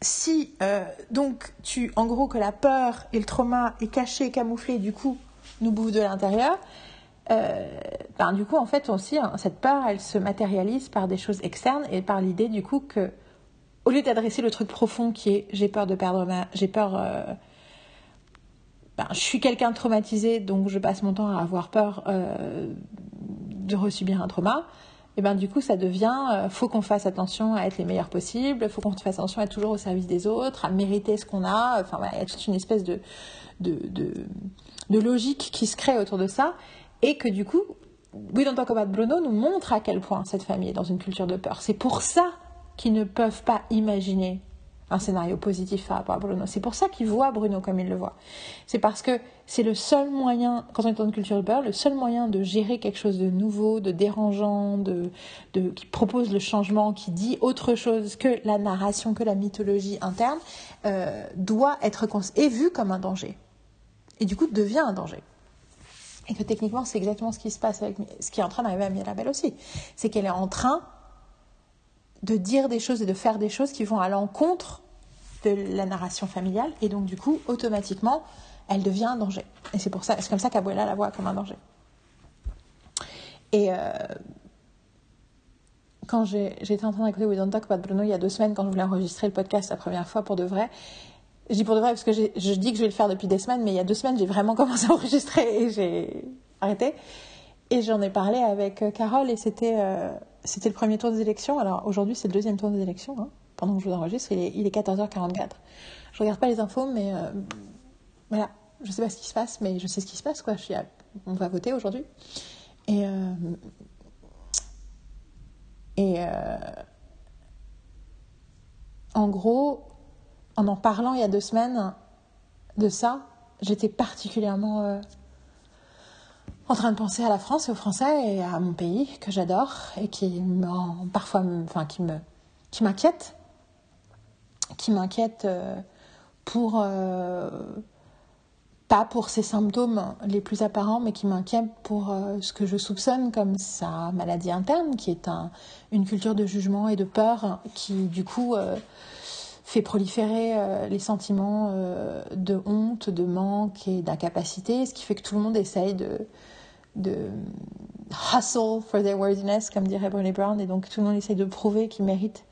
Speaker 1: si euh, donc tu, en gros, que la peur et le trauma est caché, camouflé, du coup, nous bouffent de l'intérieur, euh, ben, du coup, en fait, aussi, hein, cette peur, elle se matérialise par des choses externes et par l'idée, du coup, que, au lieu d'adresser le truc profond qui est j'ai peur de perdre ma. J'ai peur. Euh, ben, je suis quelqu'un de traumatisé, donc je passe mon temps à avoir peur de resubir un trauma et ben du coup ça devient euh, faut qu'on fasse attention à être les meilleurs possibles, faut qu'on fasse attention à être toujours au service des autres, à mériter ce qu'on a. Enfin il y a toute une espèce de logique qui se crée autour de ça et que du coup We Don't Talk About Bruno nous montre à quel point cette famille est dans une culture de peur. C'est pour ça qu'ils ne peuvent pas imaginer un scénario positif par rapport à Bruno. C'est pour ça qu'il voit Bruno comme il le voit. C'est parce que c'est le seul moyen, quand on est dans une culture de peur, le seul moyen de gérer quelque chose de nouveau, de dérangeant, de, de, qui propose le changement, qui dit autre chose que la narration, que la mythologie interne, euh, doit être est vu comme un danger. Et du coup devient un danger. Et que techniquement, c'est exactement ce qui se passe avec ce qui est en train d'arriver à Mirabelle aussi. C'est qu'elle est en train de dire des choses et de faire des choses qui vont à l'encontre de la narration familiale. Et donc du coup automatiquement elle devient un danger. Et c'est pour ça c'est comme ça qu'Abuela la voit comme un danger. Et euh, quand j'étais en train d'écouter We Don't Talk About Bruno il y a deux semaines quand je voulais enregistrer le podcast la première fois pour de vrai je dis pour de vrai parce que je dis que je vais le faire depuis des semaines mais il y a deux semaines j'ai vraiment [laughs] commencé à enregistrer et j'ai arrêté et j'en ai parlé avec euh, Carole et c'était euh, c'était le premier tour des élections. Alors aujourd'hui, c'est le deuxième tour des élections. Hein, pendant que je vous enregistre, il est, il est 14h44. Je regarde pas les infos, mais euh, voilà, je sais pas ce qui se passe, mais je sais ce qui se passe. Quoi. On va voter aujourd'hui. Et, et en gros, en en parlant il y a deux semaines de ça, j'étais particulièrement en train de penser à la France et aux Français et à mon pays que j'adore et qui parfois enfin qui me qui m'inquiète qui m'inquiète euh, pour euh, pas pour ses symptômes les plus apparents mais qui m'inquiète pour euh, ce que je soupçonne comme sa maladie interne qui est un, une culture de jugement et de peur qui du coup fait proliférer les sentiments de honte, de manque et d'incapacité, ce qui fait que tout le monde essaye de, hustle for their worthiness, comme dirait Brené Brown, et donc tout le monde essaie de prouver qu'il mérite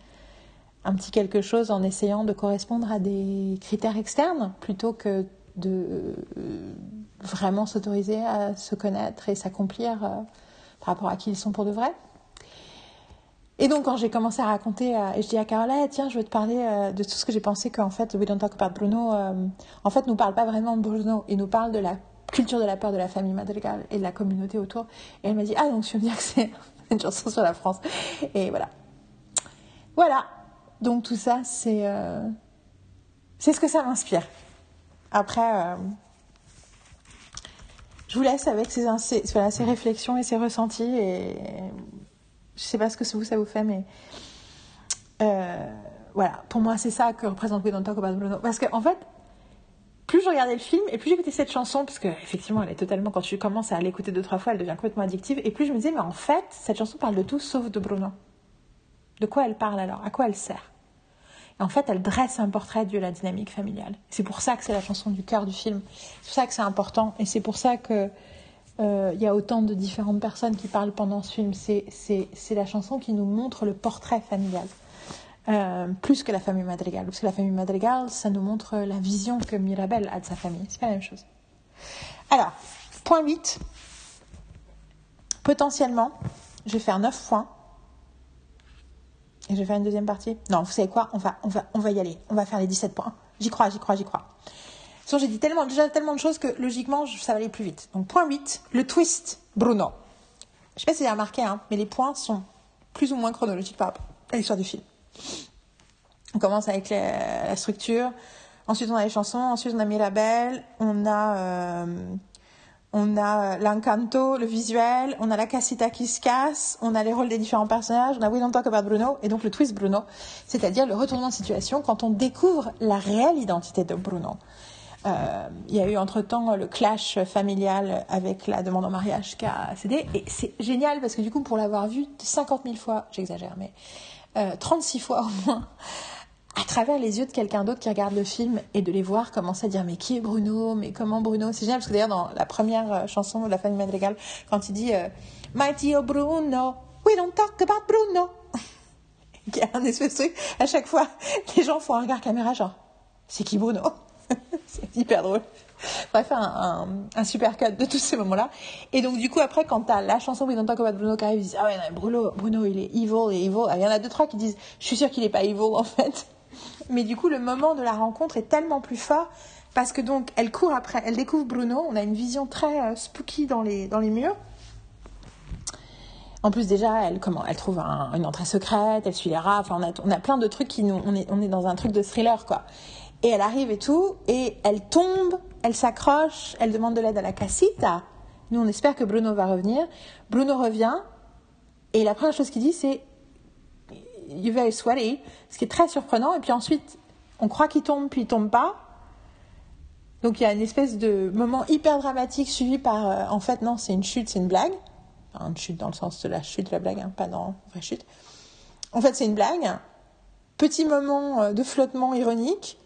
Speaker 1: un petit quelque chose en essayant de correspondre à des critères externes plutôt que de euh, vraiment s'autoriser à se connaître et s'accomplir euh, par rapport à qui ils sont pour de vrai. Et donc quand j'ai commencé à raconter, et je dis à Carola, tiens, je vais te parler euh, de tout ce que j'ai pensé qu'en fait, We Don't Talk About Bruno, en fait, nous parle pas vraiment de Bruno, il nous parle de la culture de la peur de la famille Madrigal et de la communauté autour. Et elle m'a dit, ah donc tu veux dire que c'est [laughs] une chanson sur la France. Et voilà. Voilà. Donc tout ça, c'est euh, c'est ce que ça m'inspire. Après, euh, je vous laisse avec ces, réflexions et ces ressentis. Je sais pas ce que vous, ça vous fait, mais euh, voilà. Pour moi, c'est ça que représente We Don't Talk Bruno. Parce qu'en en fait, plus je regardais le film et plus j'écoutais cette chanson, parce qu'effectivement, elle est totalement, quand tu commences à l'écouter deux, trois fois, elle devient complètement addictive, et plus je me disais, mais en fait, cette chanson parle de tout sauf de Bruno. De quoi elle parle alors? À quoi elle sert? En fait, elle dresse un portrait de la dynamique familiale. C'est pour ça que c'est la chanson du cœur du film. C'est pour ça que c'est important. Et c'est pour ça que il y a autant de différentes personnes qui parlent pendant ce film. C'est la chanson qui nous montre le portrait familial. Euh, plus que la famille Madrigal. Parce que la famille Madrigal, ça nous montre la vision que Mirabel a de sa famille. C'est pas la même chose. Alors, point 8. Potentiellement, je vais faire 9 points et je vais faire une deuxième partie. Non, vous savez quoi? On va, on, va, on va y aller. On va faire les 17 points. J'y crois, j'y crois, j'y crois. J'ai dit tellement, déjà tellement de choses que logiquement, ça va aller plus vite. Donc, point 8, le twist Bruno. Je sais pas si vous avez remarqué, hein, mais les points sont plus ou moins chronologiques par rapport à l'histoire du film. On commence avec la, structure. Ensuite, on a les chansons. Ensuite, on a Mirabel. On a euh, on a l'encanto, le visuel, on a la casita qui se casse, on a les rôles des différents personnages, on a We Don't Talk About Bruno, et donc le twist Bruno, c'est-à-dire le retournement de situation quand on découvre la réelle identité de Bruno. Euh, il y a eu entre-temps le clash familial avec la demande en mariage qui a cédé, et c'est génial parce que du coup, pour l'avoir vu 50 000 fois, j'exagère, mais euh, 36 fois au moins, à travers les yeux de quelqu'un d'autre qui regarde le film et de les voir commencer à dire mais qui est Bruno? Mais comment Bruno? C'est génial parce que d'ailleurs dans la première euh, chanson de la famille Madrigal quand il dit euh, My dear Bruno we don't talk about Bruno [laughs] y a un espèce de truc à chaque fois les gens font un regard caméra genre c'est qui Bruno? [laughs] c'est hyper drôle Bref, un, un, super cut de tous ces moments-là. Et donc, du coup, après, quand t'as la chanson We Don't Talk About Bruno qui arrive, ils disent Ah ouais, non, Bruno, Bruno, il est evil, et evil. Ah, il y en a deux, trois qui disent Je suis sûr qu'il est pas evil, en fait. [laughs] Mais du coup, le moment de la rencontre est tellement plus fort parce que donc elle court après, elle découvre Bruno. On a une vision très euh, spooky dans les, dans les murs. En plus, déjà, elle, comment, elle trouve une entrée secrète, elle suit les rats. Enfin, on a, on a plein de trucs qui nous, on est, on est dans un truc de thriller, quoi. Et elle arrive et tout, et elle tombe, elle s'accroche, elle demande de l'aide à la casita. Nous, on espère que Bruno va revenir. Bruno revient, et la première chose qu'il dit, c'est you're very sweaty, ce qui est très surprenant. Et puis ensuite, on croit qu'il tombe, puis il tombe pas. Donc il y a une espèce de moment hyper dramatique suivi par, euh, en fait, non, c'est une chute, c'est une blague. une chute dans le sens de la chute, la blague, hein, pas dans vraie chute. En fait, c'est une blague. Petit moment euh, de flottement ironique.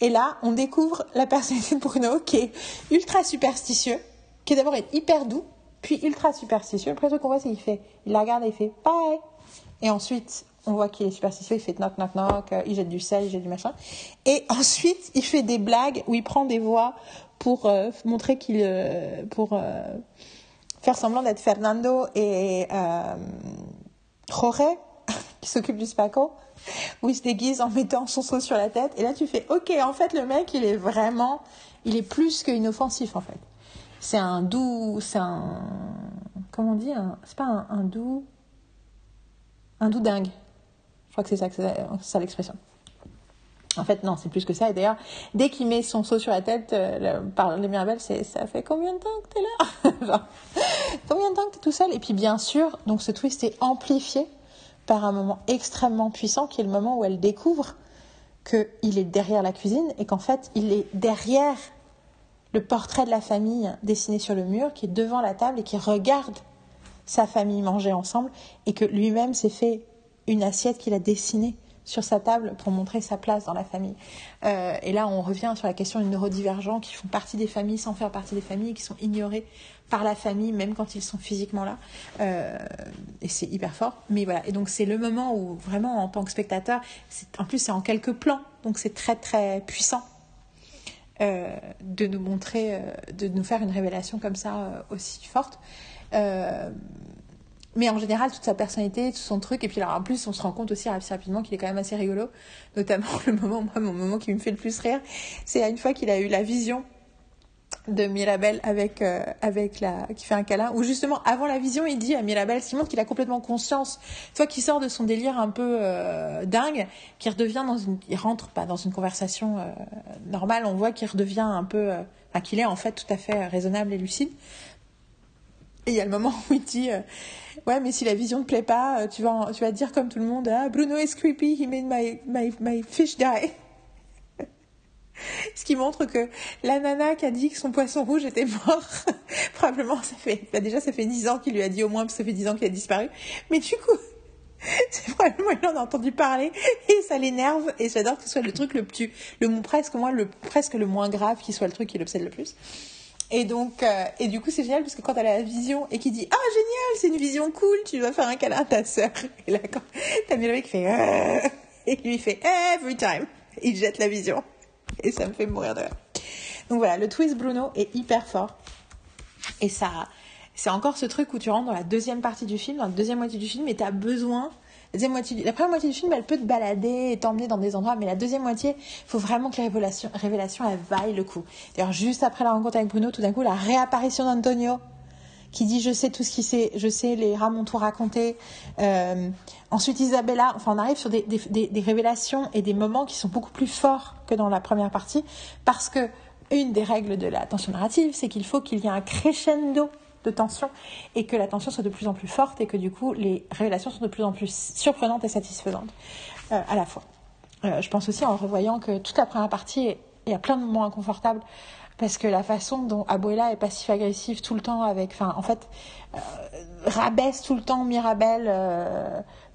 Speaker 1: Et là, on découvre la personnalité de Bruno qui est ultra superstitieux, qui est d'abord hyper doux, puis ultra superstitieux. Le premier truc qu'on voit, c'est qu'il fait, il la regarde et il fait bye. Et ensuite, on voit qu'il est superstitieux, il fait knock knock knock, euh, il jette du sel, il jette du machin. Et ensuite, il fait des blagues où il prend des voix pour euh, montrer qu'il, euh, pour faire semblant d'être Fernando et Jorge [laughs] qui s'occupe du spaco, où il se déguise en mettant son seau sur la tête. Et là, tu fais, ok, en fait, le mec, il est vraiment, il est plus qu'inoffensif, en fait. C'est un doux, c'est un, comment on dit, c'est pas un, un doux, un doux dingue. Je crois que c'est ça, c'est l'expression. En fait, non, c'est plus que ça. Et d'ailleurs, dès qu'il met son seau sur la tête, euh, par les Mirabel, c'est ça fait combien de temps que t'es là? [laughs] Combien de temps que t'es tout seul? Et puis bien sûr, donc ce twist est amplifié par un moment extrêmement puissant qui est le moment où elle découvre qu'il est derrière la cuisine et qu'en fait, il est derrière le portrait de la famille dessiné sur le mur, qui est devant la table et qui regarde sa famille manger ensemble et que lui-même s'est fait une assiette qu'il a dessinée sur sa table pour montrer sa place dans la famille. Euh, et là, on revient sur la question des neurodivergents qui font partie des familles sans faire partie des familles, qui sont ignorés par la famille, même quand ils sont physiquement là. Euh, et c'est hyper fort. Mais voilà. Et donc, c'est le moment où, vraiment, en tant que spectateur, en plus, c'est en quelques plans. Donc, c'est très, très puissant. Euh, de nous montrer, de nous faire une révélation comme ça aussi forte. Euh, mais en général, toute sa personnalité, tout son truc, et puis alors en plus, on se rend compte aussi assez rapidement qu'il est quand même assez rigolo. Notamment [laughs] le moment, moi, mon moment qui me fait le plus rire, c'est à une fois qu'il a eu la vision de Mirabel avec euh, avec la qui fait un câlin ou justement avant la vision il dit à Mirabel Simon qu'il a complètement conscience toi qui sort de son délire un peu euh, dingue qui redevient dans une il rentre pas dans une conversation normale on voit qu'il redevient un peu qu'il est en fait tout à fait raisonnable et lucide et il y a le moment où il dit euh, Ouais, mais si la vision ne te plaît pas, euh, tu vas, tu vas dire comme tout le monde ah, Bruno is creepy, he made my, my, my fish die. [laughs] Ce qui montre que la nana qui a dit que son poisson rouge était mort, [laughs] probablement ça fait, bah déjà ça fait 10 ans qu'il lui a dit au moins, parce que ça fait 10 ans qu'il a disparu. Mais du coup, [laughs] c'est probablement il en a entendu parler et ça l'énerve et j'adore que ce soit le truc le plus le presque moi le presque le moins grave qui soit le truc qui l'obsède le plus et donc euh, et du coup c'est génial parce que quand elle a la vision et qu'il dit ah génial c'est une vision cool tu dois faire un câlin à ta sœur et là quand t'as mis le mec qui fait euh, et lui fait every time! Il jette la vision. Et ça me fait mourir de rire. Donc voilà le twist Bruno est hyper fort. Et ça c'est encore ce truc où tu rentres dans la deuxième partie du film, dans la deuxième moitié du film, et tu as besoin. La, la première moitié du film, elle peut te balader et t'emmener dans des endroits, mais la deuxième moitié, il faut vraiment que les révélations, révélations elles vaillent le coup. D'ailleurs, juste après la rencontre avec Bruno, tout d'un coup, la réapparition d'Antonio, qui dit je sais tout ce qui sait, je sais, les rats m'ont tout raconté. Euh, ensuite Isabella, enfin on arrive sur des, des, des, révélations et des moments qui sont beaucoup plus forts que dans la première partie, parce que une des règles de la tension narrative, c'est qu'il faut qu'il y ait un crescendo de tension et que la tension soit de plus en plus forte et que du coup les révélations sont de plus en plus surprenantes et satisfaisantes euh, à la fois. Euh, je pense aussi en revoyant que toute la première partie, il y a plein de moments inconfortables parce que la façon dont Abuela est passif-agressif tout le temps avec, enfin en fait, euh, rabaisse tout le temps Mirabel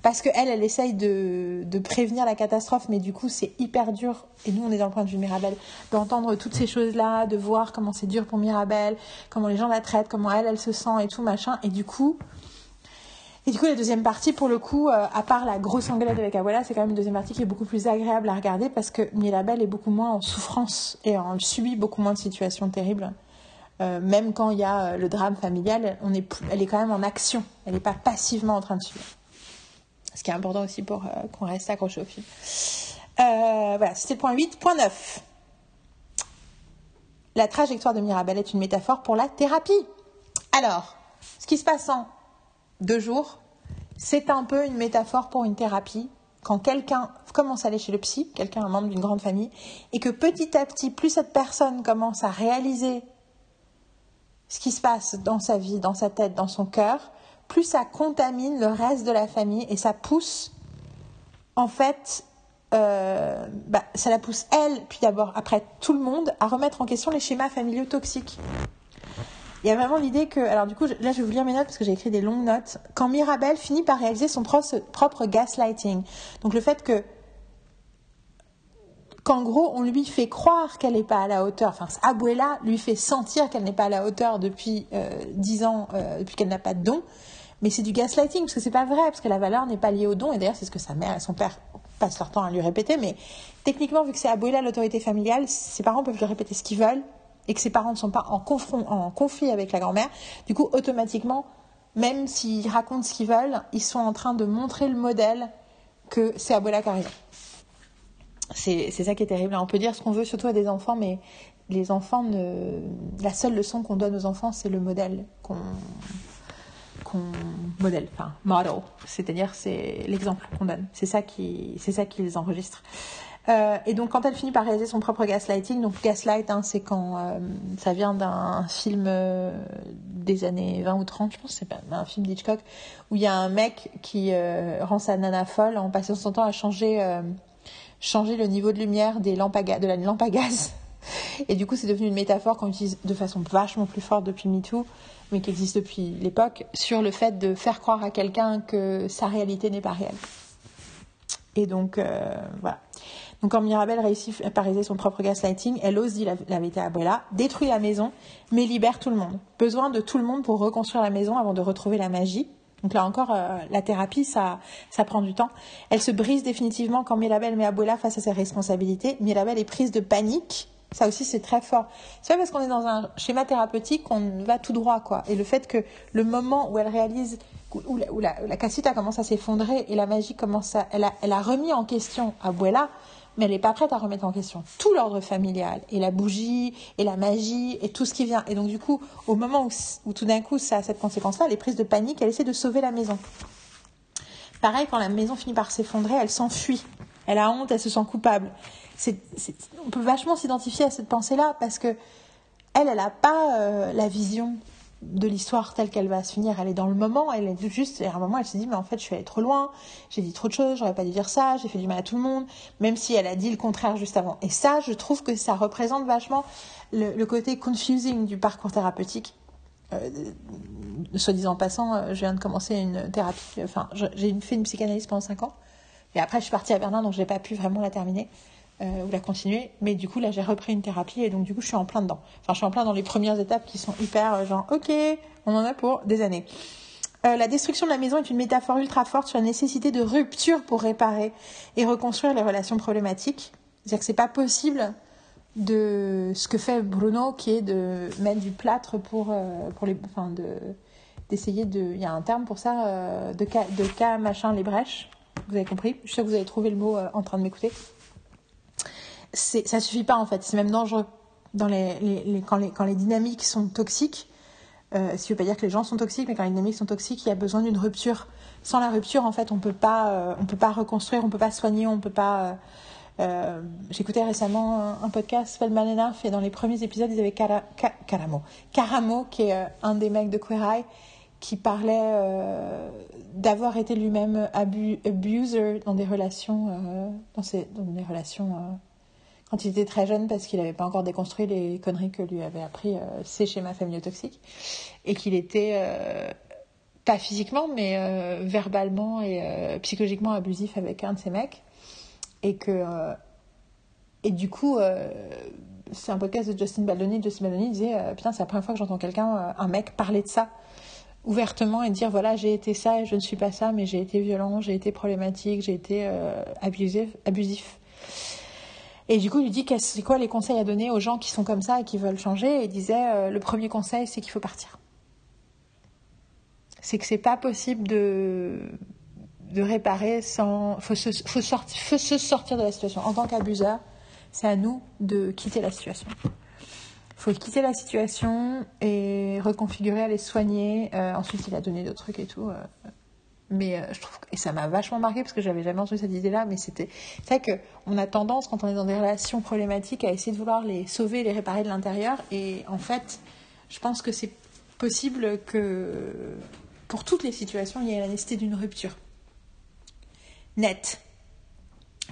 Speaker 1: parce qu'elle, elle essaye de, prévenir la catastrophe, mais du coup, c'est hyper dur. Et nous, on est dans le point de vue de Mirabelle, d'entendre toutes ces choses-là, de voir comment c'est dur pour Mirabelle, comment les gens la traitent, comment elle, elle se sent et tout, machin. Et du coup, et du coup, la deuxième partie, pour le coup, euh, à part la grosse engueulade avec Abuela, c'est quand même une deuxième partie qui est beaucoup plus agréable à regarder parce que Mirabelle est beaucoup moins en souffrance et elle subit beaucoup moins de situations terribles. Euh, même quand il y a euh, le drame familial, on est, elle est quand même en action. Elle n'est pas passivement en train de suivre ce qui est important aussi pour euh, qu'on reste accroché au film. Euh, voilà, c'était le point 8. Point 9. La trajectoire de Mirabel est une métaphore pour la thérapie. Alors, ce qui se passe en deux jours, c'est un peu une métaphore pour une thérapie. Quand quelqu'un commence à aller chez le psy, quelqu'un, un membre d'une grande famille, et que petit à petit, plus cette personne commence à réaliser ce qui se passe dans sa vie, dans sa tête, dans son cœur, plus ça contamine le reste de la famille et ça pousse, en fait, euh, bah, ça la pousse elle, puis d'abord après tout le monde, à remettre en question les schémas familiaux toxiques. Il y a vraiment l'idée que, alors du coup, là je vais vous lire mes notes parce que j'ai écrit des longues notes. Quand Mirabel finit par réaliser son propre gaslighting, donc le fait que qu'en gros, on lui fait croire qu'elle n'est pas à la hauteur. Enfin, Abuela lui fait sentir qu'elle n'est pas à la hauteur depuis euh, dix ans, euh, depuis qu'elle n'a pas de don. Mais c'est du gaslighting, parce que c'est pas vrai, parce que la valeur n'est pas liée au don. Et d'ailleurs, c'est ce que sa mère et son père passent leur temps à lui répéter. Mais techniquement, vu que c'est Abuela l'autorité familiale, ses parents peuvent lui répéter ce qu'ils veulent et que ses parents ne sont pas en, conflit avec la grand-mère. Du coup, automatiquement, même s'ils racontent ce qu'ils veulent, ils sont en train de montrer le modèle que c'est Abuela qui a raison c'est ça qui est terrible. On peut dire ce qu'on veut, surtout à des enfants, mais les enfants ne. La seule leçon qu'on donne aux enfants, c'est le modèle qu'on qu'on modèle, enfin model, c'est-à-dire c'est l'exemple qu'on donne. C'est ça qui, c'est ça qu'ils enregistrent. Euh, et donc quand elle finit par réaliser son propre gaslighting, donc gaslight, hein, c'est quand euh, ça vient d'un film euh, des années 20 ou 30, je pense, c'est pas un film d'Hitchcock, où il y a un mec qui rend sa nana folle en passant son temps à changer changer le niveau de lumière des de la lampe à gaz. [laughs] Et du coup, c'est devenu une métaphore qu'on utilise de façon vachement plus forte depuis MeToo, mais qui existe depuis l'époque, sur le fait de faire croire à quelqu'un que sa réalité n'est pas réelle. Et donc, euh, voilà. Donc, quand Mirabelle réussit à pariser son propre gaslighting, elle ose dire la, vérité à Abuela, détruit la maison, mais libère tout le monde. Besoin de tout le monde pour reconstruire la maison avant de retrouver la magie. Donc là encore, euh, la thérapie, ça, ça prend du temps. Elle se brise définitivement quand Mirabel met Abuela face à ses responsabilités. Mirabel est prise de panique. Ça aussi, c'est très fort. C'est pas parce qu'on est dans un schéma thérapeutique qu'on va tout droit, quoi. Et le fait que le moment où elle réalise, où la, où la, casita commence à s'effondrer et la magie commence à, elle a, elle a remis en question Abuela, mais elle n'est pas prête à remettre en question tout l'ordre familial et la bougie et la magie et tout ce qui vient. Et donc du coup, au moment où, tout d'un coup ça a cette conséquence-là, elle est prise de panique, elle essaie de sauver la maison. Pareil, quand la maison finit par s'effondrer, elle s'enfuit. Elle a honte, elle se sent coupable. On peut vachement s'identifier à cette pensée-là parce que elle, elle n'a pas euh, la vision de l'histoire telle qu'elle va se finir. Elle est dans le moment, elle est juste, à un moment, elle se dit, mais en fait, je suis allée trop loin, j'ai dit trop de choses, j'aurais pas dû dire ça, j'ai fait du mal à tout le monde, même si elle a dit le contraire juste avant. Et ça, je trouve que ça représente vachement le, côté confusing du parcours thérapeutique. euh, soit disant passant, je viens de commencer une thérapie. Enfin, j'ai fait une psychanalyse pendant 5 ans. Et après, je suis partie à Berlin, donc je n'ai pas pu vraiment la terminer ou la continuer. Mais du coup, là, j'ai repris une thérapie et donc, du coup, je suis en plein dedans. Enfin, je suis en plein dans les premières étapes qui sont hyper genre, ok, on en a pour des années. la destruction de la maison est une métaphore ultra forte sur la nécessité de rupture pour réparer et reconstruire les relations problématiques. C'est-à-dire que c'est pas possible de ce que fait Bruno, qui est de mettre du plâtre pour, euh, pour les, enfin de d'essayer de, il y a un terme pour ça, euh, de cas, de cas machin les brèches. Vous avez compris? Je sûre que vous avez trouvé le mot euh, en train de m'écouter. Ça suffit pas en fait. C'est même dangereux quand les dynamiques sont toxiques. Euh, ce qui veut pas dire que les gens sont toxiques, mais quand les dynamiques sont toxiques, il y a besoin d'une rupture. Sans la rupture, en fait, on peut pas, on peut pas reconstruire, on peut pas soigner, on peut pas euh, j'écoutais récemment un, podcast Feldman et dans les premiers épisodes, ils avaient Caramo, Caramo, qui est euh, un des mecs de Queer Eye, qui parlait euh, d'avoir été lui-même abuser dans des relations, dans, dans, des relations quand il était très jeune parce qu'il n'avait pas encore déconstruit les conneries que lui avait appris ses schémas familiaux-toxiques et qu'il était pas physiquement mais verbalement et psychologiquement abusif avec un de ses mecs et que. Euh, et du coup, euh, c'est un podcast de Justin Baldoni. Justin Baldoni disait euh, Putain, c'est la première fois que j'entends quelqu'un, un mec, parler de ça ouvertement et dire Voilà, j'ai été ça et je ne suis pas ça, mais j'ai été violent, j'ai été problématique, j'ai été abusif, abusif. Et du coup, il lui dit c'est quoi les conseils à donner aux gens qui sont comme ça et qui veulent changer? Et il disait le premier conseil, c'est qu'il faut partir. C'est que c'est pas possible de de réparer sans. Faut se, faut se sortir de la situation. En tant qu'abuseur, c'est à nous de quitter la situation. Il faut quitter la situation et reconfigurer, aller soigner. Euh, ensuite, il a donné d'autres trucs et tout. Euh, mais euh, je trouve et ça m'a vachement marqué parce que j'avais jamais entendu cette idée-là. Mais c'était c'est vrai que on a tendance quand on est dans des relations problématiques à essayer de vouloir les sauver, les réparer de l'intérieur. Et en fait, je pense que c'est possible que pour toutes les situations, il y ait la nécessité d'une rupture net.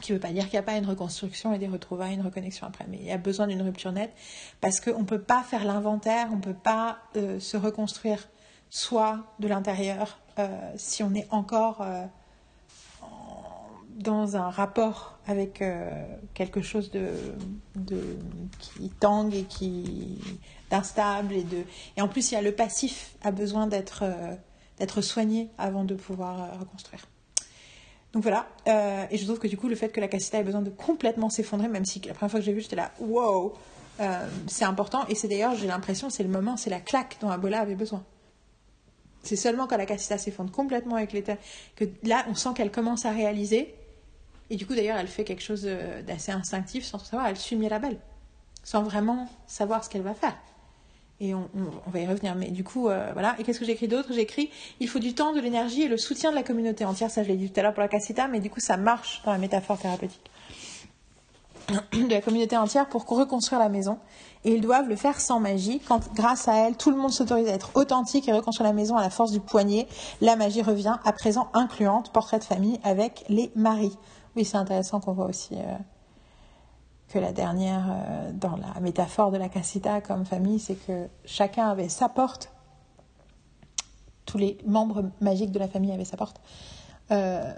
Speaker 1: Qui ne veut pas dire qu'il n'y a pas une reconstruction et des retrouvailles, une reconnexion après, mais il y a besoin d'une rupture nette parce qu'on ne peut pas faire l'inventaire, on ne peut pas euh, se reconstruire soi de l'intérieur euh, si on est encore euh, dans un rapport avec quelque chose de, qui tangue et qui d'instable et de et en plus il y a le passif a besoin d'être d'être soigné avant de pouvoir reconstruire. Donc voilà, euh, et je trouve que du coup, le fait que la cassita ait besoin de complètement s'effondrer, même si la première fois que j'ai vu, j'étais là, wow, euh, c'est important. Et c'est d'ailleurs, j'ai l'impression, c'est le moment, c'est la claque dont Abola avait besoin. C'est seulement quand la cassita s'effondre complètement avec l'état que là, on sent qu'elle commence à réaliser. Et du coup, d'ailleurs, elle fait quelque chose euh, d'assez instinctif sans savoir. Elle suit Mirabelle, sans vraiment savoir ce qu'elle va faire et on, va y revenir. Mais du coup, euh, voilà. Et qu'est-ce que j'écris d'autre? J'écris il faut du temps, de l'énergie et le soutien de la communauté entière. Ça, je l'ai dit tout à l'heure pour la cassita, mais du coup, ça marche dans la métaphore thérapeutique. [clears throat] de la communauté entière pour reconstruire la maison. Et ils doivent le faire sans magie. Quand, grâce à elle, tout le monde s'autorise à être authentique et reconstruire la maison à la force du poignet, la magie revient, à présent incluante, portrait de famille avec les maris. Oui, c'est intéressant qu'on voit aussi. Euh, que la dernière, euh, dans la métaphore de la casita comme famille, c'est que chacun avait sa porte. Tous les membres magiques de la famille avaient sa porte. Euh,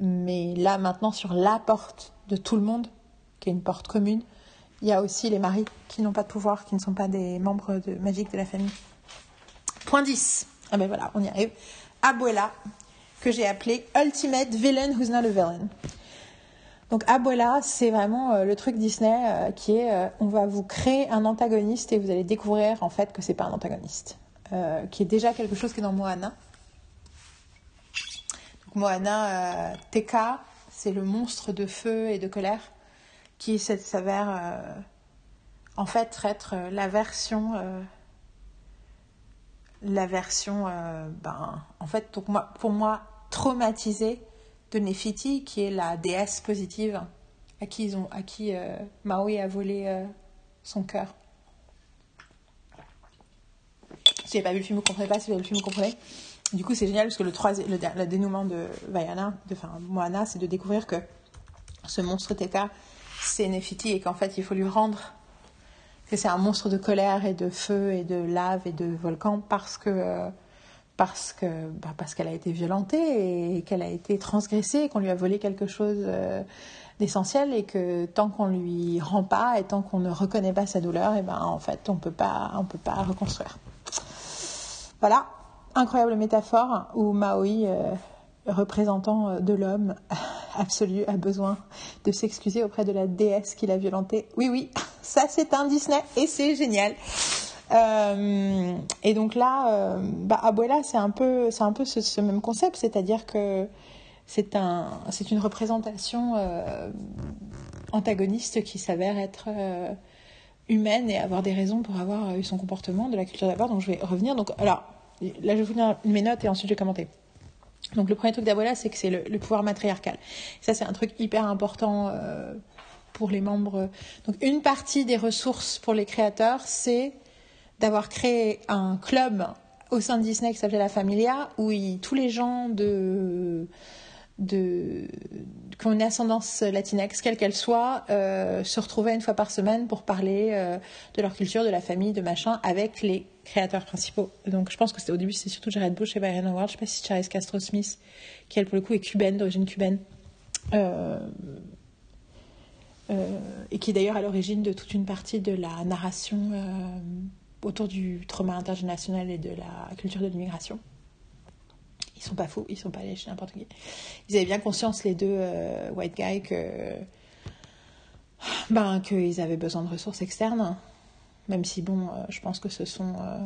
Speaker 1: mais là, maintenant, sur la porte de tout le monde, qui est une porte commune, il y a aussi les maris qui n'ont pas de pouvoir, qui ne sont pas des membres de, magiques de la famille. Point 10. Ah ben voilà, on y arrive. Abuela, que j'ai appelé Ultimate Villain Who's Not a Villain. Donc Abuela, c'est vraiment euh, le truc Disney euh, qui est euh, on va vous créer un antagoniste et vous allez découvrir en fait que c'est pas un antagoniste, qui est déjà quelque chose qui est dans Moana. Moana, Teka, c'est le monstre de feu et de colère qui s'avère en fait être la version la version ben en fait donc moi pour moi traumatisée de Nefiti, qui est la déesse positive à qui, ils ont, à qui euh, Maui a volé euh, son cœur. Si vous n'avez pas vu le film, vous ne comprenez pas. Si vous avez vu le film, vous comprenez. Du coup, c'est génial parce que le, troisième, le, dénouement de Moana, c'est de découvrir que ce monstre Teka, c'est Nefiti et qu'en fait, il faut lui rendre que c'est un monstre de colère et de feu et de lave et de volcan parce que parce que bah, parce qu'elle a été violentée et qu'elle a été transgressée et qu'on lui a volé quelque chose euh, d'essentiel et que tant qu'on lui rend pas et tant qu'on ne reconnaît pas sa douleur et ben en fait on peut pas on peut pas reconstruire. Voilà. Incroyable métaphore où Maui euh, représentant de l'homme [laughs] absolu a besoin de s'excuser auprès de la déesse qui l'a violenté oui oui [laughs] ça c'est un Disney et c'est génial euh, et donc là, euh, bah, Abuela, c'est un peu, c'est un peu ce, même concept, c'est-à-dire que c'est un, c'est une représentation euh, antagoniste qui s'avère être humaine et avoir des raisons pour avoir eu son comportement de la culture d'abord. Donc je vais revenir. Donc alors là, je vous donner mes notes et ensuite je vais commenter. Donc le premier truc d'Abuela, c'est que c'est le, pouvoir matriarcal. Ça, c'est un truc hyper important pour les membres. Donc une partie des ressources pour les créateurs, c'est d'avoir créé un club au sein de Disney qui s'appelait La Familia, où tous les gens de, de, qui ont une ascendance latinex, quelle qu'elle soit, euh, se retrouvaient une fois par semaine pour parler euh, de leur culture, de la famille, de machin, avec les créateurs principaux. Donc je pense que c'était au début, c'est surtout Jared Bush et Byron Howard. Je sais pas si Charles Castro Smith, qui elle pour le coup est cubaine, d'origine cubaine. Euh, et qui est d'ailleurs à l'origine de toute une partie de la narration autour du trauma international et de la culture de l'immigration. Ils sont pas fous, ils sont pas allés chez n'importe qui. Ils avaient bien conscience, les deux euh, white guys, que ben qu'ils avaient besoin de ressources externes. Même si bon, euh, je pense que ce sont euh,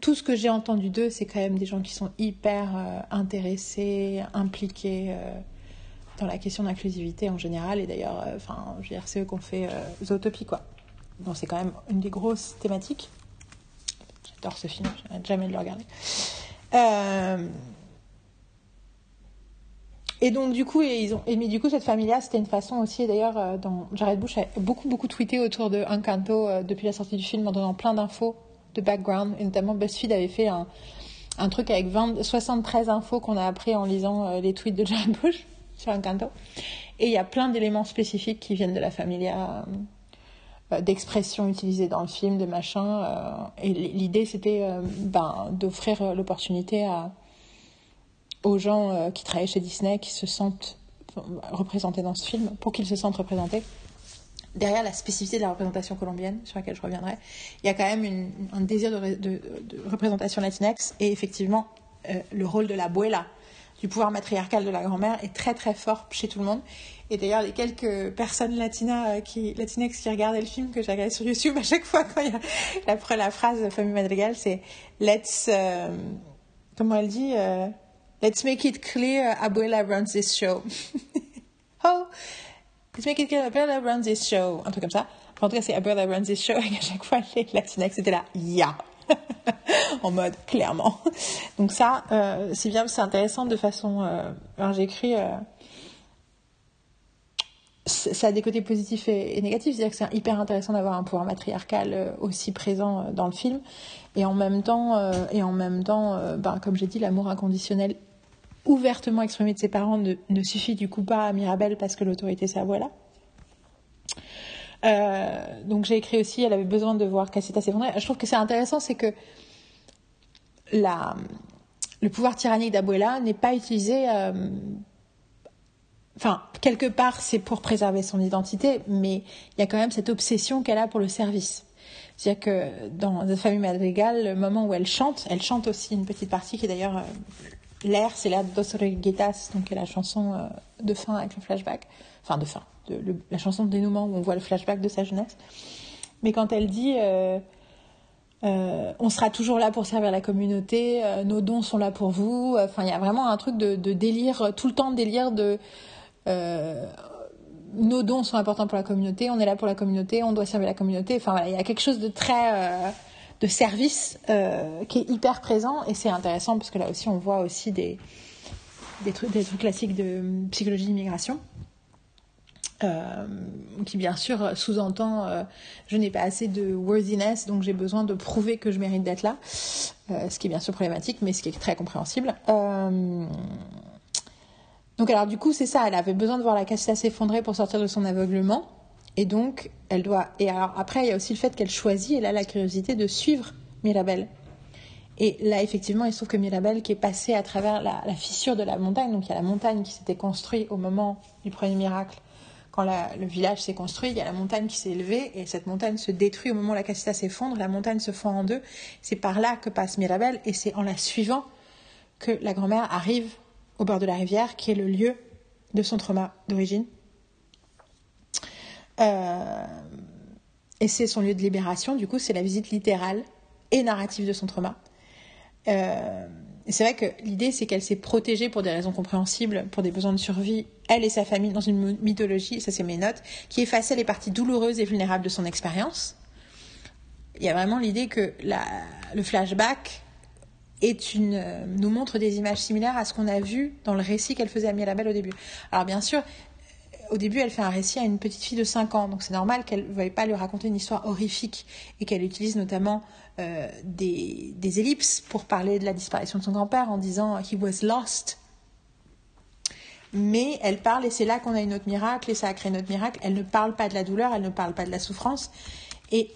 Speaker 1: tout ce que j'ai entendu d'eux, c'est quand même des gens qui sont hyper intéressés, impliqués dans la question d'inclusivité en général. Et d'ailleurs, enfin, je veux dire, c'est eux qui ont fait Zootopie, quoi. Donc c'est quand même une des grosses thématiques. J'adore ce film, je jamais de le regarder. Euh, et donc du coup, et ils ont, mais du coup cette famille-là, c'était une façon aussi, d'ailleurs, euh, dont Jared Bush a beaucoup beaucoup tweeté autour de Encanto euh, depuis la sortie du film en donnant plein d'infos de background, et notamment BuzzFeed avait fait un, truc avec 20, 73 infos qu'on a appris en lisant les tweets de Jared Bush [laughs] sur Encanto, et il y a plein d'éléments spécifiques qui viennent de la familia euh, d'expressions utilisées dans le film, de machin. Euh, et l'idée, c'était euh, ben, d'offrir l'opportunité à, aux gens qui travaillent chez Disney, qui se sentent représentés dans ce film, pour qu'ils se sentent représentés. Derrière la spécificité de la représentation colombienne, sur laquelle je reviendrai, il y a quand même un désir de, représentation latinex et effectivement le rôle de la buela, du pouvoir matriarcal de la grand-mère, est très très fort chez tout le monde. Et d'ailleurs, les quelques personnes latinas euh, qui, latinex qui regardaient le film que j'ai regardé sur YouTube, à chaque fois quand il y a la, phrase de Famille Madrigal, c'est Let's, euh, comment elle dit euh, Let's make it clear, Abuela runs this show. [laughs] oh, let's make it clear, Abuela runs this show. Un truc comme ça. En tout cas, c'est Abuela runs this show. [laughs] Et à chaque fois, les latinex étaient là, yeah. [laughs] en mode clairement. Donc ça, euh, c'est bien, c'est intéressant de façon. Euh, j'ai écrit ça a des côtés positifs et, négatifs. C'est-à-dire que c'est hyper intéressant d'avoir un pouvoir matriarcal euh, aussi présent euh, dans le film. Et en même temps, euh, et en même temps ben, comme j'ai dit, l'amour inconditionnel ouvertement exprimé de ses parents ne, suffit du coup pas à Mirabelle parce que l'autorité, c'est à voilà. donc j'ai écrit aussi, elle avait besoin de voir Cassita s'effondrer. Je trouve que c'est intéressant, c'est que la, le pouvoir tyrannique d'Abuela n'est pas utilisé enfin, quelque part, c'est pour préserver son identité, mais il y a quand même cette obsession qu'elle a pour le service. C'est-à-dire que dans The Famille Madrigal, le moment où elle chante, elle chante aussi une petite partie qui est d'ailleurs euh, l'air, c'est l'air de Dos Reguetas, donc la chanson euh, de fin avec le flashback, enfin de fin, de, la chanson de dénouement où on voit le flashback de sa jeunesse. Mais quand elle dit euh, on sera toujours là pour servir la communauté, nos dons sont là pour vous. Enfin, il y a vraiment un truc de, délire, tout le temps de délire de euh, nos dons sont importants pour la communauté, on est là pour la communauté, on doit servir la communauté. Enfin voilà, il y a quelque chose de très euh, de service euh, qui est hyper présent et c'est intéressant parce que là aussi on voit aussi des des trucs, classiques de psychologie d'immigration. qui bien sûr sous-entend je n'ai pas assez de worthiness donc j'ai besoin de prouver que je mérite d'être là ce qui est bien sûr problématique mais ce qui est très compréhensible donc alors du coup c'est ça, elle avait besoin de voir la cassette s'effondrer pour sortir de son aveuglement. Et donc, elle doit. Et alors, après, il y a aussi le fait qu'elle choisit, elle a la curiosité de suivre Mirabelle. Et là, effectivement, il se trouve que Mirabelle, qui est passée à travers la, fissure de la montagne, donc il y a la montagne qui s'était construite au moment du premier miracle, quand le village s'est construit, il y a la montagne qui s'est élevée, et cette montagne se détruit au moment où la casita s'effondre, la montagne se fend en deux. C'est par là que passe Mirabelle, et c'est en la suivant que la grand-mère arrive au bord de la rivière, qui est le lieu de son trauma d'origine. Euh, et c'est son lieu de libération, du coup, c'est la visite littérale et narrative de son trauma. Euh, c'est vrai que l'idée, c'est qu'elle s'est protégée pour des raisons compréhensibles, pour des besoins de survie, elle et sa famille, dans une mythologie, ça c'est mes notes, qui effaçait les parties douloureuses et vulnérables de son expérience. Il y a vraiment l'idée que le flashback euh, nous montre des images similaires à ce qu'on a vu dans le récit qu'elle faisait à Mirabelle au début. Alors bien sûr, au début, elle fait un récit à une petite fille de 5 ans, donc c'est normal qu'elle ne veuille pas lui raconter une histoire horrifique et qu'elle utilise notamment euh, des, ellipses pour parler de la disparition de son grand-père en disant He was lost. Mais elle parle, et c'est là qu'on a une autre miracle, et ça a créé notre miracle. Elle ne parle pas de la douleur, elle ne parle pas de la souffrance. Et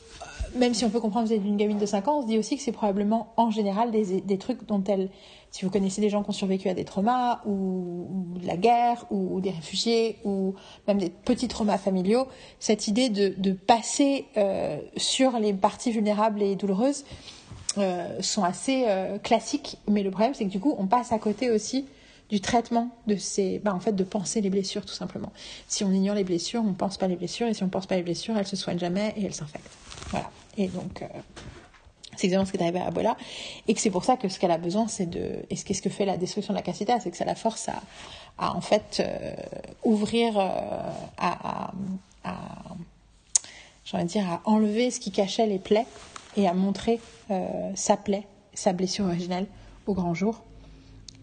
Speaker 1: même si on peut comprendre que vous êtes une gamine de 5 ans, on se dit aussi que c'est probablement en général des, trucs dont elle si vous connaissez des gens qui ont survécu à des traumas ou, de la guerre ou, des réfugiés ou même des petits traumas familiaux, cette idée de, passer euh, sur les parties vulnérables et douloureuses euh, sont assez euh, classiques. Mais le problème, c'est que du coup, on passe à côté aussi du traitement de ces, bah, en fait, de penser les blessures tout simplement. Si on ignore les blessures, on ne pense pas les blessures, et si on ne pense pas les blessures, elles se soignent jamais et elles s'infectent. Voilà. Et donc, c'est exactement ce qui est arrivé à Abuela. Et que c'est pour ça que ce qu'elle a besoin, c'est de. Et ce qu'est-ce que fait la destruction de la casita C'est que ça la force à, en fait, euh, ouvrir, euh, à. à, dire, à enlever ce qui cachait les plaies et à montrer euh, sa plaie, sa blessure originelle au grand jour.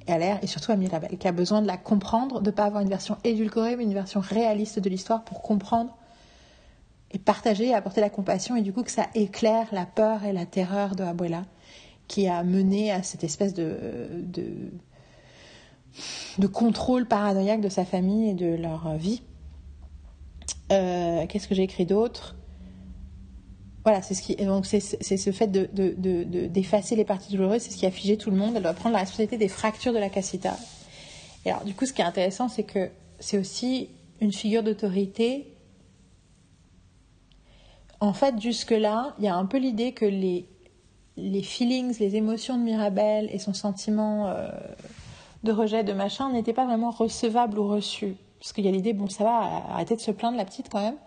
Speaker 1: Et à l'air, et surtout à Mirabel, qui a besoin de la comprendre, de ne pas avoir une version édulcorée, mais une version réaliste de l'histoire pour comprendre et partager apporter la compassion et du coup que ça éclaire la peur et la terreur de Abuela qui a mené à cette espèce de, de, de contrôle paranoïaque de sa famille et de leur vie. Euh, qu'est-ce que j'ai écrit d'autre? Voilà, c'est ce qui donc c'est ce fait de, d'effacer les parties douloureuses, c'est ce qui a figé tout le monde. Elle doit prendre la responsabilité des fractures de la casita. Et alors du coup, ce qui est intéressant, c'est que c'est aussi une figure d'autorité en fait, jusque-là, il y a un peu l'idée que les, les feelings, les émotions de Mirabelle et son sentiment euh, de rejet, de machin, n'étaient pas vraiment recevables ou reçus. Parce qu'il y a l'idée, bon, ça va, arrêter de se plaindre, la petite, quand même.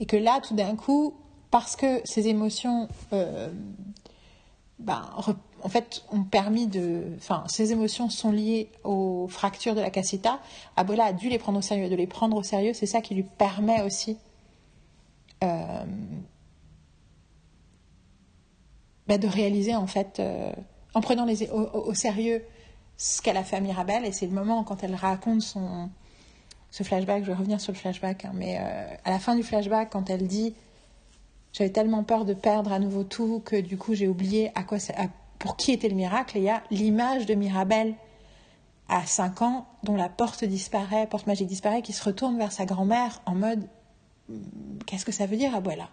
Speaker 1: Et que là, tout d'un coup, parce que ces émotions, euh, ben, en fait, ont permis de. Enfin, ces émotions sont liées aux fractures de la casita. Abuela a dû les prendre au sérieux. De les prendre au sérieux, c'est ça qui lui permet aussi euh, bah, de réaliser en fait, euh, en prenant les, au, sérieux ce qu'elle a fait à Mirabelle, et c'est le moment quand elle raconte son, ce flashback, je vais revenir sur le flashback, hein, mais euh, à la fin du flashback, quand elle dit j'avais tellement peur de perdre à nouveau tout que du coup j'ai oublié à quoi pour qui était le miracle, et il y a l'image de Mirabelle à 5 ans dont la porte disparaît, porte magique disparaît, qui se retourne vers sa grand-mère en mode qu'est-ce que ça veut dire Abuela?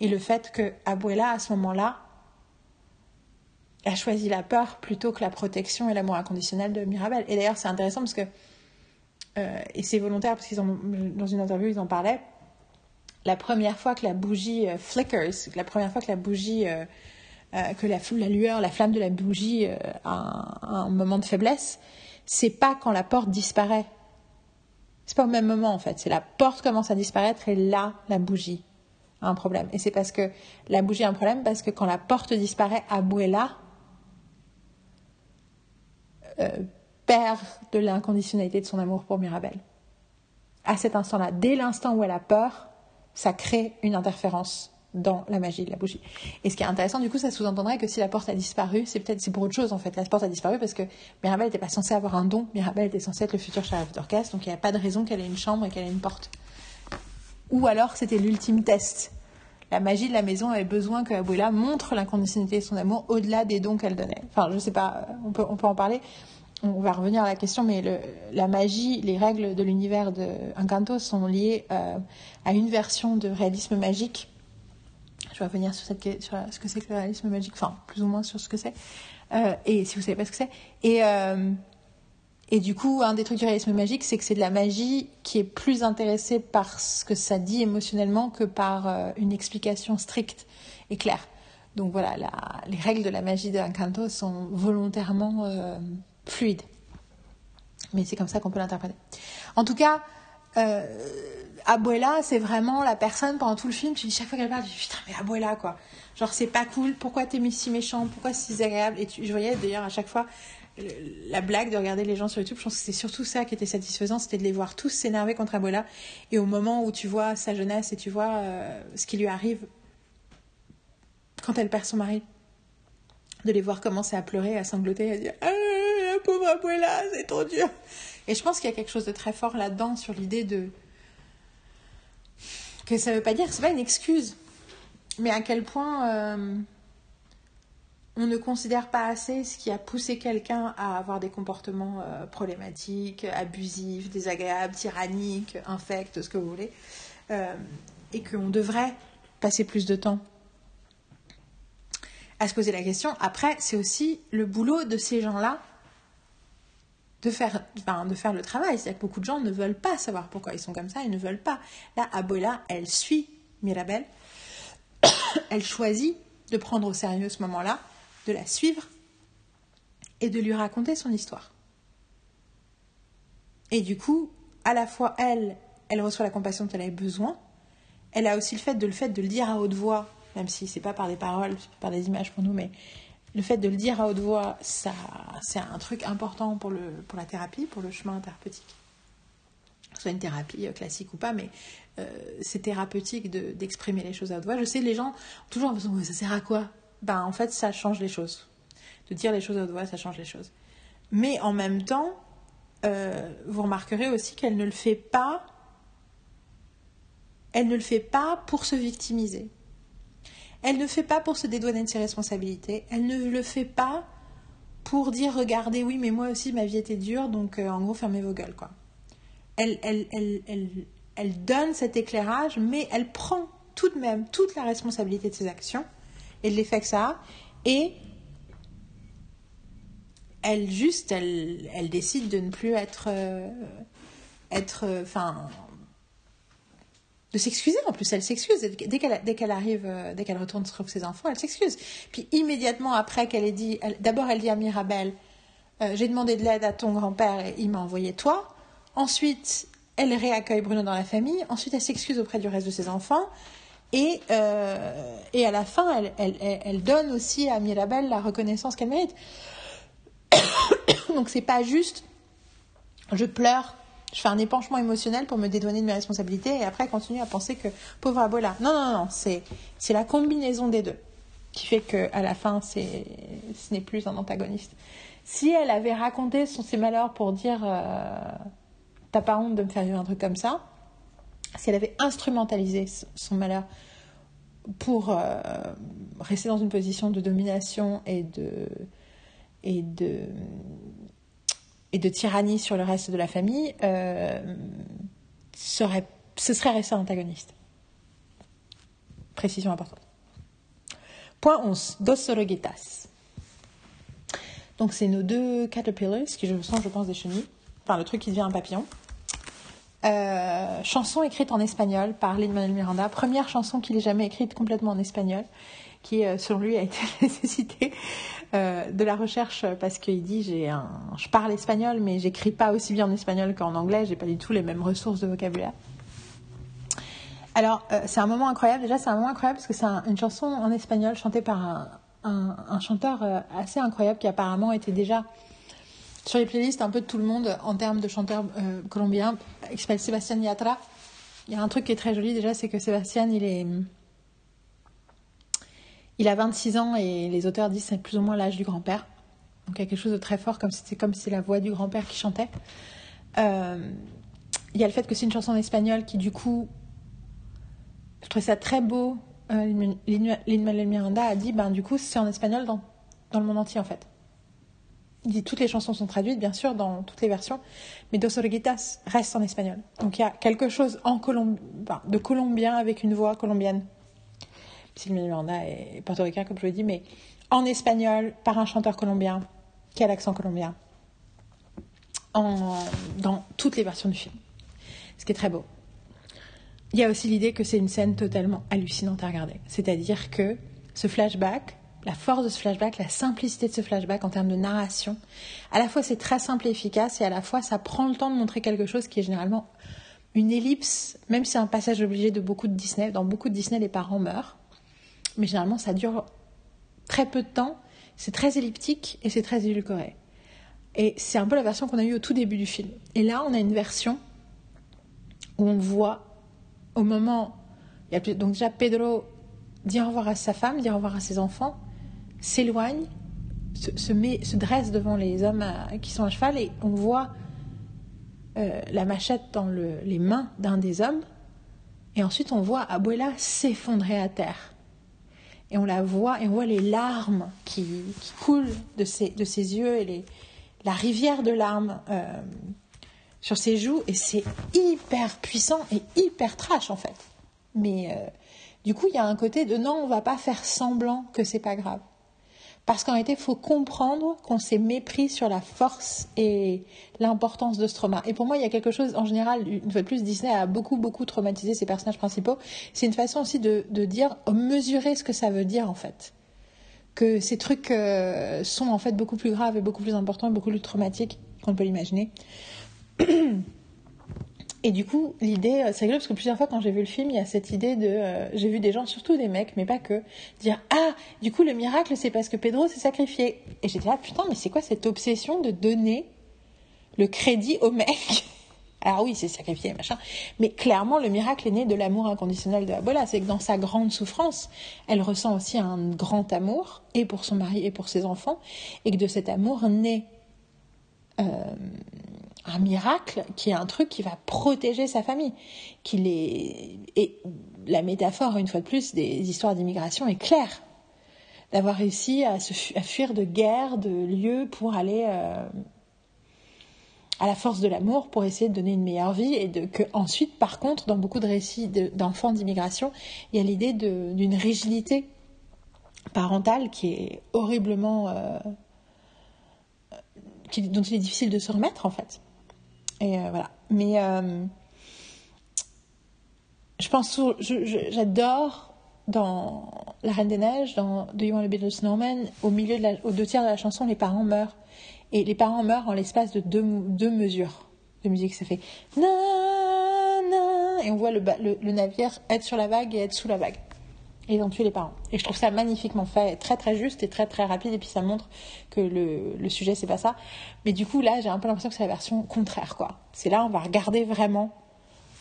Speaker 1: Et le fait que Abuela, à ce moment-là, a choisi la peur plutôt que la protection et l'amour inconditionnel de Mirabel. Et d'ailleurs, c'est intéressant parce que, euh, et c'est volontaire parce qu'ils ont, dans une interview, ils en parlaient, la première fois que la bougie euh, flickers, la première fois que euh, la, la, lueur, la flamme de la bougie a un, moment de faiblesse, c'est pas quand la porte disparaît c'est pas au même moment en fait. C'est la porte commence à disparaître et là, la bougie a un problème. Et c'est parce que la bougie a un problème parce que quand la porte disparaît, Abuela euh, perd de l'inconditionnalité de son amour pour Mirabel. À cet instant-là, dès l'instant où elle a peur, ça crée une interférence dans la magie de la bougie. Et ce qui est intéressant, du coup, ça sous-entendrait que si la porte a disparu, c'est peut-être c'est pour autre chose en fait. La porte a disparu parce que Mirabelle n'était pas censée avoir un don. Mirabelle était censée être le futur chef d'orchestre, donc il n'y a pas de raison qu'elle ait une chambre et qu'elle ait une porte. Ou alors c'était l'ultime test. La magie de la maison avait besoin que Abuela montre l'inconditionnalité de son amour au-delà des dons qu'elle donnait. Enfin, je sais pas, on peut, on peut en parler. on va revenir à la question, mais la magie, les règles de l'univers de Encanto sont liées euh, à une version de réalisme magique. Je vais revenir sur, ce que c'est que le réalisme magique, enfin plus ou moins sur ce que c'est, euh, et si vous savez pas ce que c'est. Et, euh, et du coup, un des trucs du réalisme magique, c'est que c'est de la magie qui est plus intéressée par ce que ça dit émotionnellement que par euh, une explication stricte et claire. Donc voilà, les règles de la magie de Encanto sont volontairement euh, fluide. Mais c'est comme ça qu'on peut l'interpréter. En tout cas, euh, Abuela, c'est vraiment la personne pendant tout le film. Tu dis chaque fois qu'elle parle, tu dis putain, mais Abuela, quoi. Genre, c'est pas cool. Pourquoi t'es si méchant Pourquoi c'est si agréable? Et tu, je voyais d'ailleurs à chaque fois la blague de regarder les gens sur YouTube. Je pense que c'était surtout ça qui était satisfaisant, c'était de les voir tous s'énerver contre Abuela. Et au moment où tu vois sa jeunesse et tu vois euh, ce qui lui arrive quand elle perd son mari, de les voir commencer à pleurer, à sangloter, à dire ah, la pauvre abuela, c'est trop dur. Et je pense qu'il y a quelque chose de très fort là-dedans sur l'idée de que ça veut pas dire, c'est pas une excuse, mais à quel point euh, on ne considère pas assez ce qui a poussé quelqu'un à avoir des comportements euh, problématiques, abusifs, désagréables, tyranniques, infects, ce que vous voulez, euh, et qu'on devrait passer plus de temps à se poser la question. Après, c'est aussi le boulot de ces gens-là de faire, enfin, de faire le travail. C'est-à-dire que beaucoup de gens ne veulent pas savoir pourquoi ils sont comme ça, ils ne veulent pas. Là, Abuela, elle suit Mirabel, [coughs] elle choisit de prendre au sérieux ce moment-là, de la suivre et de lui raconter son histoire. Et du coup, à la fois elle, elle reçoit la compassion dont elle a besoin, elle a aussi le fait de le de le dire à haute voix même si c'est pas par des paroles, par des images pour nous, mais le fait de le dire à haute voix, ça, c'est un truc important pour, le, la thérapie, pour le chemin thérapeutique. Soit une thérapie euh, classique ou pas, mais euh, c'est thérapeutique de, d'exprimer les choses à haute voix. Je sais, les gens ont toujours l'impression, ça sert à quoi? Ben, en fait, ça change les choses. De dire les choses à haute voix, ça change les choses. Mais en même temps, euh, vous remarquerez aussi qu'elle ne le fait pas. Elle ne le fait pas pour se victimiser. Elle ne fait pas pour se dédouaner de ses responsabilités. Elle ne le fait pas pour dire regardez, oui, mais moi aussi ma vie était dure, donc euh, en gros fermez vos gueules quoi. Elle, elle, elle, elle, donne cet éclairage, mais elle prend tout de même toute la responsabilité de ses actions et de l'effet que ça a, et elle juste, elle, elle décide de ne plus être, euh, être, euh, enfin, s'excuser en plus elle s'excuse. Dès qu'elle dès qu'elle arrive euh, dès qu'elle retourne trouve ses enfants elle s'excuse. Puis immédiatement après qu'elle ait dit d'abord elle dit à Mirabel euh, j'ai demandé de l'aide à ton grand-père et il m'a envoyé toi. Ensuite elle réaccueille Bruno dans la famille. Ensuite elle s'excuse auprès du reste de ses enfants. Et, euh, à la fin elle, elle, elle donne aussi à Mirabel la reconnaissance qu'elle mérite. [coughs] Donc c'est pas juste je pleure je fais un épanchement émotionnel pour me dédouaner de mes responsabilités et après continuer à penser que pauvre Abola. Non, non, non, c'est, la combinaison des deux qui fait qu'à la fin, ce n'est plus un antagoniste. Si elle avait raconté son, ses malheurs pour dire euh, T'as pas honte de me faire vivre un truc comme ça, si elle avait instrumentalisé son malheur pour euh, rester dans une position de domination et de, et de et de tyrannie sur le reste de la famille, euh, serait, ce serait resté antagoniste. Précision importante. Point 11. Dos Soroguitas. Donc, c'est nos deux caterpillars, qui sens, je pense, des chenilles. Enfin, le truc qui devient un papillon. Euh, chanson écrite en espagnol par Lin-Manuel Miranda. Première chanson qu'il ait jamais écrite complètement en espagnol, qui, euh, sur lui, a été [laughs] nécessité euh, de la recherche parce qu'il dit j'ai un, je parle espagnol mais j'écris pas aussi bien en espagnol qu'en anglais, j'ai pas du tout les mêmes ressources de vocabulaire. Alors euh, c'est un moment incroyable. Déjà c'est un moment incroyable parce que c'est une chanson en espagnol chantée par un, chanteur euh, assez incroyable qui apparemment était déjà sur les playlists un peu de tout le monde en termes de chanteurs colombiens, qui s'appelle Sébastien Yatra. Il y a un truc qui est très joli déjà, c'est que Sébastien il est il a 26 ans et les auteurs disent c'est plus ou moins l'âge du grand-père. Donc il y a quelque chose de très fort, comme c'était comme si la voix du grand-père qui chantait. Euh, il y a le fait que c'est une chanson en espagnol qui, du coup, je trouvais ça très beau. Euh, Lin-Manuel Miranda a dit, ben, du coup, c'est en espagnol dans, dans le monde entier, en fait. toutes les chansons sont traduites, bien sûr, dans toutes les versions, mais Dos Oreguitas reste en espagnol. Donc il y a quelque chose en de colombien avec une voix colombienne. Sylvie Miranda est portoricain, comme je vous l'ai dit, mais en espagnol, par un chanteur colombien, qui a l'accent colombien, en, dans toutes les versions du film. Ce qui est très beau. Il y a aussi l'idée que c'est une scène totalement hallucinante à regarder. C'est-à-dire que ce flashback, la force de ce flashback, la simplicité de ce flashback en termes de narration, à la fois c'est très simple et efficace et à la fois ça prend le temps de montrer quelque chose qui est généralement une ellipse, même si c'est un passage obligé de beaucoup de Disney. Dans beaucoup de Disney, les parents meurent, mais généralement ça dure très peu de temps, c'est très elliptique et c'est très édulcoré. Et c'est un peu la version qu'on a eue au tout début du film. Et là, on a une version où on voit au moment, donc déjà Pedro dit au revoir à sa femme, dit au revoir à ses enfants, s'éloigne, se, dresse devant les hommes qui sont à cheval et on voit euh, la machette dans les mains d'un des hommes. Et ensuite, on voit Abuela s'effondrer à terre. Et on la voit, et on voit les larmes qui, coulent de ses, de ses yeux et les, la rivière de larmes euh, sur ses joues. Et c'est hyper puissant et hyper trash, en fait. Mais euh, du coup, il y a un côté de non, on va pas faire semblant que c'est pas grave. Parce qu'en réalité, il faut comprendre qu'on s'est mépris sur la force et l'importance de ce trauma. Et pour moi, il y a quelque chose, en général, une fois de plus, Disney a beaucoup, beaucoup traumatisé ses personnages principaux. C'est une façon aussi de, dire, mesurer ce que ça veut dire, en fait. Que ces trucs euh, sont en fait beaucoup plus graves et beaucoup plus importants et beaucoup plus traumatiques qu'on peut l'imaginer. [clears throat] Et du coup, l'idée, euh, c'est rigolo parce que plusieurs fois quand j'ai vu le film, il y a cette idée de, euh, j'ai vu des gens, surtout des mecs, mais pas que, dire ah, du coup le miracle c'est parce que Pedro s'est sacrifié. Et j'étais là putain, mais c'est quoi cette obsession de donner le crédit au mec? [laughs] Alors oui, c'est sacrifié, machin. Mais clairement, le miracle est né de l'amour inconditionnel de Abola. C'est que dans sa grande souffrance, elle ressent aussi un grand amour, et pour son mari et pour ses enfants, et que de cet amour naît euh, un miracle qui est un truc qui va protéger sa famille. Qu'il est... Et la métaphore, une fois de plus, des histoires d'immigration est claire. D'avoir réussi à, se fuir de guerre, de lieux pour aller euh, à la force de l'amour, pour essayer de donner une meilleure vie. Et de, que ensuite, par contre, dans beaucoup de récits d'enfants d'immigration, il y a l'idée d'une rigidité parentale qui est horriblement. Euh, dont il est difficile de se remettre en fait. Et euh, voilà. Mais euh, je pense, j'adore dans La Reine des Neiges, dans Do You Want to Be the Snowman, au milieu, de la, aux deux tiers de la chanson, les parents meurent. Et les parents meurent en l'espace de deux, deux mesures de musique. Ça fait na, et on voit le, le, navire être sur la vague et être sous la vague ils ont tué les parents. Et je trouve ça magnifiquement fait, très très juste et très très rapide, et puis ça montre que le, le sujet c'est pas ça. Mais du coup là j'ai un peu l'impression que c'est la version contraire quoi. C'est là on va regarder vraiment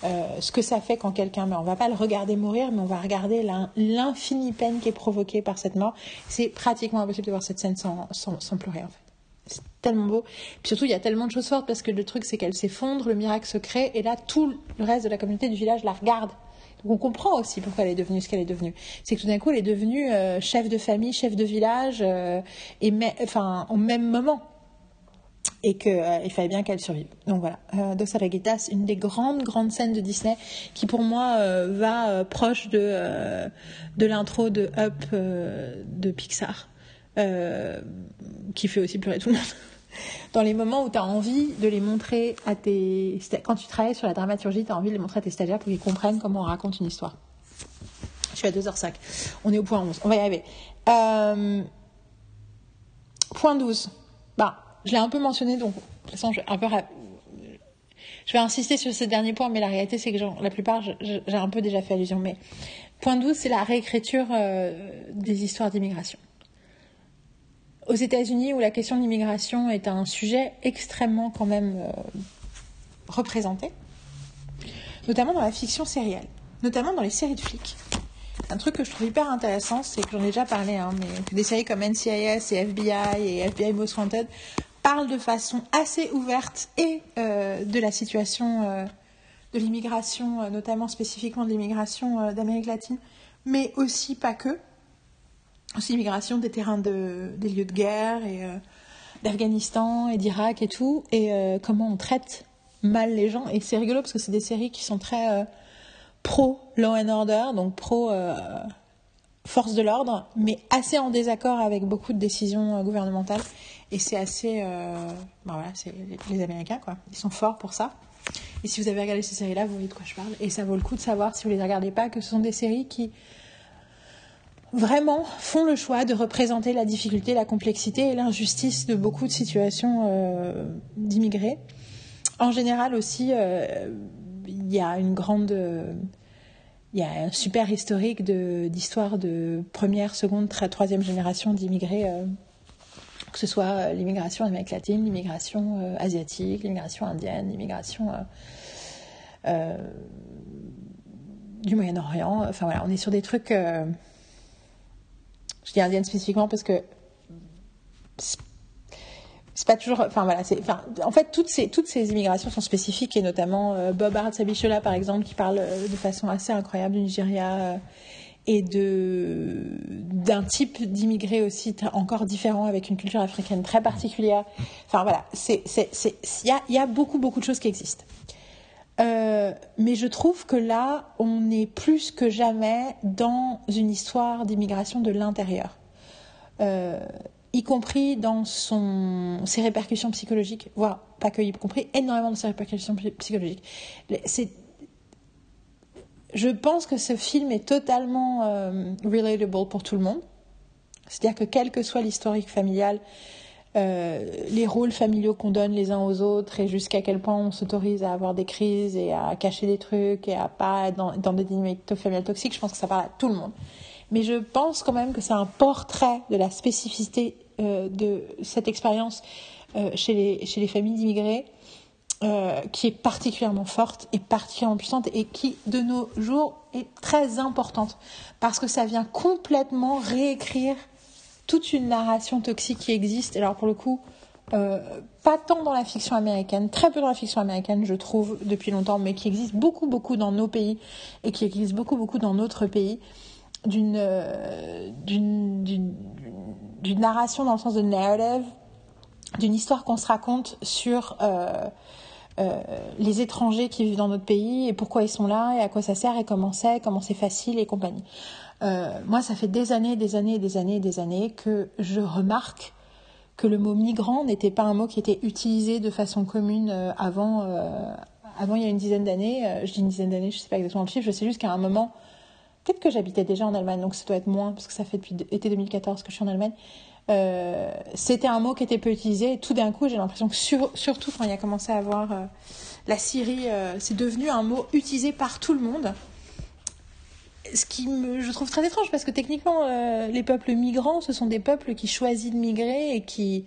Speaker 1: euh, ce que ça fait quand quelqu'un meurt. On va pas le regarder mourir, mais on va regarder l'infinie peine qui est provoquée par cette mort. C'est pratiquement impossible de voir cette scène sans, sans, sans pleurer en fait. C'est tellement beau. Puis surtout, il y a tellement de choses fortes parce que le truc, c'est qu'elle s'effondre, le miracle se crée, et là, tout le reste de la communauté du village la regarde on comprend aussi pourquoi elle est devenue ce qu'elle est devenue. C'est que tout d'un coup, elle est devenue euh, chef de famille, chef de village, euh, et enfin, au même moment. Et qu'il euh, fallait bien qu'elle survive. Donc voilà, Dos Araguitas, une des grandes, grandes scènes de Disney qui pour moi va proche de, de l'intro de Up de Pixar, qui fait aussi pleurer tout le monde [laughs] dans les moments où tu as envie de les montrer à tes... Quand tu travailles sur la dramaturgie, tu as envie de les montrer à tes stagiaires pour qu'ils comprennent comment on raconte une histoire. Je suis à 2h05. On est au point 11. On va y arriver. Euh, point 12. Bah, je l'ai un peu mentionné, donc de toute façon, je vais un peu... Je vais insister sur ce dernier point, mais la réalité, c'est que la plupart, j'ai un peu déjà fait allusion. Mais point 12, c'est la réécriture euh, des histoires d'immigration aux États-Unis, où la question de l'immigration est un sujet extrêmement quand même euh, représenté, notamment dans la fiction sérielle, notamment dans les séries de flics. Un truc que je trouve hyper intéressant, c'est que j'en ai déjà parlé, hein, mais des séries comme NCIS et FBI et FBI Most Wanted parlent de façon assez ouverte et euh, de la situation euh, de l'immigration, notamment spécifiquement de l'immigration d'Amérique latine, mais aussi pas que aussi l'immigration des terrains de, des lieux de guerre et euh, d'Afghanistan et d'Irak et tout, et comment on traite mal les gens. Et c'est rigolo parce que c'est des séries qui sont très pro law and order, donc pro force de l'ordre, mais assez en désaccord avec beaucoup de décisions gouvernementales. Et c'est assez. ben voilà, c'est les Américains, quoi. Ils sont forts pour ça. Et si vous avez regardé ces séries-là, vous voyez de quoi je parle. Et ça vaut le coup de savoir, si vous les regardez pas, que ce sont des séries qui vraiment font le choix de représenter la difficulté, la complexité et l'injustice de beaucoup de situations euh, d'immigrés. En général aussi, euh, il y a une grande... il y a un super historique d'histoire de, première, seconde, troisième génération d'immigrés euh, que ce soit l'immigration Amérique latine, l'immigration asiatique, l'immigration indienne, l'immigration du Moyen-Orient. Enfin voilà, on est sur des trucs. Je dis indienne spécifiquement parce que c'est pas toujours. Enfin voilà, en fait, toutes ces immigrations sont spécifiques et notamment Bob Hart Sabichola par exemple qui parle de façon assez incroyable du Nigeria et de d'un type d'immigré aussi encore différent avec une culture africaine très particulière. Enfin voilà, il y a beaucoup beaucoup de choses qui existent. Euh, mais je trouve que là, on est plus que jamais dans une histoire d'immigration de l'intérieur, euh, y compris dans ses répercussions psychologiques, voire pas que y compris, énormément de ses répercussions psychologiques. Je pense que ce film est totalement euh, relatable pour tout le monde. C'est-à-dire que quel que soit l'historique familial, euh, les rôles familiaux qu'on donne les uns aux autres et jusqu'à quel point on s'autorise à avoir des crises et à cacher des trucs et à pas être dans, des dynamiques familiales toxiques, je pense que ça parle à tout le monde. Mais je pense quand même que c'est un portrait de la spécificité euh, de cette expérience chez, les, chez les familles d'immigrés euh, qui est particulièrement forte et particulièrement puissante et qui, de nos jours, est très importante parce que ça vient complètement réécrire toute une narration toxique qui existe. Alors, pour le coup, euh, pas tant dans la fiction américaine, très peu dans la fiction américaine, je trouve, depuis longtemps, mais qui existe beaucoup, beaucoup dans nos pays et qui existe beaucoup, beaucoup dans notre pays, d'une euh, d'une narration dans le sens de narrative, d'une histoire qu'on se raconte sur euh, les étrangers qui vivent dans notre pays et pourquoi ils sont là et à quoi ça sert et comment c'est, comment c'est facile et compagnie. Euh, moi, ça fait des années, des années, des années, des années que je remarque que le mot migrant n'était pas un mot qui était utilisé de façon commune euh, avant, avant il y a une dizaine d'années. je dis une dizaine d'années, je ne sais pas exactement le chiffre, je sais juste qu'à un moment, peut-être que j'habitais déjà en Allemagne, donc ça doit être moins, parce que ça fait depuis été 2014 que je suis en Allemagne. Euh, c'était un mot qui était peu utilisé. Et tout d'un coup, j'ai l'impression que surtout quand il a commencé à avoir euh, la Syrie, euh, c'est devenu un mot utilisé par tout le monde. Ce qui me, je trouve très étrange parce que techniquement, les peuples migrants, ce sont des peuples qui choisissent de migrer et qui,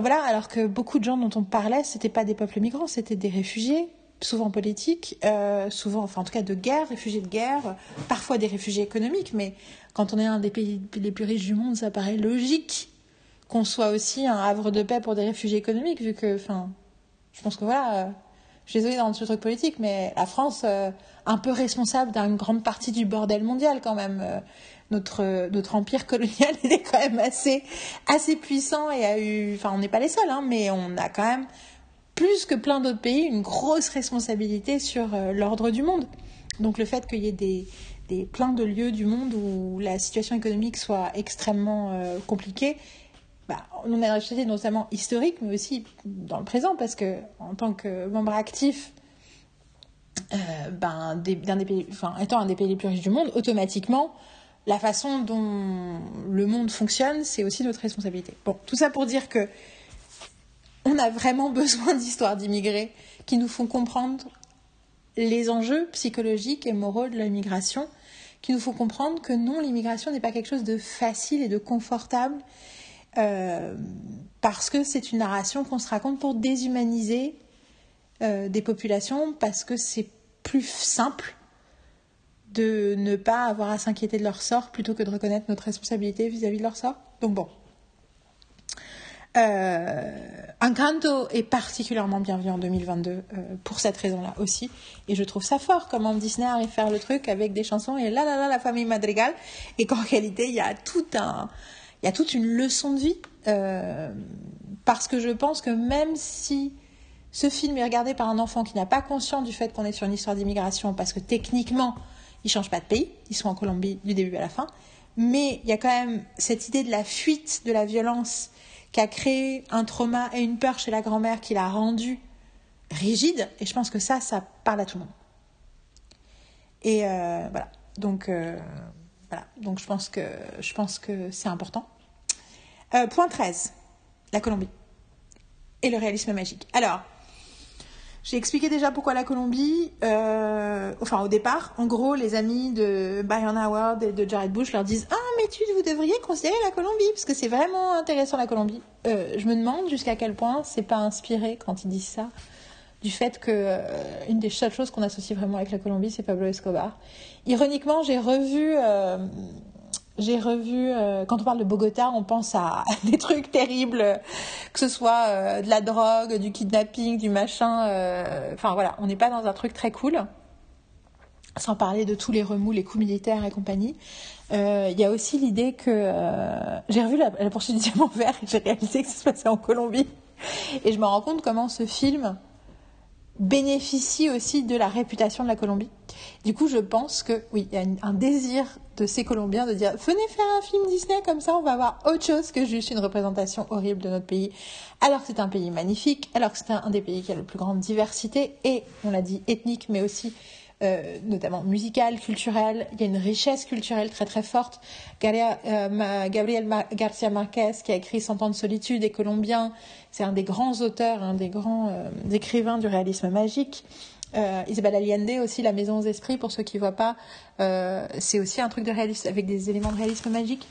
Speaker 1: voilà, alors que beaucoup de gens dont on parlait, c'était pas des peuples migrants, c'était des réfugiés souvent politiques, euh, souvent, enfin en tout cas de guerre, réfugiés de guerre, parfois des réfugiés économiques, mais quand on est un des pays les plus riches du monde, ça paraît logique qu'on soit aussi un havre de paix pour des réfugiés économiques, vu que, enfin, je pense que voilà, euh, je suis désolée dans ce truc politique, mais la France, euh, un peu responsable d'une grande partie du bordel mondial quand même. notre, notre empire colonial, [laughs] est quand même assez, assez puissant et a eu, enfin, on n'est pas les seuls, hein, mais on a quand même plus que plein d'autres pays, une grosse responsabilité sur euh, l'ordre du monde. Donc le fait qu'il y ait des, des, plein de lieux du monde où la situation économique soit extrêmement euh, compliquée, bah, on a une responsabilité notamment historique, mais aussi dans le présent, parce que en tant que membre actif, euh, ben, des, pays, étant un des pays les plus riches du monde, automatiquement, la façon dont le monde fonctionne, c'est aussi notre responsabilité. Bon, tout ça pour dire que on a vraiment [laughs] besoin d'histoires d'immigrés qui nous font comprendre les enjeux psychologiques et moraux de l'immigration, qui nous font comprendre que non, l'immigration n'est pas quelque chose de facile et de confortable, euh, parce que c'est une narration qu'on se raconte pour déshumaniser euh, des populations, parce que c'est plus simple de ne pas avoir à s'inquiéter de leur sort plutôt que de reconnaître notre responsabilité vis-à-vis -vis de leur sort. Donc bon, euh, Encanto est particulièrement bienvenu en 2022 euh, pour cette raison-là aussi. Et je trouve ça fort comment Disney arrive à faire le truc avec des chansons et là là là la famille Madrigal et qu'en réalité il y a tout un il y a toute une leçon de vie parce que je pense que même si ce film est regardé par un enfant qui n'a pas conscience du fait qu'on est sur une histoire d'immigration, parce que techniquement, ils changent pas de pays, ils sont en Colombie du début à la fin, mais il y a quand même cette idée de la fuite de la violence qui a créé un trauma et une peur chez la grand-mère qui l'a rendu rigide, et je pense que ça, ça parle à tout le monde. Et euh, voilà, donc euh, voilà, donc je pense que je pense que c'est important. Euh, point 13, la Colombie et le réalisme magique. Alors, j'ai expliqué déjà pourquoi la Colombie. Euh, enfin, au départ, en gros, les amis de Byron Howard et de Jared Bush leur disent Ah, mais tu, vous devriez considérer la Colombie, parce que c'est vraiment intéressant la Colombie. Euh, je me demande jusqu'à quel point c'est pas inspiré quand ils disent ça du fait que euh, une des seules choses qu'on associe vraiment avec la Colombie, c'est Pablo Escobar. Ironiquement, j'ai revu j'ai revu, euh, quand on parle de Bogota, on pense à [laughs] des trucs terribles, que ce soit euh, de la drogue, du kidnapping, du machin. Euh, enfin voilà, on n'est pas dans un truc très cool. Sans parler de tous les remous, les coups militaires et compagnie. Il y a aussi l'idée que j'ai revu la, la poursuite du diamant vert et j'ai réalisé que ça se passait en Colombie. Et je me rends compte comment ce film bénéficie aussi de la réputation de la Colombie. Du coup, je pense que oui, il y a un désir de ces Colombiens de dire venez faire un film Disney comme ça, on va avoir autre chose que juste une représentation horrible de notre pays. Alors que c'est un pays magnifique, alors que c'est un, des pays qui a la plus grande diversité et, on l'a dit, ethnique, mais aussi euh, notamment musicale, culturelle. Il y a une richesse culturelle très très forte. Euh, Gabriel Garcia Marquez, qui a écrit Cent ans de solitude, est colombien. C'est un des grands auteurs, un des grands euh, écrivains du réalisme magique. Euh, Isabelle Allende aussi, La Maison aux Esprits, pour ceux qui ne voient pas, euh, c'est aussi un truc de réalisme avec des éléments de réalisme magique.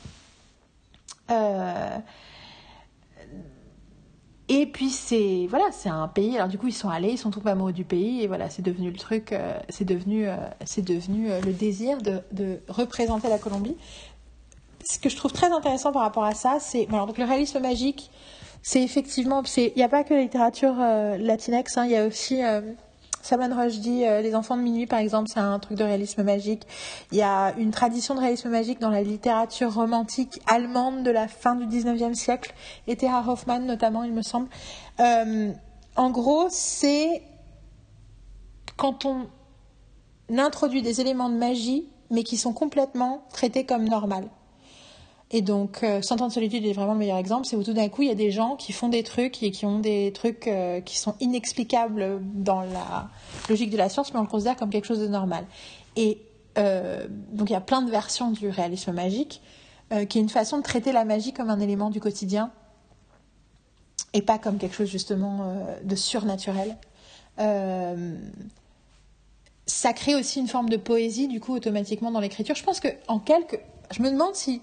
Speaker 1: Et puis c'est voilà, c'est un pays. Alors du coup, ils sont allés, ils sont trop amoureux du pays, et voilà, c'est devenu le truc, c'est devenu, c'est devenu le désir de, représenter la Colombie. Ce que je trouve très intéressant par rapport à ça, c'est alors donc le réalisme magique, c'est effectivement, il n'y a pas que la littérature latinex, hein, il y a aussi Salman Rushdie, euh, Les enfants de minuit, par exemple, c'est un truc de réalisme magique. Il y a une tradition de réalisme magique dans la littérature romantique allemande de la fin du 19e siècle, et Hoffmann notamment, il me semble. Euh, en gros, c'est quand on introduit des éléments de magie, mais qui sont complètement traités comme normal. Et donc, euh, Cent ans de solitude est vraiment le meilleur exemple. C'est où tout d'un coup, il y a des gens qui font des trucs et qui ont des trucs euh, qui sont inexplicables dans la logique de la science, mais on le considère comme quelque chose de normal. Et euh, donc, il y a plein de versions du réalisme magique, qui est une façon de traiter la magie comme un élément du quotidien et pas comme quelque chose justement de surnaturel. ça crée aussi une forme de poésie, du coup, automatiquement dans l'écriture. Je pense que en quelques. Je me demande si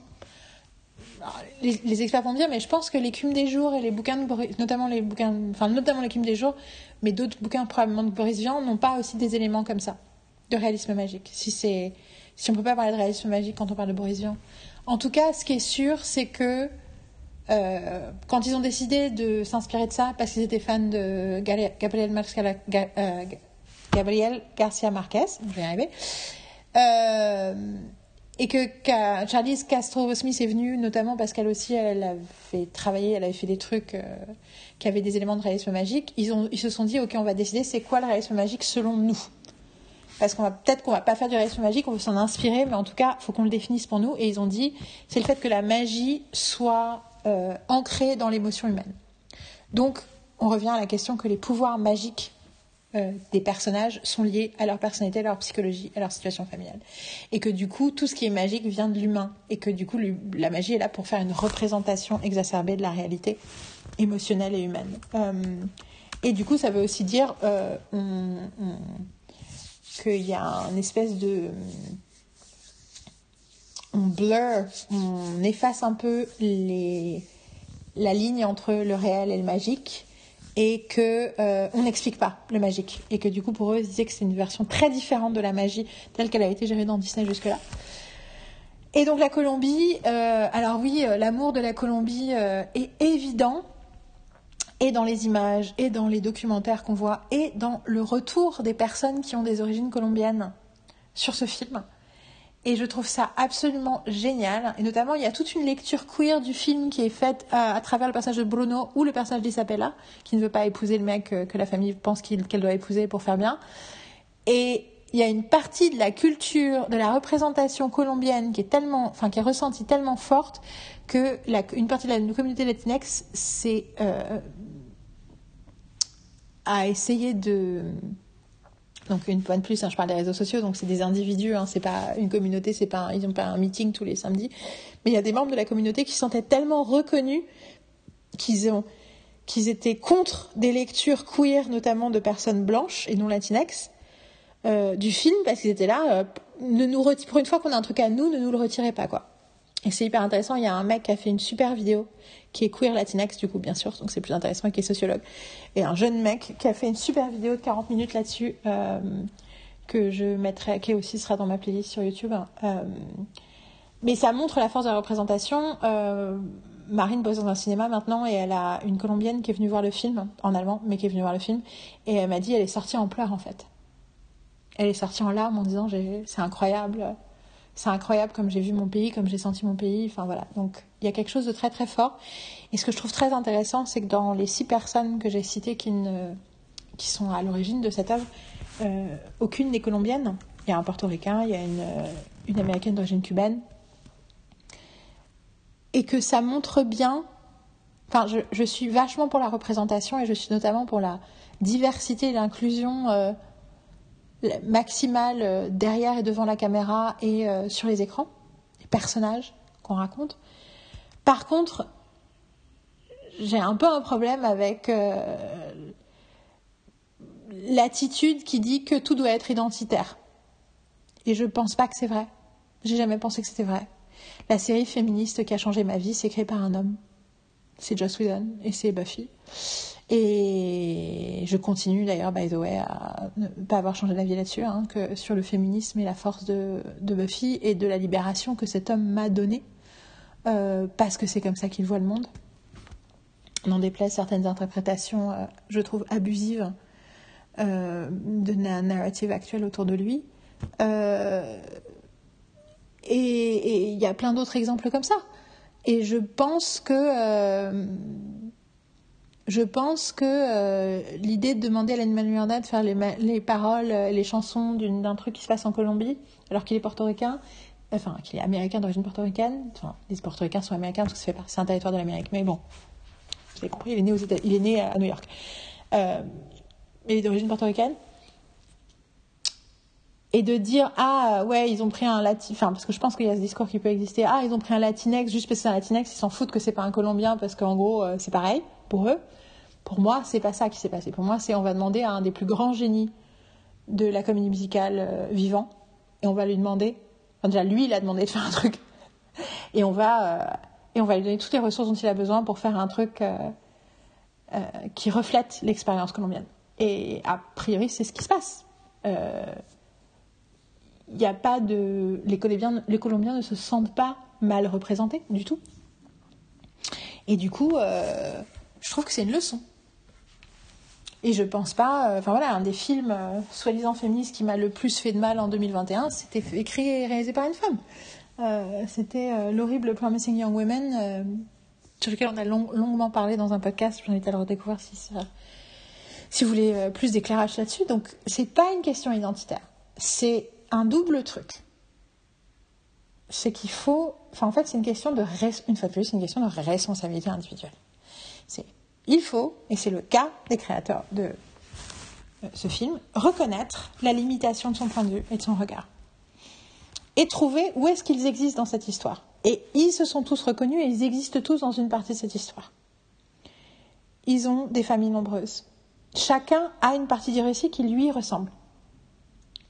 Speaker 1: les, experts vont dire, mais je pense que l'écume des jours et les bouquins, de notamment les bouquins, enfin notamment l'écume des jours, mais d'autres bouquins probablement de Boris Vian n'ont pas aussi des éléments comme ça de réalisme magique. Si c'est, si on peut pas parler de réalisme magique quand on parle de Boris Vian. En tout cas, ce qui est sûr, c'est que euh, quand ils ont décidé de s'inspirer de ça, parce qu'ils étaient fans de Gabriel, euh, Gabriel Garcia Marquez, je vais y arriver. Euh, et que Charlize Castro Smith est venue notamment parce qu'elle aussi elle avait travaillé, elle avait fait des trucs euh, qui avaient des éléments de réalisme magique. Ils, se sont dit ok on va décider c'est quoi le réalisme magique selon nous? Parce qu'on va peut-être qu'on va pas faire du réalisme magique, on veut s'en inspirer, mais en tout cas faut qu'on le définisse pour nous. Et ils ont dit c'est le fait que la magie soit euh, ancrée dans l'émotion humaine. Donc on revient à la question que les pouvoirs magiques euh, des personnages sont liés à leur personnalité, à leur psychologie, à leur situation familiale. Et que du coup, tout ce qui est magique vient de l'humain. Et que du coup, la magie est là pour faire une représentation exacerbée de la réalité émotionnelle et humaine. Euh, et du coup, ça veut aussi dire euh, qu'il y a une espèce de... On blur, on efface un peu les, la ligne entre le réel et le magique et que euh, n'explique pas le magique et que du coup pour eux ils disaient que c'est une version très différente de la magie telle qu'elle a été gérée dans Disney jusque-là. Et donc la Colombie, euh, alors oui, euh, l'amour de la Colombie est évident et dans les images et dans les documentaires qu'on voit et dans le retour des personnes qui ont des origines colombiennes sur ce film. Et je trouve ça absolument génial. Et notamment, il y a toute une lecture queer du film qui est faite à, à travers le personnage de Bruno ou le personnage d'Isabella, qui ne veut pas épouser le mec que, que la famille pense qu'elle doit épouser pour faire bien. Et il y a une partie de la culture, de la représentation colombienne qui est tellement, enfin qui est ressentie tellement forte que une partie de la communauté latinex c'est euh, a essayé de donc une fois de plus, hein, je parle des réseaux sociaux, donc c'est des individus, hein, c'est pas une communauté, c'est pas, ils n'ont pas un meeting tous les samedis, mais il y a des membres de la communauté qui se sentaient tellement reconnus qu'ils ont, qu'ils étaient contre des lectures queer, notamment de personnes blanches et non latinex, euh, du film parce qu'ils étaient là. Euh, ne nous pour une fois qu'on a un truc à nous, ne nous le retirez pas quoi. Et c'est hyper intéressant. Il y a un mec qui a fait une super vidéo qui est queer latinex du coup bien sûr, donc c'est plus intéressant qui est sociologue. Et un jeune mec qui a fait une super vidéo de 40 minutes là-dessus euh, que je mettrai, qui aussi sera dans ma playlist sur YouTube. Euh, mais ça montre la force de la représentation. Euh, Marine bosse dans un cinéma maintenant et elle a une colombienne qui est venue voir le film en allemand, mais qui est venue voir le film et elle m'a dit elle est sortie en pleurs en fait elle est sortie en larmes en disant c'est incroyable, c'est incroyable comme j'ai vu mon pays, comme j'ai senti mon pays. Enfin voilà, donc il y a quelque chose de très très fort. Et ce que je trouve très intéressant, c'est que dans les six personnes que j'ai citées qui, ne, qui sont à l'origine de cette œuvre, euh, aucune n'est colombienne. Il y a un portoricain, il y a une, euh, une américaine d'origine cubaine. Et que ça montre bien. Enfin, je, je, suis vachement pour la représentation et je suis notamment pour la diversité et l'inclusion euh, maximale euh, derrière et devant la caméra et euh, sur les écrans, les personnages qu'on raconte. Par contre, j'ai un peu un problème avec euh, l'attitude qui dit que tout doit être identitaire. Et je pense pas que c'est vrai. J'ai jamais pensé que c'était vrai. La série féministe qui a changé ma vie, c'est créée par un homme. C'est Joss Whedon et c'est Buffy. Et je continue d'ailleurs, by the way, à ne pas avoir changé d'avis là-dessus, hein, que sur le féminisme et la force de, de, Buffy et de la libération que cet homme m'a donnée, euh, parce que c'est comme ça qu'il voit le monde. N'en déplaise certaines interprétations, euh, je trouve, abusives euh, de la narrative actuelle autour de lui. Euh, et il y a plein d'autres exemples comme ça. Et je pense que euh, je pense que euh, l'idée de demander à Lin Miranda de faire les, les paroles, euh, les chansons d'un truc qui se passe en Colombie, alors qu'il est portoricain, enfin qu'il est américain d'origine portoricaine, enfin les portoricains sont américains parce que c'est un territoire de l'Amérique, mais bon, vous avez compris, il est né, aux États, il est né à New York, euh, il est d'origine portoricaine. Et de dire ah ouais ils ont pris un latin enfin parce que je pense qu'il y a ce discours qui peut exister. Ah ils ont pris un latinex juste parce que c'est un latinex ils s'en foutent que c'est pas un colombien parce qu'en gros euh, c'est pareil pour eux pour moi, c'est pas ça qui s'est passé. Pour moi, c'est on va demander à un des plus grands génies de la comédie musicale euh, vivant, et on va lui demander, enfin déjà lui, il a demandé de faire un truc, [laughs] et on va euh, et on va lui donner toutes les ressources dont il a besoin pour faire un truc euh, qui reflète l'expérience colombienne. Et a priori, c'est ce qui se passe. Il n'y a pas de les Colombiens, les Colombiens ne se sentent pas mal représentés du tout. Et du coup, je trouve que c'est une leçon. Et je pense pas. Euh, enfin voilà, un des films euh, soi-disant féministes qui m'a le plus fait de mal en 2021, c'était écrit et réalisé par une femme. Euh, c'était l'horrible Promising Young Women, sur lequel on a longuement parlé dans un podcast. J'en ai à le redécouvrir si, si vous voulez plus d'éclairage là-dessus. Donc, c'est pas une question identitaire. C'est un double truc. C'est qu'il faut. Enfin, en fait, c'est une question de. Une fois de plus, c'est une question de responsabilité individuelle. Il faut, et c'est le cas des créateurs de euh, ce film, reconnaître la limitation de son point de vue et de son regard. Et trouver où est-ce qu'ils existent dans cette histoire. Et ils se sont tous reconnus et ils existent tous dans une partie de cette histoire. Ils ont des familles nombreuses. Chacun a une partie du récit qui lui ressemble.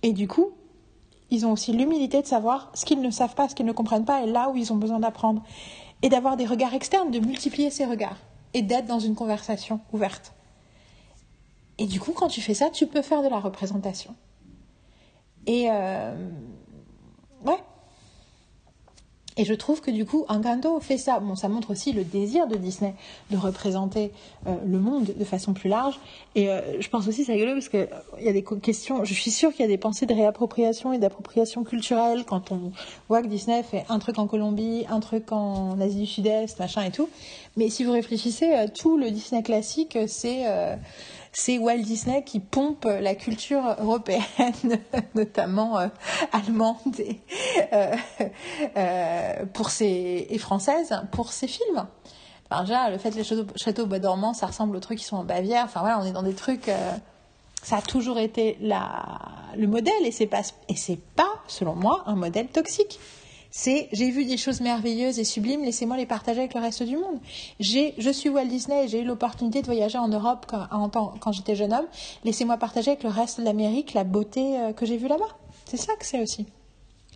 Speaker 1: Et du coup, ils ont aussi l'humilité de savoir ce qu'ils ne savent pas, ce qu'ils ne comprennent pas, et là où ils ont besoin d'apprendre. Et d'avoir des regards externes, de multiplier ces regards et d'être dans une conversation ouverte. Et du coup, quand tu fais ça, tu peux faire de la représentation. Et euh, ouais. Et je trouve que du coup, Encanto fait ça. Bon, ça montre aussi le désir de Disney de représenter euh, le monde de façon plus large. Et euh, je pense aussi, c'est rigolo parce qu'il il y a des questions, je suis sûre qu'il y a des pensées de réappropriation et d'appropriation culturelle quand on voit que Disney fait un truc en Colombie, un truc en Asie du Sud-Est, machin et tout. Mais si vous réfléchissez, tout le Disney classique, c'est c'est Walt Disney qui pompe la culture européenne, [laughs] notamment euh, allemande et, euh, euh, pour ses, et française pour ses films. Enfin, déjà, le fait que les châteaux, châteaux bois dormant, ça ressemble aux trucs qui sont en Bavière. Enfin voilà, on est dans des trucs. ça a toujours été la, le modèle et c'est pas et c'est pas, selon moi, un modèle toxique c'est j'ai vu des choses merveilleuses et sublimes, laissez-moi les partager avec le reste du monde. J'ai, je suis Walt Disney et j'ai eu l'opportunité de voyager en Europe quand, quand j'étais jeune homme. Laissez-moi partager avec le reste de l'Amérique la beauté euh, que j'ai vue là-bas. C'est ça que c'est aussi.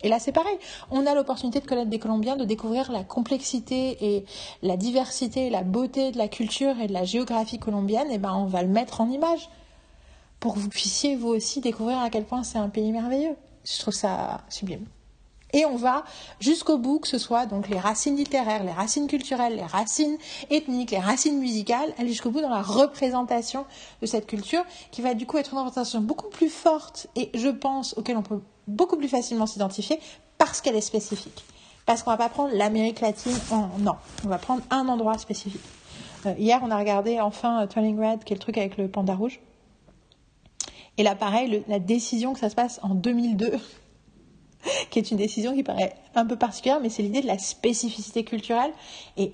Speaker 1: Et là, c'est pareil. On a l'opportunité de connaître des Colombiens, de découvrir la complexité et la diversité, la beauté de la culture et de la géographie colombienne. Et ben, on va le mettre en image pour que vous puissiez vous aussi découvrir à quel point c'est un pays merveilleux. Je trouve ça sublime. Et on va jusqu'au bout, que ce soit donc les racines littéraires, les racines culturelles, les racines ethniques, les racines musicales, aller jusqu'au bout dans la représentation de cette culture, qui va du coup être une représentation beaucoup plus forte et je pense auquel on peut beaucoup plus facilement s'identifier parce qu'elle est spécifique. Parce qu'on va pas prendre l'Amérique latine en non, on va prendre un endroit spécifique. Euh, hier, on a regardé enfin euh, Turning Red, qui est le truc avec le panda rouge. Et là, pareil, la décision que ça se passe en 2002 [laughs] qui est une décision qui paraît un peu particulière, mais c'est l'idée de la spécificité culturelle et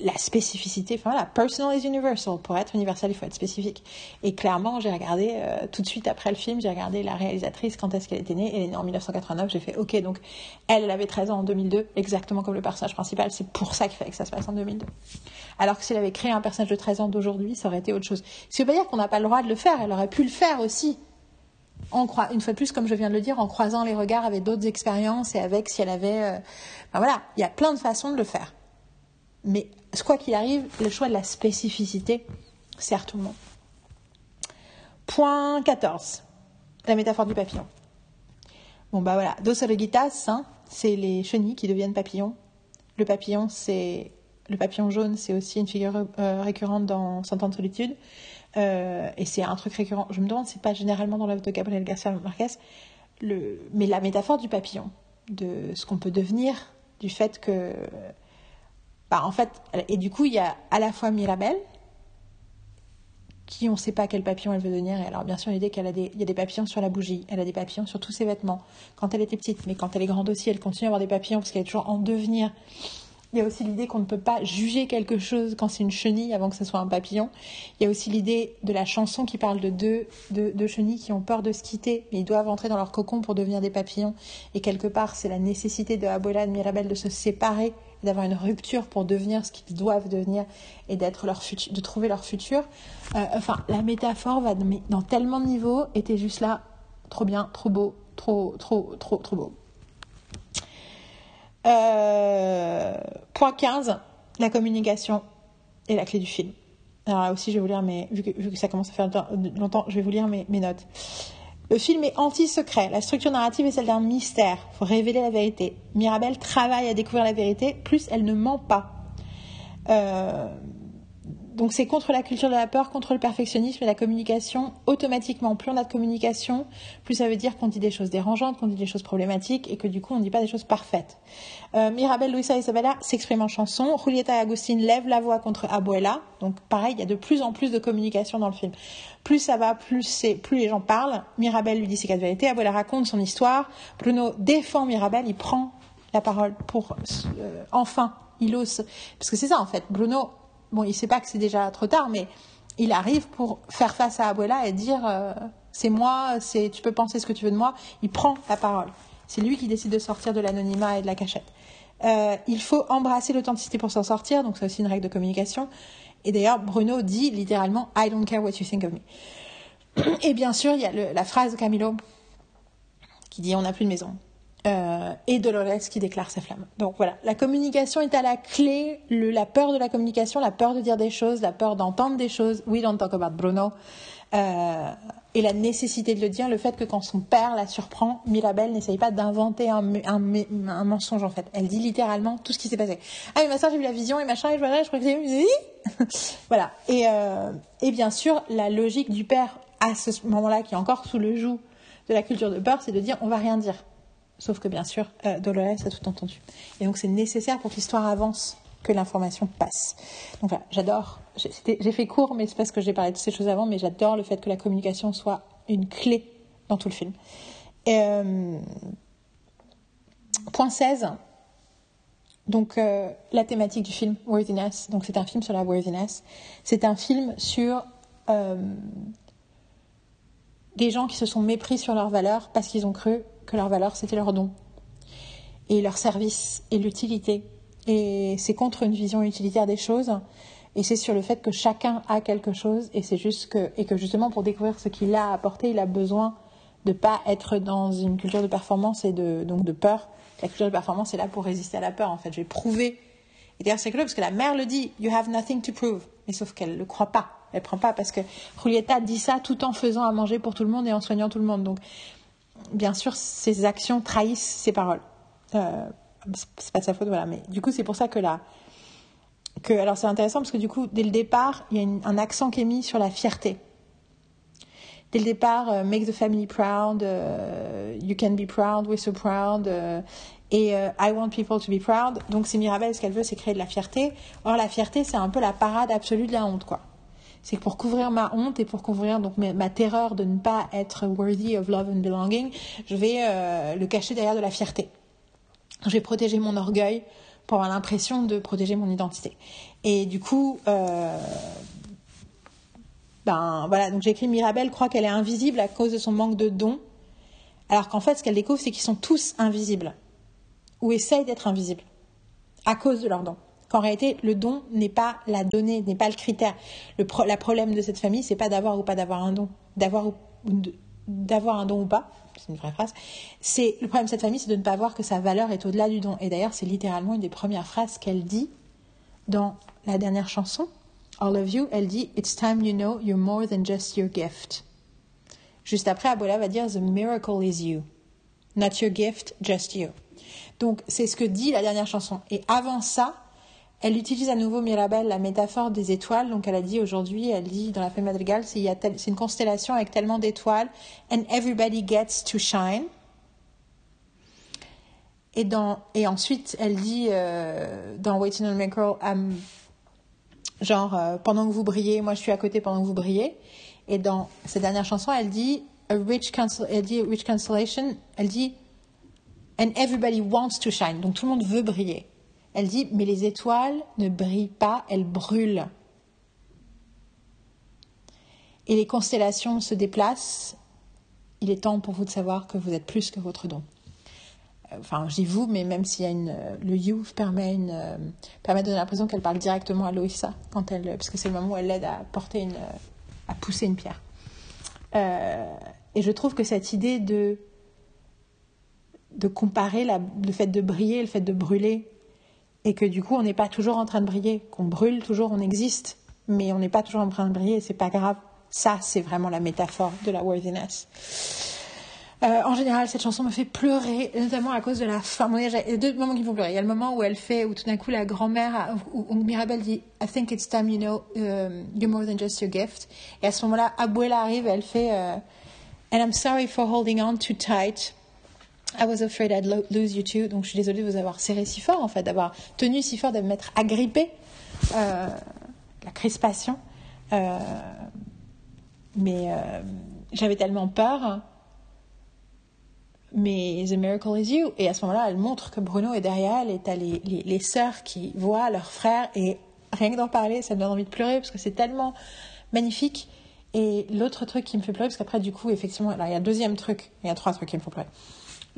Speaker 1: la spécificité, enfin la personal is universal. Pour être universel, il faut être spécifique. Et clairement, j'ai regardé euh, tout de suite après le film, j'ai regardé la réalisatrice, quand est-ce qu'elle était née. Elle est née en 1989. J'ai fait, ok, donc elle, avait 13 ans en 2002, exactement comme le personnage principal. C'est pour ça qu'il fallait que ça se passe en 2002. Alors que si elle avait créé un personnage de 13 ans d'aujourd'hui, ça aurait été autre chose. Ce qui veut pas dire qu'on n'a pas le droit de le faire. Elle aurait pu le faire aussi une fois de plus, comme je viens de le dire, en croisant les regards avec d'autres expériences et avec si elle avait. Euh, voilà, il y a plein de façons de le faire. Mais quoi qu'il arrive, le choix de la spécificité sert tout le monde. Point 14. La métaphore du papillon. Bon, bah voilà. Dos hein, c'est les chenilles qui deviennent papillons. Le papillon, c'est. Le papillon jaune, c'est aussi une figure euh, récurrente dans Cent ans de solitude. Euh, et c'est un truc récurrent. Je me demande, c'est pas généralement dans l'œuvre de Gabriel Garcia Marquez, le, mais la métaphore du papillon, de ce qu'on peut devenir, du fait que, bah, en fait, et du coup, il y a à la fois Mirabelle, qui on ne sait pas quel papillon elle veut devenir. Alors, bien sûr, l'idée qu'elle a des, il y a des papillons sur la bougie, elle a des papillons sur tous ses vêtements. Quand elle était petite, mais quand elle est grande aussi, elle continue à avoir des papillons parce qu'elle est toujours en devenir. Il y a aussi l'idée qu'on ne peut pas juger quelque chose quand c'est une chenille avant que ce soit un papillon. Il y a aussi l'idée de la chanson qui parle de deux, de, chenilles qui ont peur de se quitter, mais ils doivent entrer dans leur cocon pour devenir des papillons. Et quelque part, c'est la nécessité de Abuela de Mirabel de se séparer, d'avoir une rupture pour devenir ce qu'ils doivent devenir et d'être leur de trouver leur futur. Euh, enfin, la métaphore va dans tellement de niveaux, était juste là, trop bien, trop beau, trop, trop, trop, trop beau. Euh, point 15, la communication est la clé du film. Alors là aussi, je vais vous lire mes, vu que, ça commence à faire longtemps, je vais vous lire mes, notes. Le film est anti-secret. La structure narrative est celle d'un mystère. Il faut révéler la vérité. Mirabelle travaille à découvrir la vérité, plus elle ne ment pas. Euh, donc c'est contre la culture de la peur, contre le perfectionnisme et la communication. Automatiquement, plus on a de communication, plus ça veut dire qu'on dit des choses dérangeantes, qu'on dit des choses problématiques et que du coup on ne dit pas des choses parfaites. Euh, Mirabel, Luisa et Isabella s'expriment en chanson. Julieta et Agustin lèvent la voix contre Abuela. Donc pareil, il y a de plus en plus de communication dans le film. Plus ça va, plus c'est, plus les gens parlent. Mirabel lui dit ses quatre vérités. Abuela raconte son histoire. Bruno défend Mirabel. Il prend la parole pour euh, enfin il ose parce que c'est ça en fait. Bruno bon, il sait pas que c'est déjà trop tard, mais il arrive pour faire face à Abuela et dire euh, c'est moi, c'est tu peux penser ce que tu veux de moi. Il prend la parole. C'est lui qui décide de sortir de l'anonymat et de la cachette. Euh, il faut embrasser l'authenticité pour s'en sortir, donc c'est aussi une règle de communication. Et d'ailleurs, Bruno dit littéralement I don't care what you think of me. Et bien sûr, il y a la phrase de Camilo qui dit on n'a plus de maison. Euh, et Dolores qui déclare ses flammes. Donc voilà, la communication est à la clé, la peur de la communication, la peur de dire des choses, la peur d'entendre des choses. We don't talk about Bruno. Euh, et la nécessité de le dire, le fait que quand son père la surprend, Mirabelle n'essaye pas d'inventer un, mensonge en fait. Elle dit littéralement tout ce qui s'est passé. Ah mais ma soeur j'ai vu la vision et machin et voilà, je crois que j'ai [laughs] voilà. Et, euh, et bien sûr, la logique du père à ce moment-là, qui est encore sous le joug de la culture de peur, c'est de dire on va rien dire. Sauf que bien sûr, euh, Dolores a tout entendu. Et donc c'est nécessaire pour que l'histoire avance que l'information passe. Donc voilà, j'adore. J'ai fait court, mais c'est parce que j'ai parlé de ces choses avant, mais j'adore le fait que la communication soit une clé dans tout le film. Euh, point 16. Donc euh, la thématique du film, Worthiness. Donc c'est un film sur la worthiness. C'est un film sur des gens qui se sont mépris sur leurs valeurs parce qu'ils ont cru que leurs valeurs c'était leur don et leur service et l'utilité et c'est contre une vision utilitaire des choses. Et c'est sur le fait que chacun a quelque chose et c'est juste que et que justement pour découvrir ce qu'il a apporté, il a besoin de pas être dans une culture de performance et de donc de peur. La culture de performance est là pour résister à la peur. En fait, je vais prouver. Et d'ailleurs, c'est que parce que la mère le dit, you have nothing to prove. Mais sauf qu'elle le croit pas. Elle prend pas parce que Julieta dit ça tout en faisant à manger pour tout le monde et en soignant tout le monde. Donc, bien sûr, ses actions trahissent ses paroles. Euh, c'est pas de sa faute, voilà. Mais du coup, c'est pour ça que là, que, alors c'est intéressant parce que du coup, dès le départ, il y a un accent qui est mis sur la fierté. Dès le départ, euh, make the family proud, euh, you can be proud, we're so proud, euh, et I want people to be proud. Donc c'est Mirabelle, ce qu'elle veut, c'est créer de la fierté. Or la fierté, c'est un peu la parade absolue de la honte, quoi. C'est que pour couvrir ma honte et pour couvrir donc ma, terreur de ne pas être worthy of love and belonging, je vais le cacher derrière de la fierté. Je vais protéger mon orgueil pour avoir l'impression de protéger mon identité. Et du coup, euh, ben voilà, donc j'écris Mirabelle croit qu'elle est invisible à cause de son manque de dons, alors qu'en fait, ce qu'elle découvre, c'est qu'ils sont tous invisibles ou essayent d'être invisibles à cause de leurs dons. Qu'en réalité, le don n'est pas la donnée, n'est pas le critère. Le problème de cette famille, c'est pas d'avoir ou pas d'avoir un don, d'avoir d'avoir un don ou pas, c'est une vraie phrase, c'est le problème de cette famille, c'est de ne pas voir que sa valeur est au-delà du don. Et d'ailleurs, c'est littéralement une des premières phrases qu'elle dit dans la dernière chanson, All of You. Elle dit It's time you know you're more than just your gift. Juste après, Abola va dire The miracle is you, not your gift, just you. Donc, c'est ce que dit la dernière chanson. Et avant ça, elle utilise à nouveau Mirabelle la métaphore des étoiles. Donc elle a dit aujourd'hui, elle dit dans la femme madrigale, c'est une constellation avec tellement d'étoiles, and everybody gets to shine. Et, dans, et ensuite, elle dit euh, dans Waiting on a Miracle, genre euh, pendant que vous brillez, moi je suis à côté pendant que vous brillez. Et dans cette dernière chanson, elle dit a rich, elle dit, rich constellation, elle dit and everybody wants to shine. Donc tout le monde veut briller. Elle dit, mais les étoiles ne brillent pas, elles brûlent. Et les constellations se déplacent. Il est temps pour vous de savoir que vous êtes plus que votre don. Euh, enfin, je dis vous, mais même s'il y a une, le you permet, une, euh, permet de donner l'impression qu'elle parle directement à Loïssa, quand elle, parce que c'est le moment où elle l'aide à porter une, à pousser une pierre. Euh, et je trouve que cette idée de, de comparer le fait de briller, le fait de brûler, et que du coup on n'est pas toujours en train de briller, qu'on brûle toujours, on existe, mais on n'est pas toujours en train de briller, c'est pas grave. Ça, c'est vraiment la métaphore de la worthiness. Euh, en général, cette chanson me fait pleurer, notamment à cause de la fin. il y a deux moments qui me font pleurer. Il y a le moment où elle fait, où tout d'un coup la grand-mère, où, Mirabelle dit I think it's time you know um, you're more than just your gift. Et à ce moment-là, Abuela arrive et elle fait euh, And I'm sorry for holding on too tight. I was afraid I'd lose you too. Donc je suis désolée de vous avoir serré si fort, en fait, d'avoir tenu si fort, de m'être agrippée. Euh, la crispation. Euh, mais euh, j'avais tellement peur. Mais The Miracle is You. Et à ce moment-là, elle montre que Bruno est derrière elle et t'as les, les, sœurs qui voient leur frère. Et rien que d'en parler, ça me donne envie de pleurer parce que c'est tellement magnifique. Et l'autre truc qui me fait pleurer, parce qu'après, du coup, effectivement, il y a un deuxième truc, il y a trois trucs qui me font pleurer.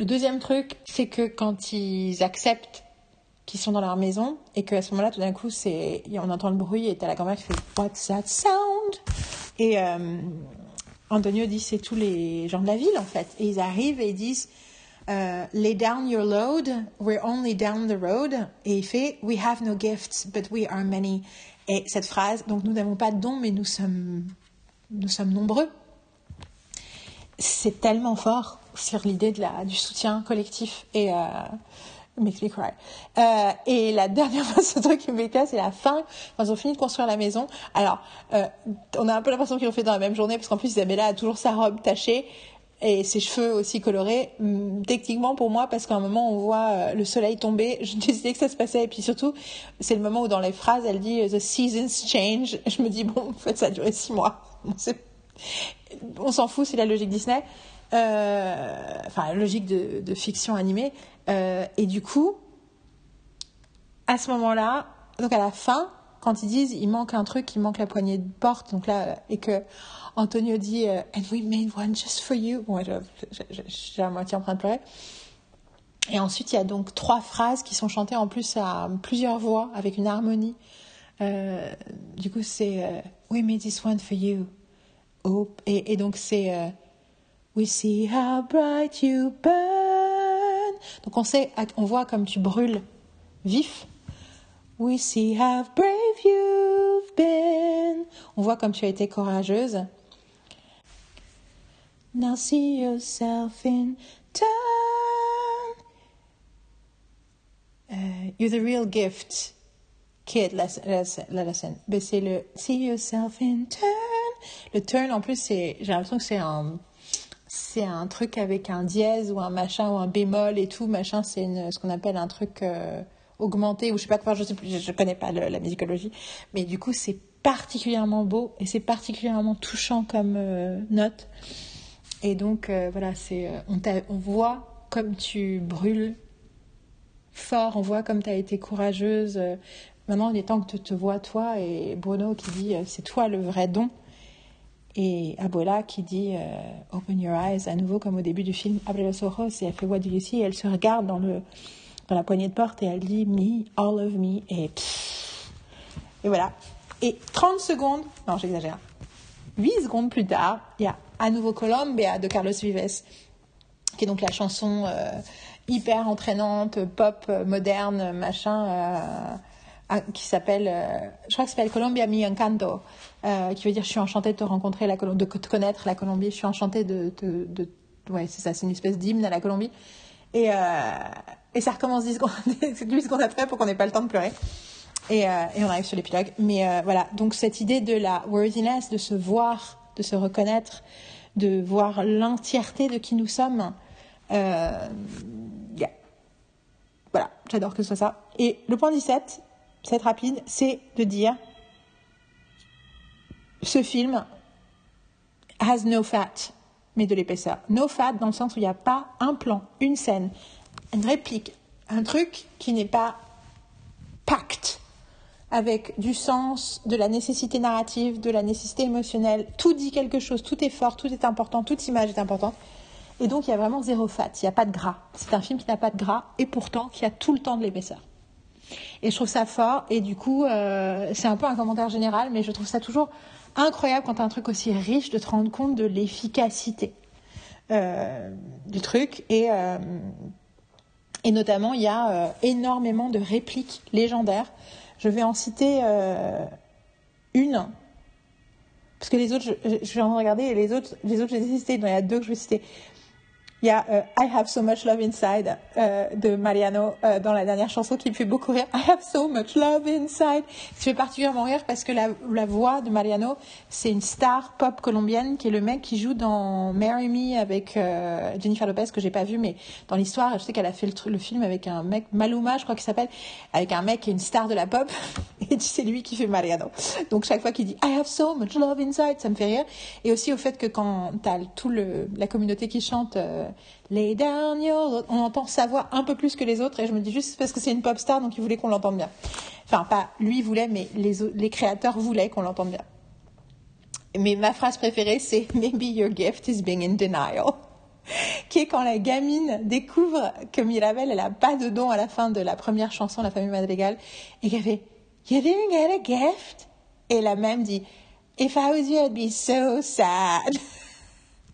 Speaker 1: Le deuxième truc, c'est que quand ils acceptent qu'ils sont dans leur maison et qu'à ce moment-là, tout d'un coup, on entend le bruit et t'as la grand-mère qui fait What's that sound? Et euh, Antonio dit c'est tous les gens de la ville en fait. Et ils arrivent et ils disent euh, Lay down your load, we're only down the road. Et il fait We have no gifts, but we are many. Et cette phrase, donc nous n'avons pas de dons, mais nous sommes nombreux. C'est tellement fort sur l'idée de la, du soutien collectif et euh, makes me cry. Euh, et la dernière [laughs] fois, truc qui me c'est la fin, quand ils ont fini de construire la maison. Alors, euh, on a un peu l'impression qu'ils l'ont fait dans la même journée, parce qu'en plus, Isabella a toujours sa robe tachée et ses cheveux aussi colorés. Hum, techniquement, pour moi, parce qu'à un moment, on voit euh, le soleil tomber, [laughs] je décidais que ça se passait. Et puis surtout, c'est le moment où dans les phrases, elle dit The seasons change. [laughs] Je me dis, bon, en fait, ça a duré six mois. on s'en fout, c'est la logique Disney. Euh, enfin, logique de, de fiction animée. Euh, et du coup, à ce moment-là, donc à la fin, quand ils disent il manque un truc, il manque la poignée de porte, donc là, et que Antonio dit euh, And we made one just for you. Bon, j'ai à moitié en train de pleurer. Et ensuite, il y a donc trois phrases qui sont chantées en plus à plusieurs voix avec une harmonie. Euh, du coup, c'est euh, We made this one for you. Oh, et, et donc, c'est We see how bright you burn. Donc, on sait, on voit comme tu brûles vif. We see how brave you've been. On voit comme tu as été courageuse. Now see yourself in turn. Uh, you're the real gift, kid, la, la, scène. Mais c'est le see yourself in turn. Le turn, en plus, j'ai l'impression que c'est un, c'est un truc avec un dièse ou un machin ou un bémol et tout. Machin, c'est ce qu'on appelle un truc euh, augmenté ou je sais pas quoi. Je sais plus, je, connais pas la musicologie. Mais du coup, c'est particulièrement beau et c'est particulièrement touchant comme euh, note. Et donc, euh, voilà, c'est, on, on, voit comme tu brûles fort, on voit comme tu as été courageuse. Maintenant, il est temps que tu te vois, toi, et Bruno qui dit c'est toi le vrai don. Et Abuela qui dit Open your eyes, à nouveau comme au début du film, Abre los ojos, et elle fait What do you see? Et elle se regarde dans, le, dans la poignée de porte et elle dit Me, all of me. Et, et voilà. Et 30 secondes, non, j'exagère, 8 secondes plus tard, il y a à nouveau Colombia de Carlos Vives, qui est donc la chanson euh, hyper entraînante, pop, euh, moderne, machin, euh, qui s'appelle, je crois que s'appelle Colombia mi encanto, qui veut dire je suis enchantée de te rencontrer, la de te connaître la Colombie, je suis enchantée de, de, de ouais c'est ça, c'est une espèce d'hymne à la Colombie. Et, et ça recommence 10 secondes, [laughs] 10 secondes après pour qu'on n'ait pas le temps de pleurer. Et, et on arrive sur l'épilogue. Mais voilà, donc cette idée de la worthiness, de se voir de se reconnaître, de voir l'entièreté de qui nous sommes. Euh, Voilà, j'adore que ce soit ça. Et le point 17, c'est rapide, c'est de dire ce film has no fat, mais de l'épaisseur. No fat dans le sens où il n'y a pas un plan, une scène, une réplique, un truc qui n'est pas pacte avec du sens, de la nécessité narrative, de la nécessité émotionnelle. Tout dit quelque chose, tout est fort, tout est important, toute image est importante. Et donc il y a vraiment zéro fat, il n'y a pas de gras. C'est un film qui n'a pas de gras et pourtant qui a tout le temps de l'épaisseur. Et je trouve ça fort et du coup euh, c'est un peu un commentaire général, mais je trouve ça toujours incroyable quand tu as un truc aussi riche de te rendre compte de l'efficacité euh, du truc et euh, et notamment il y a énormément de répliques légendaires je vais en citer une. Parce que les autres, je, vais en regarder et les autres, les autres, je les ai cités. Il y a deux que je vais citer. Il y a euh, I Have So Much Love Inside euh, de Mariano euh, dans la dernière chanson qui me fait beaucoup rire. I Have So Much Love Inside. Qui fait particulièrement rire parce que la, la voix de Mariano, c'est une star pop colombienne qui est le mec qui joue dans Marry Me avec euh, Jennifer Lopez que j'ai pas vu, mais dans l'histoire, je sais qu'elle a fait le, le, film avec un mec Maluma, je crois qu'il s'appelle, avec un mec qui est une star de la pop [laughs] et c'est lui qui fait Mariano. Donc chaque fois qu'il dit I Have So Much Love Inside, ça me fait rire. Et aussi au fait que quand t'as tout le la communauté qui chante euh, Lay down your... On entend sa voix un peu plus que les autres et je me dis juste parce que c'est une pop star donc il voulait qu'on l'entende bien. Enfin, pas lui voulait, mais les, les créateurs voulaient qu'on l'entende bien. Mais ma phrase préférée, c'est Maybe your gift is being in denial. [laughs] qui est quand la gamine découvre que Mirabelle, elle a pas de don à la fin de la première chanson, La famille Madrigal, et qu'elle fait You didn't get a gift? Et la même dit If I was you, I'd be so sad.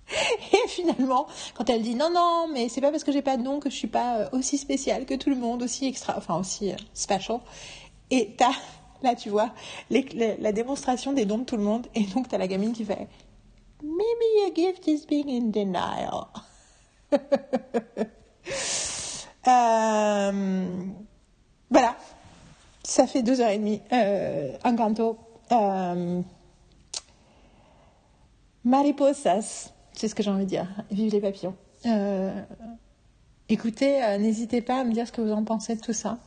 Speaker 1: [laughs] Et finalement, quand elle dit non, non, mais c'est pas parce que j'ai pas de nom que je suis pas euh, aussi spéciale que tout le monde, aussi extra, enfin aussi euh, special. Et t'as, là tu vois, la démonstration des dons de tout le monde. Et donc t'as la gamine qui fait maybe your gift is being in denial. [laughs] Euh, voilà, ça fait deux heures et demie. Euh, Encanto. Euh, mariposas, c'est ce que j'ai envie de dire. Vive les papillons. Euh, écoutez, euh, n'hésitez pas à me dire ce que vous en pensez de tout ça.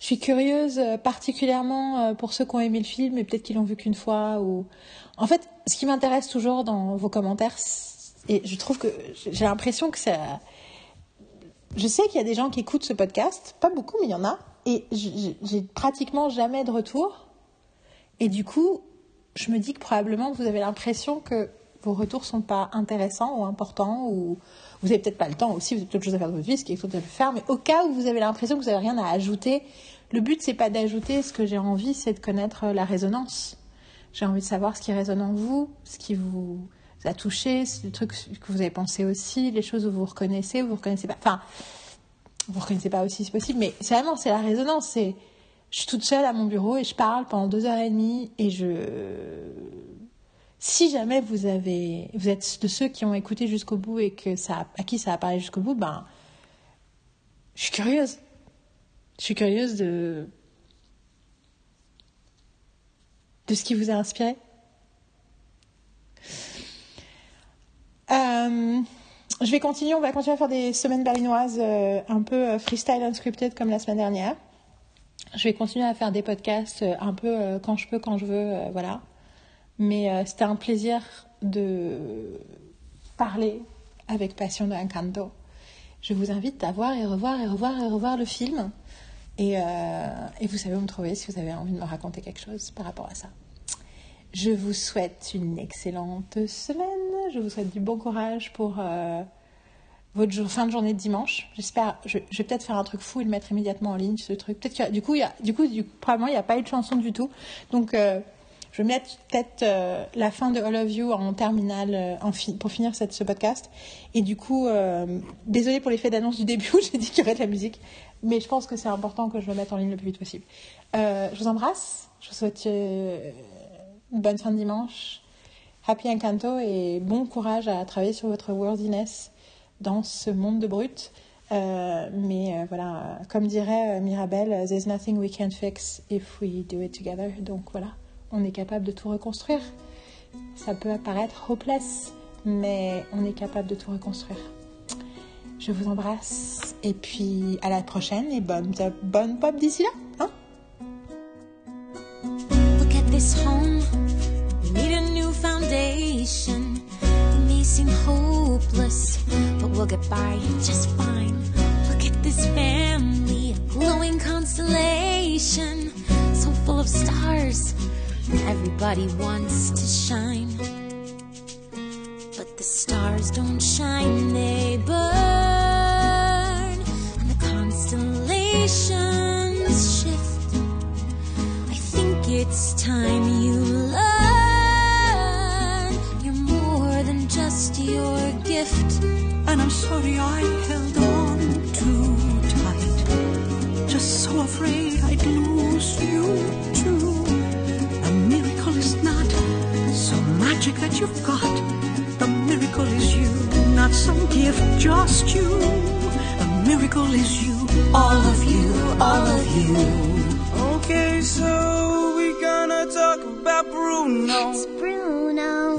Speaker 1: Je suis curieuse, euh, particulièrement pour ceux qui ont aimé le film et peut-être qu'ils l'ont vu qu'une fois. Ou... En fait, ce qui m'intéresse toujours dans vos commentaires, et je trouve que j'ai l'impression que ça. Je sais qu'il y a des gens qui écoutent ce podcast, pas beaucoup, mais il y en a, et j'ai pratiquement jamais de retour. Et du coup, je me dis que probablement vous avez l'impression que vos retours sont pas intéressants ou importants, ou vous avez peut-être pas le temps aussi, vous avez d'autres choses à faire de votre vie, ce qui est tout à fait faire, mais au cas où vous avez l'impression que vous n'avez rien à ajouter, le but c'est pas d'ajouter, ce que j'ai envie c'est de connaître la résonance. J'ai envie de savoir ce qui résonne en vous, ce qui vous a touché, les trucs que vous avez pensé aussi, les choses où vous reconnaissez, où vous reconnaissez pas. Enfin, vous reconnaissez pas aussi, c'est possible, mais c'est vraiment c'est la résonance. Je suis toute seule à mon bureau et je parle pendant deux heures et demie et je si jamais vous avez vous êtes de ceux qui ont écouté jusqu'au bout et que ça à qui ça a parlé jusqu'au bout, ben je suis curieuse. Je suis curieuse de de ce qui vous a inspiré. Euh, je vais continuer, on va continuer à faire des semaines berlinoises euh, un peu euh, freestyle unscripted comme la semaine dernière. Je vais continuer à faire des podcasts un peu quand je peux, quand je veux, voilà. Mais c'était un plaisir de parler avec passion de Encanto. Je vous invite à voir et revoir et revoir et revoir le film. Et, et vous savez où me trouver si vous avez envie de me raconter quelque chose par rapport à ça. Je vous souhaite une excellente semaine. Je vous souhaite du bon courage pour euh, votre fin de journée de dimanche. J'espère. Je, je, vais peut-être faire un truc fou et le mettre immédiatement en ligne ce truc. Peut-être que du coup, il y a, du coup, probablement il n'y a pas eu de chanson du tout. Donc euh, je vais mettre peut-être euh, la fin de All of You en terminale euh, pour finir ce podcast. Et du coup, euh, désolé pour l'effet d'annonce du début où [laughs] j'ai dit qu'il y aurait de la musique, mais je pense que c'est important que je le mette en ligne le plus vite possible. je vous embrasse. Je vous souhaite une bonne fin de dimanche. Happy Encanto et bon courage à travailler sur votre worthiness dans ce monde de brut. Euh, mais euh, voilà, comme dirait Mirabelle, there's nothing we can't fix if we do it together. Donc voilà, on est capable de tout reconstruire. Ça peut apparaître hopeless, mais on est capable de tout reconstruire. Je vous embrasse et puis à la prochaine et bonne, bonne pop d'ici là. Hein
Speaker 2: Look at this home. We need a new foundation. It may seem hopeless, but we'll get by just fine. Look at this family, a glowing constellation, so full of stars. Everybody wants to shine. But the stars don't shine, they burn. And the constellations shift. I think it's time you learn. You're more than just your gift.
Speaker 3: And I'm sorry I held on too tight. Just so afraid I'd lose you magic that you've got. The miracle is you, not some gift, just you. A miracle is you, all of you, all of you.
Speaker 4: Okay, so we gonna talk about Bruno.
Speaker 2: It's Bruno.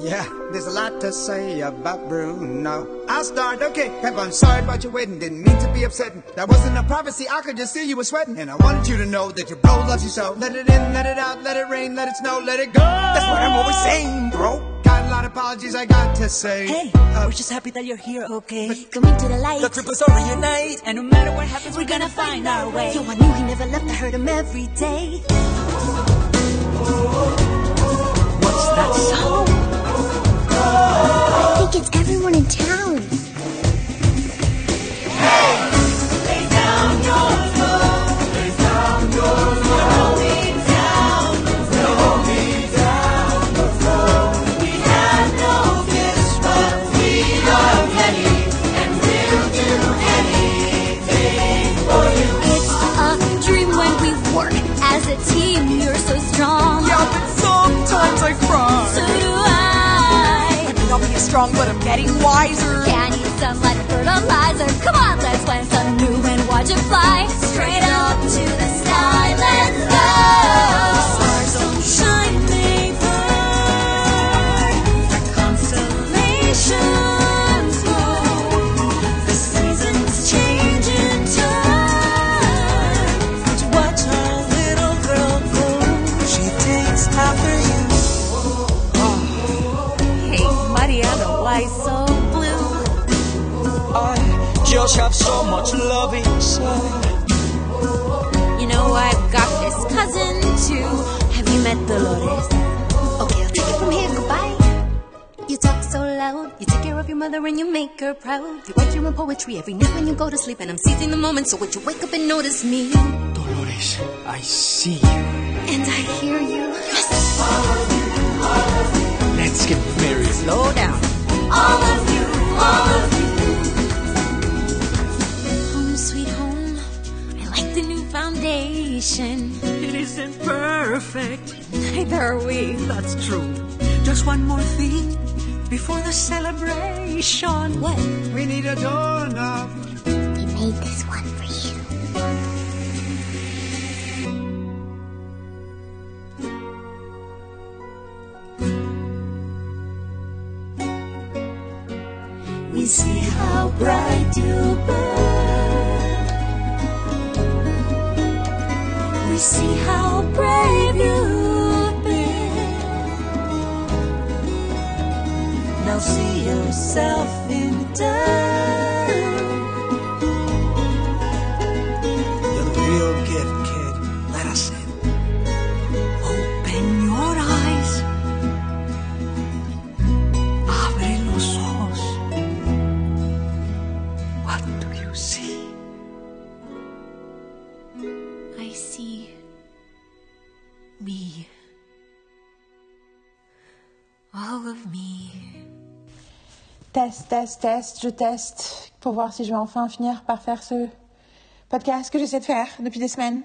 Speaker 4: Yeah, there's a lot to say about Bruno. I'll start, okay. Pep, I'm sorry about your wedding. Didn't mean to be upsetting. That wasn't a prophecy. I could just see you were sweating. And I wanted you to know that your bro loves you so. Let it in, let it out, let it rain, let it snow, let it go. That's what I'm always saying, bro. Got a lot of apologies I got to say.
Speaker 3: Hey,
Speaker 4: Uh,
Speaker 3: we're just happy that you're here, okay?
Speaker 2: Come into the light.
Speaker 3: The triple story unite, and no matter what happens, we're gonna find our way.
Speaker 2: Yo, I knew he never left. I heard him every day.
Speaker 3: What's that sound?
Speaker 2: I think it's everyone in town. It's
Speaker 3: getting wiser.
Speaker 2: Yeah, I need some light fertilizer. Come on, let's plant some new and watch it fly
Speaker 3: just have so much love inside.
Speaker 2: You know, I've got this cousin too. Have you met Dolores? Okay, I'll take it from here. Goodbye. You talk so loud. You take care of your mother and you make her proud. You write your own poetry every night when you go to sleep. And I'm seizing the moment, so would you wake up and notice me?
Speaker 3: Dolores, I see you.
Speaker 2: And I hear you. Yes!
Speaker 3: Let's get married.
Speaker 2: Slow down. All of you, all of you. Foundation.
Speaker 3: It isn't perfect.
Speaker 2: Neither are we.
Speaker 3: That's true. Just one more thing before the celebration.
Speaker 2: What?
Speaker 4: We need a doorknob.
Speaker 2: We made this one for you. We see how bright you burn. See how brave you've been.
Speaker 3: Now see yourself in turn.
Speaker 4: You're
Speaker 1: Test, test, test, je teste pour voir si je vais enfin finir par faire ce podcast que j'essaie de faire depuis des semaines.